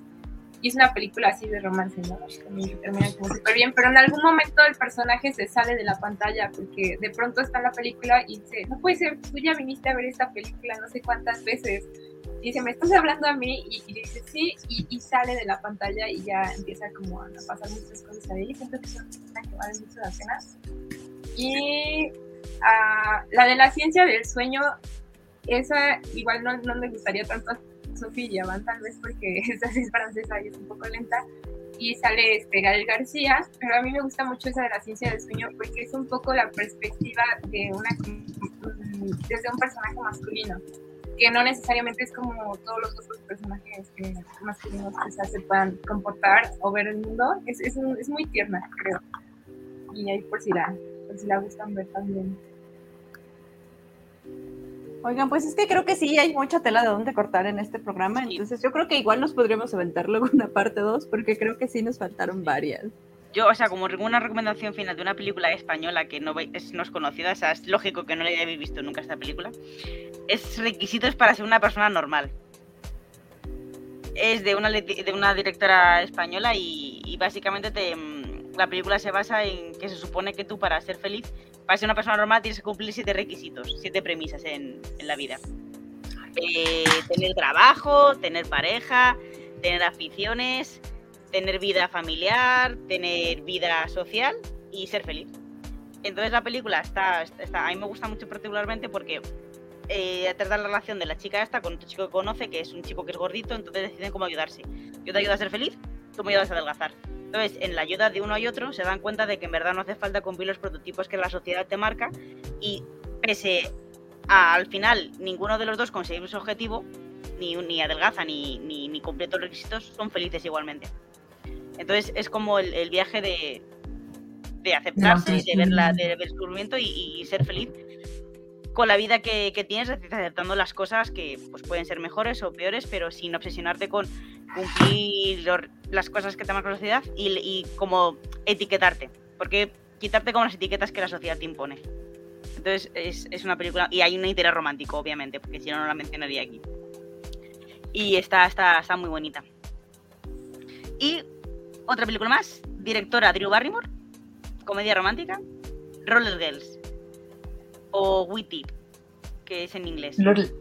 y es una película así de romance, ¿no? También termina como súper bien, pero en algún momento el personaje se sale de la pantalla porque de pronto está en la película y dice, no puede ser, tú ya viniste a ver esta película no sé cuántas veces. Y dice, ¿me estás hablando a mí? Y, y dice, sí, y, y, sale de la pantalla y ya empieza como a pasar muchas cosas ahí. Siento que es una que vale mucho la pena. Y uh, la de la ciencia del sueño, esa igual no, no me gustaría tanto Sofía y Van tal vez porque esa es francesa y es un poco lenta. Y sale este, Gael García, pero a mí me gusta mucho esa de la ciencia del sueño porque es un poco la perspectiva de una desde un personaje masculino, que no necesariamente es como todos los otros personajes que, masculinos quizás se puedan comportar o ver el mundo. Es, es, es muy tierna, creo. Y ahí por si la, por si la gustan ver también. Oigan, pues es que creo que sí hay mucha tela de dónde cortar en este programa, entonces yo creo que igual nos podríamos aventar luego una parte 2 porque creo que sí nos faltaron varias. Yo, o sea, como una recomendación final de una película española que no es, no es conocida, o sea, es lógico que no la hayáis visto nunca esta película, es requisitos para ser una persona normal. Es de una, de una directora española y, básicamente te, mm, la película se basa en que se supone que tú para ser feliz para ser una persona normal tienes que cumplir siete requisitos, siete premisas en, en la vida. Eh, tener trabajo, tener pareja, tener aficiones, tener vida familiar, tener vida social y ser feliz. Entonces la película está, está, a mí me gusta mucho particularmente porque eh, trata la relación de la chica esta con otro chico que conoce, que es un chico que es gordito, entonces deciden cómo ayudarse. Yo te ayudo a ser feliz, tú me ayudas a adelgazar. Entonces, en la ayuda de uno y otro, se dan cuenta de que en verdad no hace falta cumplir los prototipos que la sociedad te marca y pese a, al final ninguno de los dos consigue su objetivo, ni, ni adelgaza ni, ni, ni cumple todos los requisitos, son felices igualmente. Entonces, es como el, el viaje de, de aceptarse, de ver, la, de ver el descubrimiento y, y ser feliz con la vida que, que, tienes, aceptando las cosas que pues, pueden ser mejores o peores, pero sin obsesionarte con cumplir las cosas que te marca la sociedad y, y, como etiquetarte, porque quitarte como las etiquetas que la sociedad te impone. Entonces es, es una película, y hay un interés romántico, obviamente, porque si no, no la mencionaría aquí. Y está, está, está muy bonita. Y otra película más, directora Drew Barrymore, comedia romántica, Roller Girls o Witty, que es en inglés. Roller.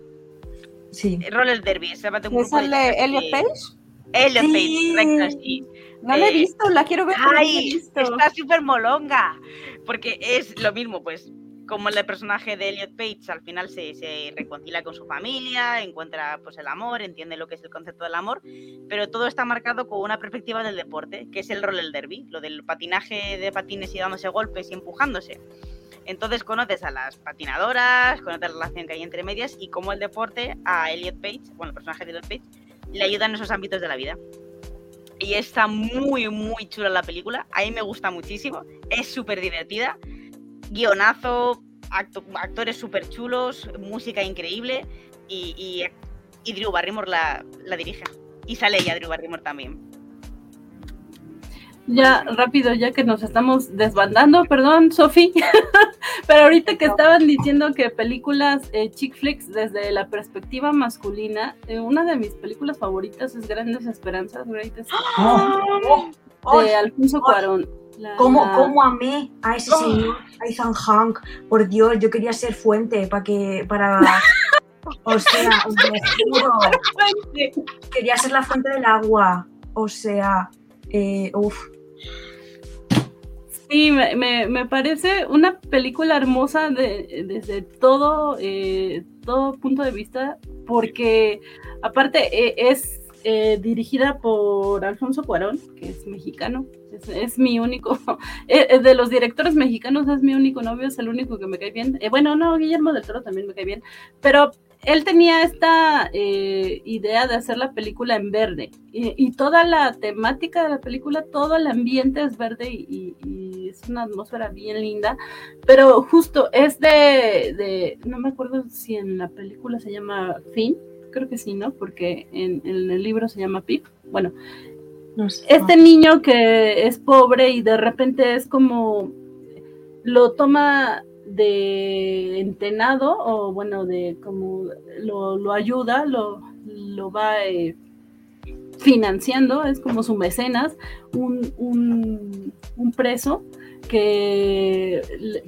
Sí. Roller Derby. ¿Es el de Elliot Page? Elliot sí. Page, correcto, sí. No la he visto, la quiero ver. Ay, no visto. está súper molonga. Porque es lo mismo, pues, como el personaje de Elliot Page al final se, se, reconcilia con su familia, encuentra pues el amor, entiende lo que es el concepto del amor, pero todo está marcado con una perspectiva del deporte, que es el roller derby, lo del patinaje de patines y dándose golpes y empujándose. Entonces conoces a las patinadoras, conoces la relación que hay entre medias y cómo el deporte a Elliot Page, bueno, el personaje de Elliot Page, le ayuda en esos ámbitos de la vida. Y está muy, muy chula la película. A mí me gusta muchísimo. Es súper divertida. Guionazo, acto, actores súper chulos, música increíble. Y, y, y Drew Barrymore la, la, dirige. Y sale ella, Drew Barrymore también. Ya, rápido, ya que nos estamos desbandando, perdón, Sofi, pero ahorita que estaban diciendo que películas eh, chick flicks desde la perspectiva masculina, eh, una de mis películas favoritas es Grandes Esperanzas, Greatest oh, oh, de Alfonso Cuarón. La, ¿Cómo, la... ¿Cómo, amé a ese oh. señor, a Ethan Hank? Por Dios, yo quería ser fuente para que, para... o sea, os juro, quería ser la fuente del agua, o sea, eh, uff. Sí, me, me, me, parece una película hermosa de, desde todo, eh, todo punto de vista, porque aparte eh, es eh, dirigida por Alfonso Cuarón, que es mexicano, es, mi único, eh, de los directores mexicanos es mi único novio, es el único que me cae bien. Eh, bueno, no, Guillermo del Toro también me cae bien, pero él tenía esta eh, idea de hacer la película en verde y, toda la temática de la película, todo el ambiente es verde y, es una atmósfera bien linda, pero justo es de, de, no me acuerdo si en la película se llama Finn, creo que sí, ¿no? Porque en, en el libro se llama Pip. Bueno. Este niño que es pobre y de repente es como lo toma de entenado o bueno de como lo, lo ayuda lo, lo va eh, financiando, es como su mecenas, un, un, un preso que,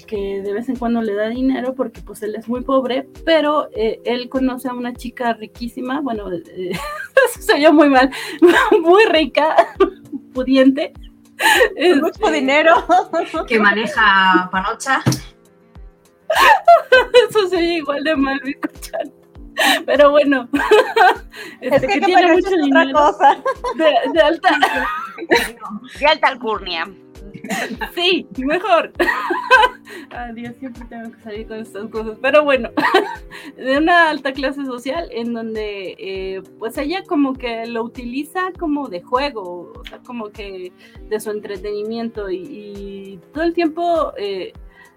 que, de vez en cuando le da dinero porque pues él es muy pobre, pero eh, él conoce a una chica riquísima, bueno, eh, se oyó muy mal, muy rica, pudiente. Con mucho Este, dinero. Que maneja panocha. Eso se oye igual de mal, Bizcochan. Pero bueno, Es este, que, que que tiene mucho otra dinero cosa. de, de alta. De alta alcurnia. Sí, mejor. Ay, Dios, siempre tengo que salir con estas cosas. Pero bueno, de una alta clase social en donde, eh, pues ella como que lo utiliza como de juego, o sea, como que de su entretenimiento y, y todo el tiempo eh,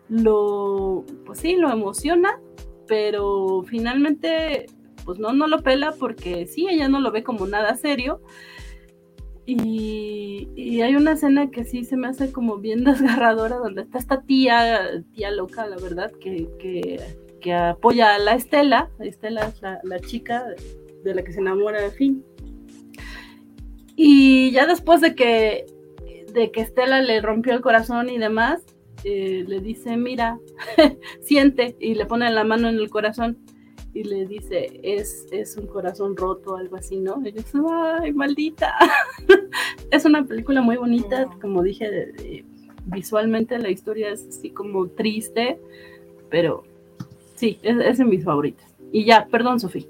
lo, pues sí, lo emociona, pero finalmente, pues no, no lo pela porque sí, ella no lo ve como nada serio. Y, hay una escena que sí se me hace como bien desgarradora, donde está esta tía, tía loca, la verdad, que, que, apoya a la Estela. Estela es la, la chica de la que se enamora al fin. Y ya después de que, de que Estela le rompió el corazón y demás, eh, le dice, mira, siente, y le pone la mano en el corazón y le dice, es, es un corazón roto, algo así, ¿no? Y yo, ay, maldita. es una película muy bonita, como dije, de- de- visualmente la historia es así como triste, pero sí, es, es de mis favoritas. Y ya, perdón, Sofía.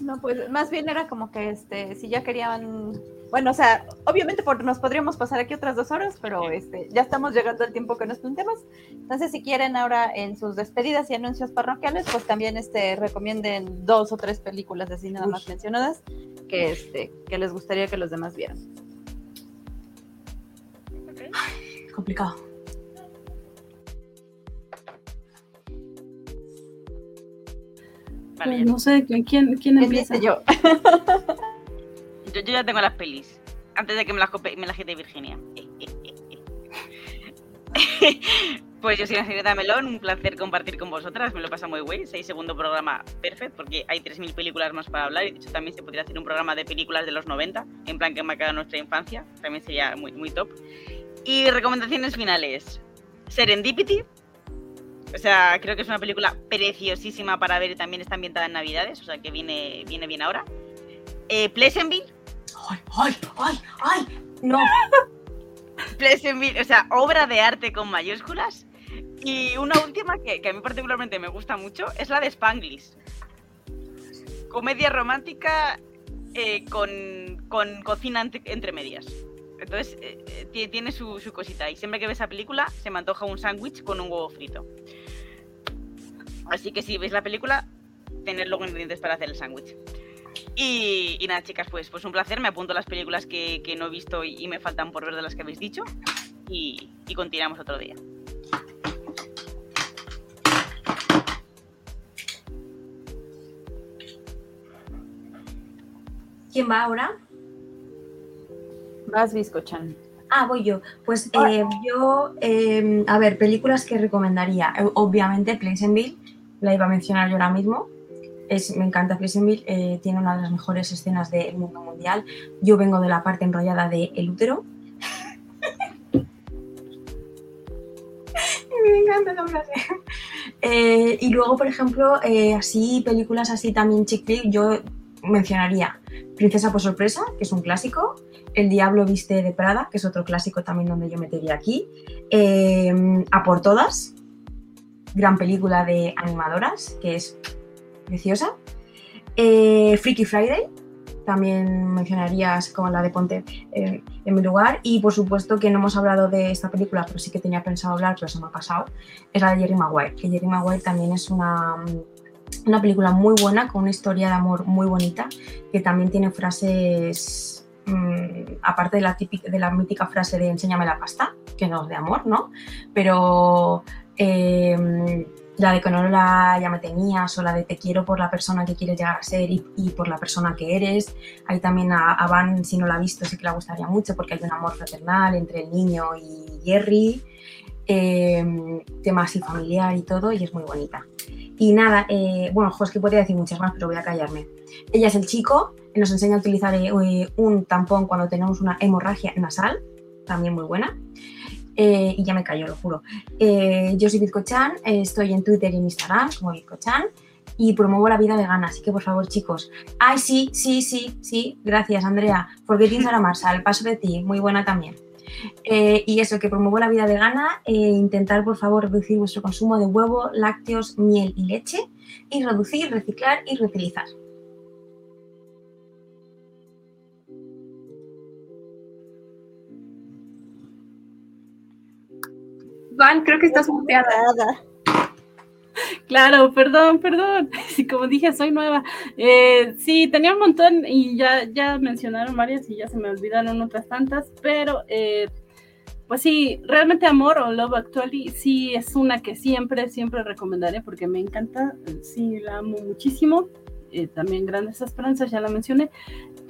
No, pues más bien era como que este, si ya querían, bueno, o sea, obviamente por, nos podríamos pasar aquí otras dos horas, pero este, ya estamos llegando al tiempo que nos planteamos. Entonces, si quieren ahora en sus despedidas y anuncios parroquiales, pues también este, recomienden dos o tres películas así nada más mencionadas que, este, que les gustaría que los demás vieran. Complicado. Vale, Pues no sé, ¿quién, quién, quién empieza? yo. Yo, ya tengo las pelis. Antes de que me las, me las quite Virginia. Pues yo soy la señorita Melón, un placer compartir con vosotras, me lo pasa muy guay, seis segundo programa perfecto, porque hay 3.000 películas más para hablar y de hecho también se podría hacer un programa de películas de los 90, en plan que marca nuestra infancia, también sería muy, muy top. Y recomendaciones finales, Serendipity, o sea, creo que es una película preciosísima para ver y también está ambientada en Navidades, o sea que viene, viene bien ahora. Eh, Pleasantville, ¡Ay, ay, ay, ay! No, o sea, obra de arte con mayúsculas. Y una última que, que a mí particularmente me gusta mucho es la de Spanglish. Comedia romántica eh, con, con cocina entre, medias. Entonces, eh, eh, tie- tiene su, cosita. Y siempre que ves esa película, se me antoja un sándwich con un huevo frito. Así que si veis la película, tener luego ingredientes para hacer el sándwich. Y, y nada, chicas, pues, pues un placer. Me apunto las películas que, que no he visto y, y me faltan por ver de las que habéis dicho. Y, y continuamos otro día. ¿quién va ahora? Más bizcochan. Ah, voy yo. Pues eh, yo, eh, a ver, películas que recomendaría. Obviamente, Pleasantville, la iba a mencionar yo ahora mismo. Me encanta Pleasantville, eh, tiene una de las mejores escenas del mundo mundial. Yo vengo de la parte enrollada de El útero. me encanta esa frase. Eh, y luego, por ejemplo, eh, así, películas así también chick flick, yo mencionaría Princesa por sorpresa, que es un clásico. El Diablo Viste de Prada, que es otro clásico también donde yo metería aquí. Eh, a por todas, gran película de animadoras, que es preciosa. Eh, Freaky Friday, también mencionarías como la de Ponte eh, en mi lugar. Y por supuesto que no hemos hablado de esta película, pero sí que tenía pensado hablar, pero se me ha pasado. Es la de Jerry Maguire, que Jerry Maguire también es una, una película muy buena, con una historia de amor muy bonita, que también tiene frases, mm, aparte de la, típica, de la mítica frase de enséñame la pasta, que no es de amor, ¿no? Pero eh, la de que no la ya me tenías o la de te quiero por la persona que quieres llegar a ser y, y por la persona que eres. Ahí también a, a Van, si no la ha visto, sí que le gustaría mucho porque hay un amor fraternal entre el niño y Jerry, eh, tema así familiar y todo, y es muy bonita. Y nada, eh, bueno, jo, es que podría decir muchas más, pero voy a callarme. Ella es el chico, nos enseña a utilizar eh, un tampón cuando tenemos una hemorragia nasal, también muy buena. Eh, y ya me callo, lo juro. Eh, yo soy Bizcochan, eh, estoy en Twitter y en Instagram como Bizcochan y promuevo la vida vegana, así que por favor, chicos. Ay, sí, sí, sí, sí, gracias, Andrea. Forgetting Sara Marsal, paso de ti, muy buena también. Y eso, que promuevo la vida vegana, intentar por favor reducir vuestro consumo de huevo, lácteos, miel y leche, y reducir, reciclar y reutilizar. Van, creo que estás muteada. Claro, perdón, perdón. Sí, como dije, soy nueva. Eh, sí, tenía un montón y ya, ya mencionaron varias y ya se me olvidaron otras tantas, pero eh, pues sí, realmente Amor o Love Actually sí es una que siempre, siempre recomendaré porque me encanta. Sí, la amo muchísimo. Eh, también Grandes Esperanzas, ya la mencioné,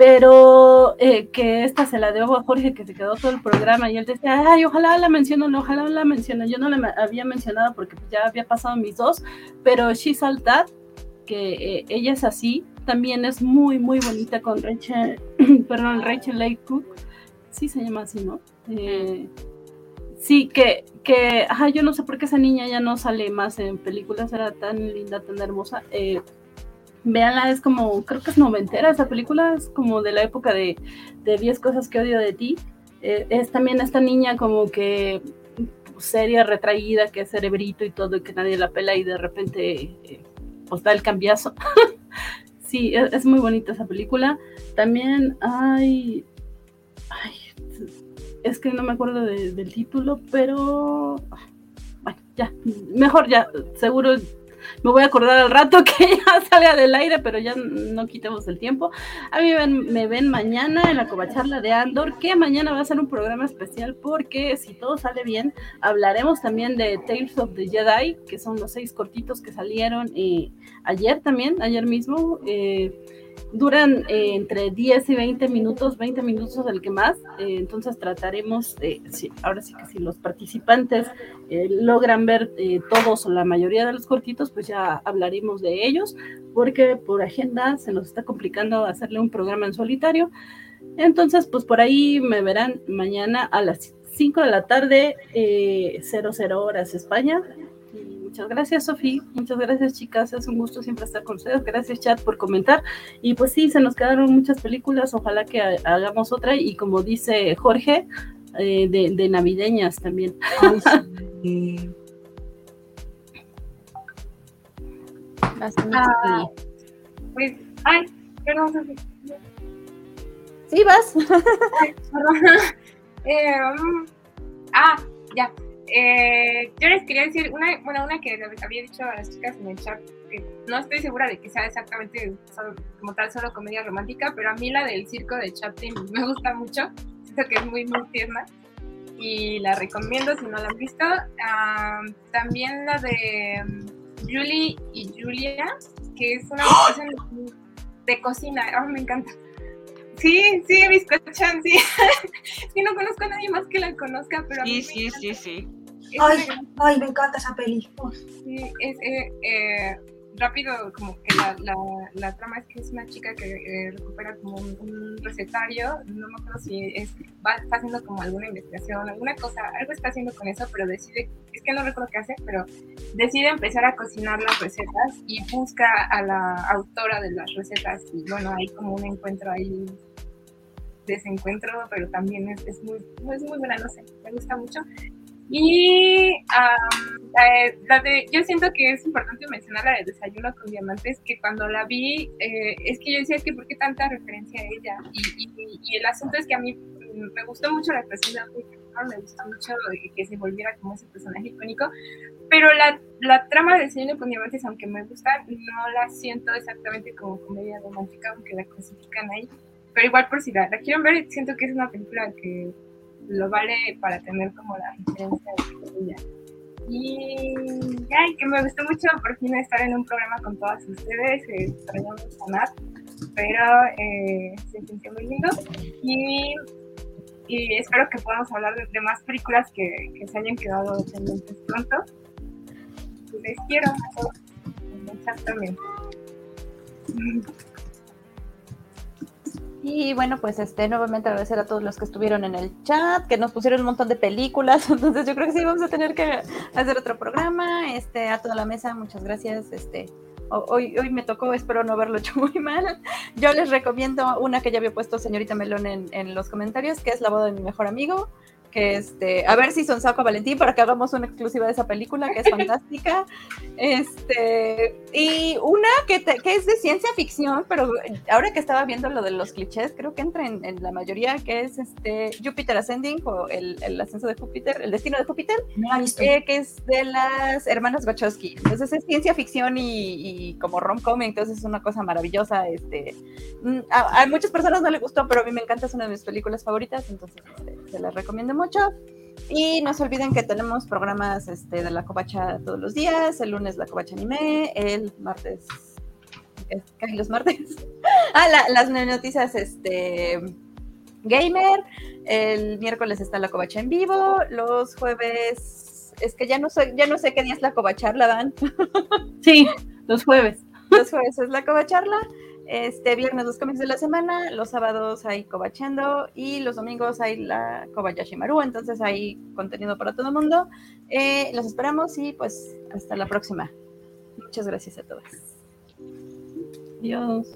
pero eh, que esta se la debo a Jorge que se quedó todo el programa y él decía, ay, ojalá la mencionen, ojalá la mencionen. Yo no la había mencionado porque pues, ya había pasado mis dos, pero She's All que eh, ella es así, también es muy, muy bonita con Rachel, perdón, Rachel Lake Cook, sí se llama así, ¿no? Eh, sí, que, que, ajá, yo no sé por qué esa niña ya no sale más en películas, era tan linda, tan hermosa. Véanla, es como, creo que es noventera esa película, es como de la época de, de 10 cosas que odio de ti. Eh, es también esta niña como que seria, retraída, que es cerebrito y todo, y que nadie la pela y de repente eh, pues da el cambiazo. sí, es, es muy bonita esa película. También hay, ay, es que no me acuerdo de- del título, pero bueno, ya, mejor ya, seguro me voy a acordar al rato que ya salga del aire, pero ya no quitemos el tiempo. A mí me ven mañana en la covacharla de Andor, que mañana va a ser un programa especial porque si todo sale bien, hablaremos también de Tales of the Jedi, que son los seis cortitos que salieron eh, ayer también, ayer mismo. eh, duran eh, entre 10 y 20 minutos, 20 minutos el que más, eh, entonces trataremos, de, sí, ahora sí que si los participantes eh, logran ver eh, todos o la mayoría de los cortitos, pues ya hablaremos de ellos, porque por agenda se nos está complicando hacerle un programa en solitario. Entonces, pues por ahí me verán mañana a las 5 de la tarde, eh, 00 horas España. Muchas gracias, Sofía. Muchas gracias, chicas. Es un gusto siempre estar con ustedes. Gracias, chat, por comentar. Y pues sí, se nos quedaron muchas películas. Ojalá que ha- hagamos otra. Y como dice Jorge, eh, de, de navideñas también. Ah, pues, ay, perdón, Sofi. Sí, vas. Ay, perdón. Eh, um, ah, ya. Eh, yo les quería decir una, bueno, una que les había dicho a las chicas en el chat, que no estoy segura de que sea exactamente solo- como tal solo comedia romántica, pero a mí la del circo de Chaplin me gusta mucho, siento que es muy, muy tierna y la recomiendo si no la han visto. También la de um, Julie y Julia, que es una es de cocina, ah, me encanta. Sí, sí, bizcochan, sí. que no conozco a nadie más que la conozca, pero a mí Sí, me sí, sí, sí. Ay, una- ay, me encanta esa peli. Uf. Sí, es eh, eh, rápido, como que la, la, la trama es que es una chica que eh, recupera como un, un recetario, no me acuerdo si es, va, está haciendo como alguna investigación, alguna cosa, algo está haciendo con eso, pero decide, es que no recuerdo qué hace, pero decide empezar a cocinar las recetas y busca a la autora de las recetas y bueno, hay como un encuentro ahí desencuentro, pero también es, es muy, es muy buena, no sé, me gusta mucho. Y am, eh, la de, yo siento que es importante mencionar la de Desayuno con Diamantes, que cuando la vi, eh, es que yo decía, es que ¿por qué tanta referencia a ella? Y, y- y el asunto es que a mí me gustó mucho la actuación de me gustó mucho que se volviera como ese personaje icónico, pero la, la trama de Desayuno con Diamantes, aunque me gusta, no la siento exactamente como comedia romántica, aunque la clasifican ahí. Pero igual por si la, la quieren ver, siento que es una película que lo vale para tener como la referencia de ella. Y ay, que me gustó mucho por fin estar en un programa con todas ustedes, extrañamos a Nat, pero eh, se sintió muy lindo y, y espero que podamos hablar de, más películas que, se hayan quedado pendientes pronto. Les quiero a todos. Exactamente. Y bueno, pues este, nuevamente agradecer a todos los que estuvieron en el chat, que nos pusieron un montón de películas, entonces yo creo que sí vamos a tener que hacer otro programa, este, a toda la mesa, muchas gracias, este, ho- hoy, hoy me tocó, espero no haberlo hecho muy mal, yo les recomiendo una que ya había puesto señorita Melón en, en los comentarios, que es La boda de mi mejor amigo, que este, a ver si son saco a Valentín para que hagamos una exclusiva de esa película, que es fantástica, este, y una que, te- que es de ciencia ficción, pero ahora que estaba viendo lo de los clichés, creo que entra en, en la mayoría, que es este Jupiter Ascending o el, el ascenso de Júpiter, el destino de Júpiter, No la eh, que es de las hermanas Wachowski. Entonces es ciencia ficción y, y como rom-com, entonces es una cosa maravillosa. Este, mm, a, a muchas personas no le gustó, pero a mí me encanta, es una de mis películas favoritas, entonces este, se las recomiendo mucho. Y no se olviden que tenemos programas este, de la Covacha todos los días. El lunes la Covacha Anime, el martes. ¿Qué qué hay los martes? ah, la- las noticias este, gamer. El miércoles está la Covacha en vivo. Los jueves. Es que ya no sé, ya no sé qué día es la Covacharla, Dan. Sí, los jueves. Los jueves es la Covacharla. Este viernes los cómics de la semana, los sábados hay Covachando y los domingos hay la Kobayashimaru, entonces hay contenido para todo el mundo. Eh, los esperamos y pues hasta la próxima. Muchas gracias a todos. Adiós.